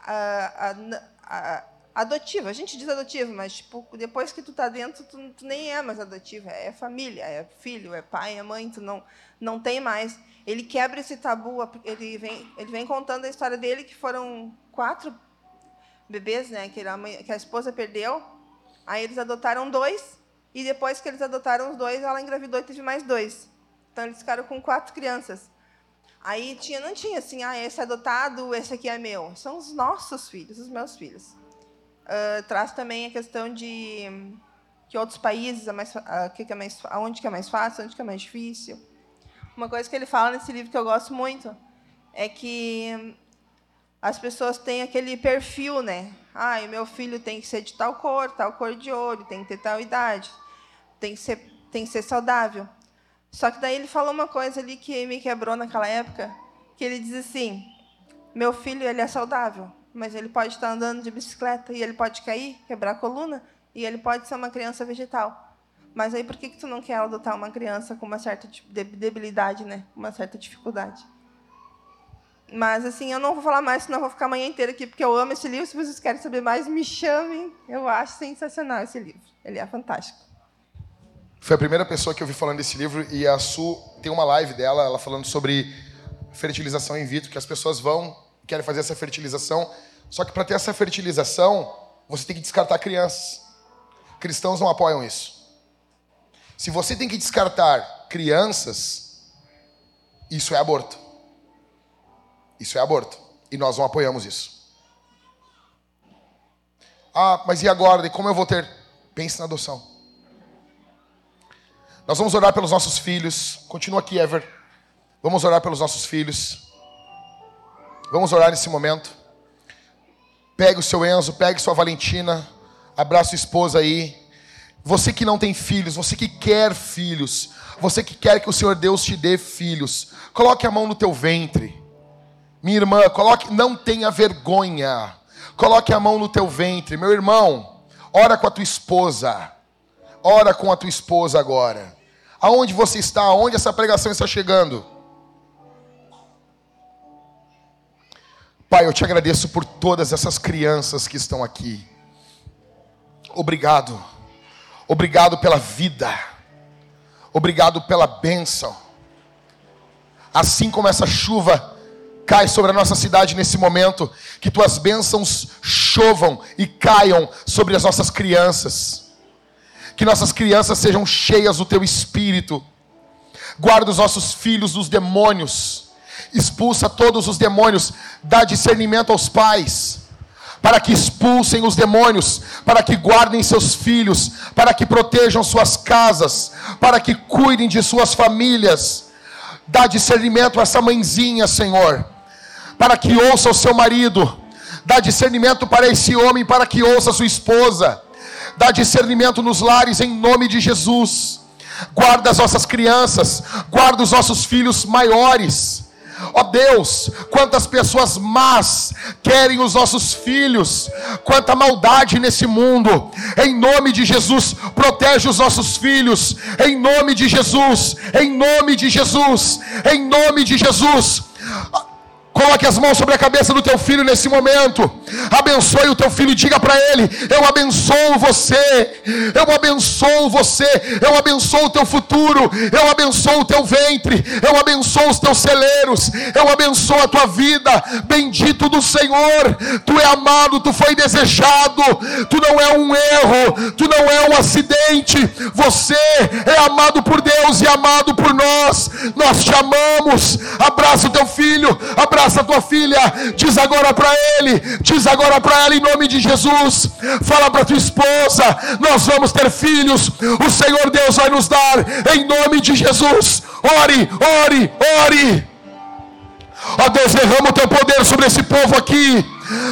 ah, ah, adotiva. A gente diz adotivo, mas tipo, depois que tu tá dentro, tu, tu nem é mais adotivo. É família, é filho, é pai, é mãe, tu não, não tem mais. Ele quebra esse tabu, ele vem, ele vem contando a história dele, que foram quatro bebês né, que, que a esposa perdeu. Aí eles adotaram dois, e depois que eles adotaram os dois, ela engravidou e teve mais dois. Então eles ficaram com quatro crianças. Aí tinha, não tinha assim, ah, esse é adotado, esse aqui é meu. São os nossos filhos, os meus filhos. Uh, traz também a questão de que outros países é mais, uh, que é mais, onde que é mais fácil, onde que é mais difícil. Uma coisa que ele fala nesse livro que eu gosto muito é que as pessoas têm aquele perfil, né? Ah, meu filho tem que ser de tal cor, tal cor de olho, tem que ter tal idade, tem que ser, tem que ser saudável. Só que daí ele falou uma coisa ali que me quebrou naquela época, que ele diz assim: meu filho ele é saudável, mas ele pode estar andando de bicicleta e ele pode cair, quebrar a coluna, e ele pode ser uma criança vegetal. Mas aí por que que tu não quer adotar uma criança com uma certa debilidade, né? Uma certa dificuldade? Mas assim, eu não vou falar mais, senão eu vou ficar a manhã inteira aqui, porque eu amo esse livro. Se vocês querem saber mais, me chamem. Eu acho sensacional esse livro. Ele é fantástico. Foi a primeira pessoa que eu vi falando desse livro e a Su tem uma live dela, ela falando sobre fertilização in vitro, que as pessoas vão, querem fazer essa fertilização, só que para ter essa fertilização, você tem que descartar crianças. Cristãos não apoiam isso. Se você tem que descartar crianças, isso é aborto. Isso é aborto. E nós não apoiamos isso. Ah, mas e agora? E como eu vou ter? Pense na adoção. Nós vamos orar pelos nossos filhos. Continua aqui, Ever. Vamos orar pelos nossos filhos. Vamos orar nesse momento. Pegue o seu Enzo, pegue sua Valentina. Abraça sua esposa aí. Você que não tem filhos, você que quer filhos, você que quer que o Senhor Deus te dê filhos, coloque a mão no teu ventre. Minha irmã, coloque, não tenha vergonha. Coloque a mão no teu ventre. Meu irmão, ora com a tua esposa. Ora com a tua esposa agora. Aonde você está? Aonde essa pregação está chegando? Pai, eu te agradeço por todas essas crianças que estão aqui. Obrigado. Obrigado pela vida. Obrigado pela bênção. Assim como essa chuva cai sobre a nossa cidade nesse momento, que tuas bênçãos chovam e caiam sobre as nossas crianças que nossas crianças sejam cheias do teu espírito. Guarda os nossos filhos dos demônios. Expulsa todos os demônios. Dá discernimento aos pais. Para que expulsem os demônios, para que guardem seus filhos, para que protejam suas casas, para que cuidem de suas famílias. Dá discernimento a essa mãezinha, Senhor, para que ouça o seu marido. Dá discernimento para esse homem, para que ouça sua esposa dá discernimento nos lares em nome de Jesus. Guarda as nossas crianças, guarda os nossos filhos maiores. Ó oh Deus, quantas pessoas más querem os nossos filhos, quanta maldade nesse mundo. Em nome de Jesus, protege os nossos filhos. Em nome de Jesus, em nome de Jesus, em nome de Jesus. Coloque as mãos sobre a cabeça do teu filho nesse momento. Abençoe o teu filho. Diga para ele: Eu abençoo você. Eu abençoo você. Eu abençoo o teu futuro. Eu abençoo o teu ventre. Eu abençoo os teus celeiros. Eu abençoo a tua vida. Bendito do Senhor. Tu é amado. Tu foi desejado. Tu não é um erro. Tu não é um acidente. Você é amado por Deus e amado por nós. Nós te amamos. Abraça o teu filho. Abraça abraça a tua filha, diz agora para ele, diz agora para ela em nome de Jesus. Fala para tua esposa, nós vamos ter filhos, o Senhor Deus vai nos dar em nome de Jesus. Ore, ore, ore. Ó Deus, derrama o teu poder sobre esse povo aqui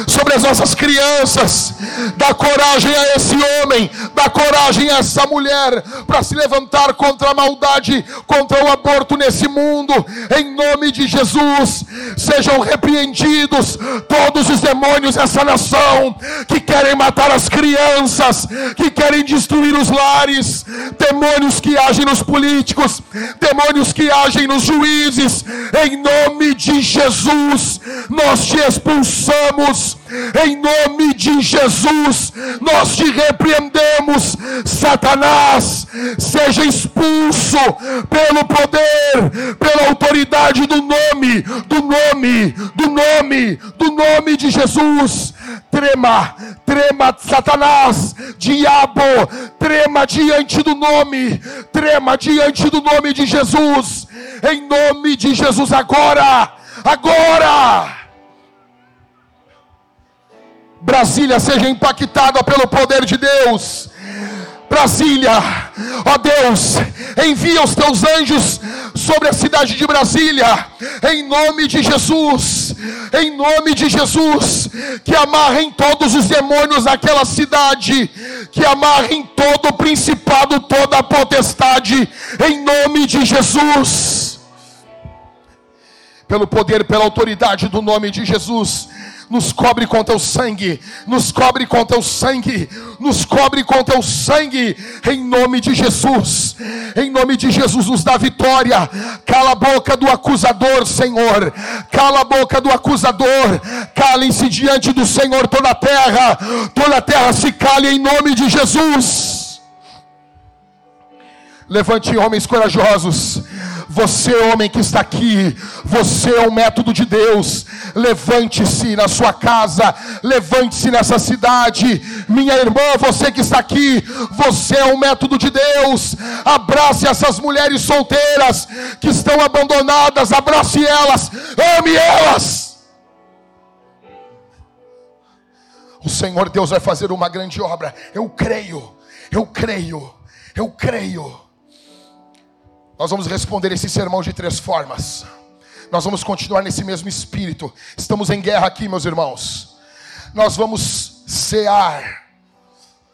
sobre as nossas crianças. Dá coragem a esse homem, dá coragem a essa mulher para se levantar contra a maldade, contra o aborto nesse mundo. Em nome de Jesus, sejam repreendidos todos os demônios dessa nação que querem matar as crianças, que querem destruir os lares, demônios que agem nos políticos, demônios que agem nos juízes. Em nome de Jesus, nós te expulsamos Em nome de Jesus, nós te repreendemos, Satanás, seja expulso pelo poder, pela autoridade do nome, do nome, do nome, do nome de Jesus. Trema, trema, Satanás, diabo, trema diante do nome, trema diante do nome de Jesus, em nome de Jesus, agora, agora. Brasília seja impactada pelo poder de Deus. Brasília, ó Deus, envia os teus anjos sobre a cidade de Brasília, em nome de Jesus, em nome de Jesus, que amarrem todos os demônios daquela cidade, que amarrem todo o principado, toda a potestade, em nome de Jesus, pelo poder, pela autoridade do nome de Jesus nos cobre com teu sangue, nos cobre com teu sangue, nos cobre com teu sangue, em nome de Jesus, em nome de Jesus, nos dá vitória. Cala a boca do acusador, Senhor, cala a boca do acusador, calem-se diante do Senhor toda a terra, toda a terra se cale em nome de Jesus. Levante homens corajosos. Você, homem que está aqui, você é o método de Deus. Levante-se na sua casa, levante-se nessa cidade. Minha irmã, você que está aqui, você é o método de Deus. Abrace essas mulheres solteiras que estão abandonadas, abrace elas, ame elas. O Senhor Deus vai fazer uma grande obra. Eu creio, eu creio, eu creio. Nós vamos responder esse sermão de três formas. Nós vamos continuar nesse mesmo espírito. Estamos em guerra aqui, meus irmãos. Nós vamos cear.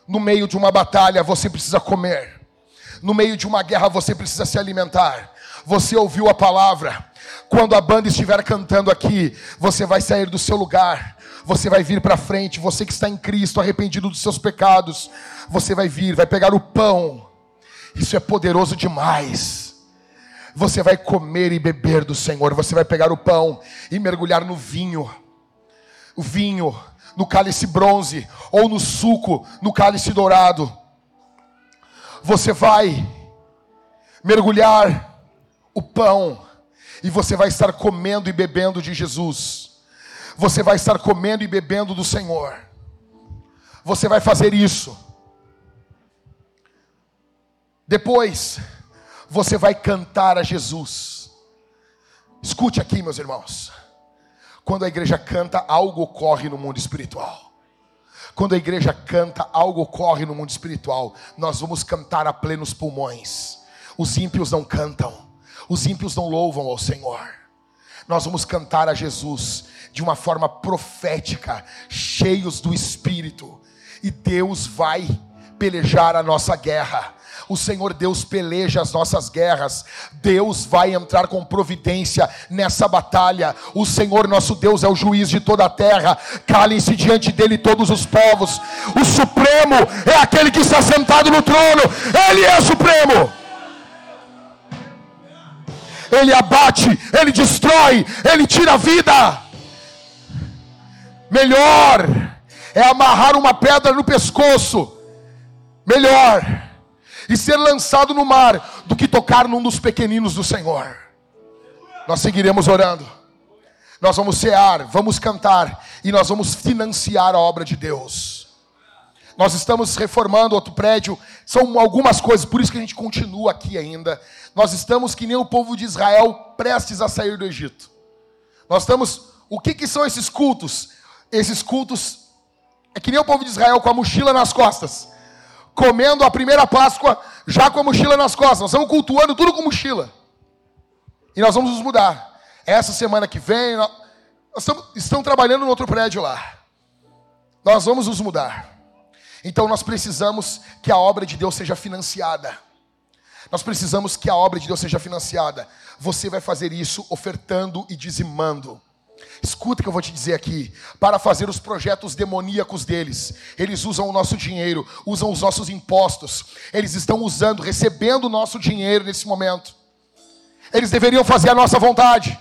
No meio de uma batalha, você precisa comer. No meio de uma guerra, você precisa se alimentar. Você ouviu a palavra. Quando a banda estiver cantando aqui, você vai sair do seu lugar. Você vai vir para frente. Você que está em Cristo, arrependido dos seus pecados, você vai vir, vai pegar o pão. Isso é poderoso demais você vai comer e beber do Senhor. Você vai pegar o pão e mergulhar no vinho. O vinho no cálice bronze ou no suco no cálice dourado. Você vai mergulhar o pão e você vai estar comendo e bebendo de Jesus. Você vai estar comendo e bebendo do Senhor. Você vai fazer isso. Depois, você vai cantar a Jesus. Escute aqui, meus irmãos. Quando a igreja canta, algo ocorre no mundo espiritual. Quando a igreja canta, algo ocorre no mundo espiritual. Nós vamos cantar a plenos pulmões. Os ímpios não cantam, os ímpios não louvam ao Senhor. Nós vamos cantar a Jesus de uma forma profética, cheios do Espírito, e Deus vai pelejar a nossa guerra o Senhor Deus peleja as nossas guerras. Deus vai entrar com providência nessa batalha. O Senhor nosso Deus é o juiz de toda a terra. Calem-se diante dele todos os povos. O Supremo é aquele que está sentado no trono. Ele é Supremo. Ele abate, ele destrói, ele tira a vida. Melhor é amarrar uma pedra no pescoço. Melhor e ser lançado no mar do que tocar num dos pequeninos do Senhor. Nós seguiremos orando. Nós vamos cear, vamos cantar e nós vamos financiar a obra de Deus. Nós estamos reformando outro prédio, são algumas coisas, por isso que a gente continua aqui ainda. Nós estamos que nem o povo de Israel prestes a sair do Egito. Nós estamos, o que, que são esses cultos? Esses cultos é que nem o povo de Israel com a mochila nas costas comendo a primeira Páscoa já com a mochila nas costas. Nós estamos cultuando tudo com mochila. E nós vamos nos mudar. Essa semana que vem, nós, estamos, estão trabalhando no outro prédio lá. Nós vamos nos mudar. Então nós precisamos que a obra de Deus seja financiada. Nós precisamos que a obra de Deus seja financiada. Você vai fazer isso ofertando e dizimando. Escuta o que eu vou te dizer aqui. Para fazer os projetos demoníacos deles, eles usam o nosso dinheiro, usam os nossos impostos. Eles estão usando, recebendo o nosso dinheiro nesse momento. Eles deveriam fazer a nossa vontade.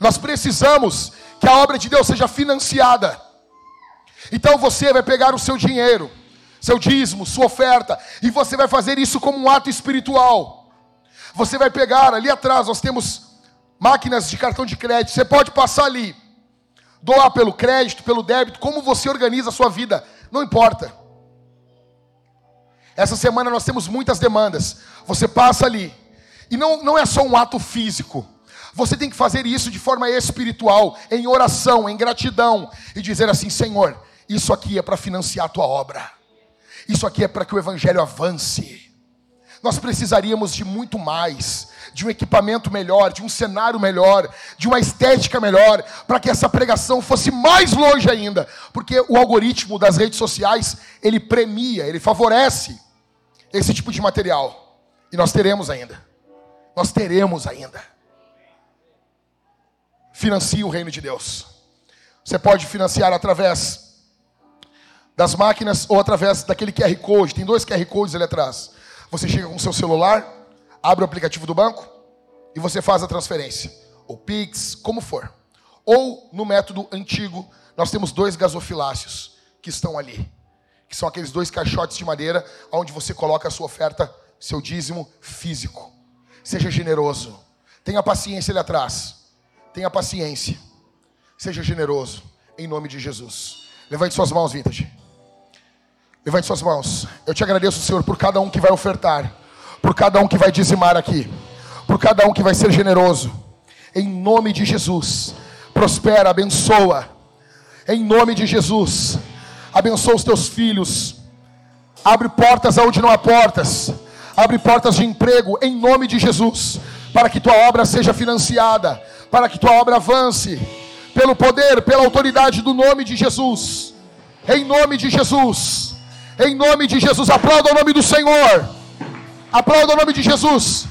Nós precisamos que a obra de Deus seja financiada. Então você vai pegar o seu dinheiro, seu dízimo, sua oferta, e você vai fazer isso como um ato espiritual. Você vai pegar ali atrás, nós temos máquinas de cartão de crédito, você pode passar ali, doar pelo crédito, pelo débito, como você organiza a sua vida, não importa. Essa semana nós temos muitas demandas. Você passa ali. E não, não é só um ato físico. Você tem que fazer isso de forma espiritual, em oração, em gratidão, e dizer assim: Senhor, isso aqui é para financiar a tua obra, isso aqui é para que o Evangelho avance. Nós precisaríamos de muito mais, de um equipamento melhor, de um cenário melhor, de uma estética melhor, para que essa pregação fosse mais longe ainda, porque o algoritmo das redes sociais, ele premia, ele favorece esse tipo de material. E nós teremos ainda. Nós teremos ainda. Financie o reino de Deus. Você pode financiar através das máquinas ou através daquele QR Code. Tem dois QR Codes ali atrás. Você chega com o seu celular, abre o aplicativo do banco e você faz a transferência. Ou Pix, como for. Ou no método antigo, nós temos dois gasofilácios que estão ali que são aqueles dois caixotes de madeira onde você coloca a sua oferta, seu dízimo físico. Seja generoso. Tenha paciência ali atrás. Tenha paciência. Seja generoso. Em nome de Jesus. Levante suas mãos, Vintage. Levante suas mãos. Eu te agradeço, Senhor, por cada um que vai ofertar. Por cada um que vai dizimar aqui. Por cada um que vai ser generoso. Em nome de Jesus. Prospera, abençoa. Em nome de Jesus. Abençoa os teus filhos, abre portas aonde não há portas, abre portas de emprego. Em nome de Jesus, para que tua obra seja financiada, para que tua obra avance, pelo poder, pela autoridade do nome de Jesus, em nome de Jesus, em nome de Jesus, aplauda o nome do Senhor, aplauda o nome de Jesus.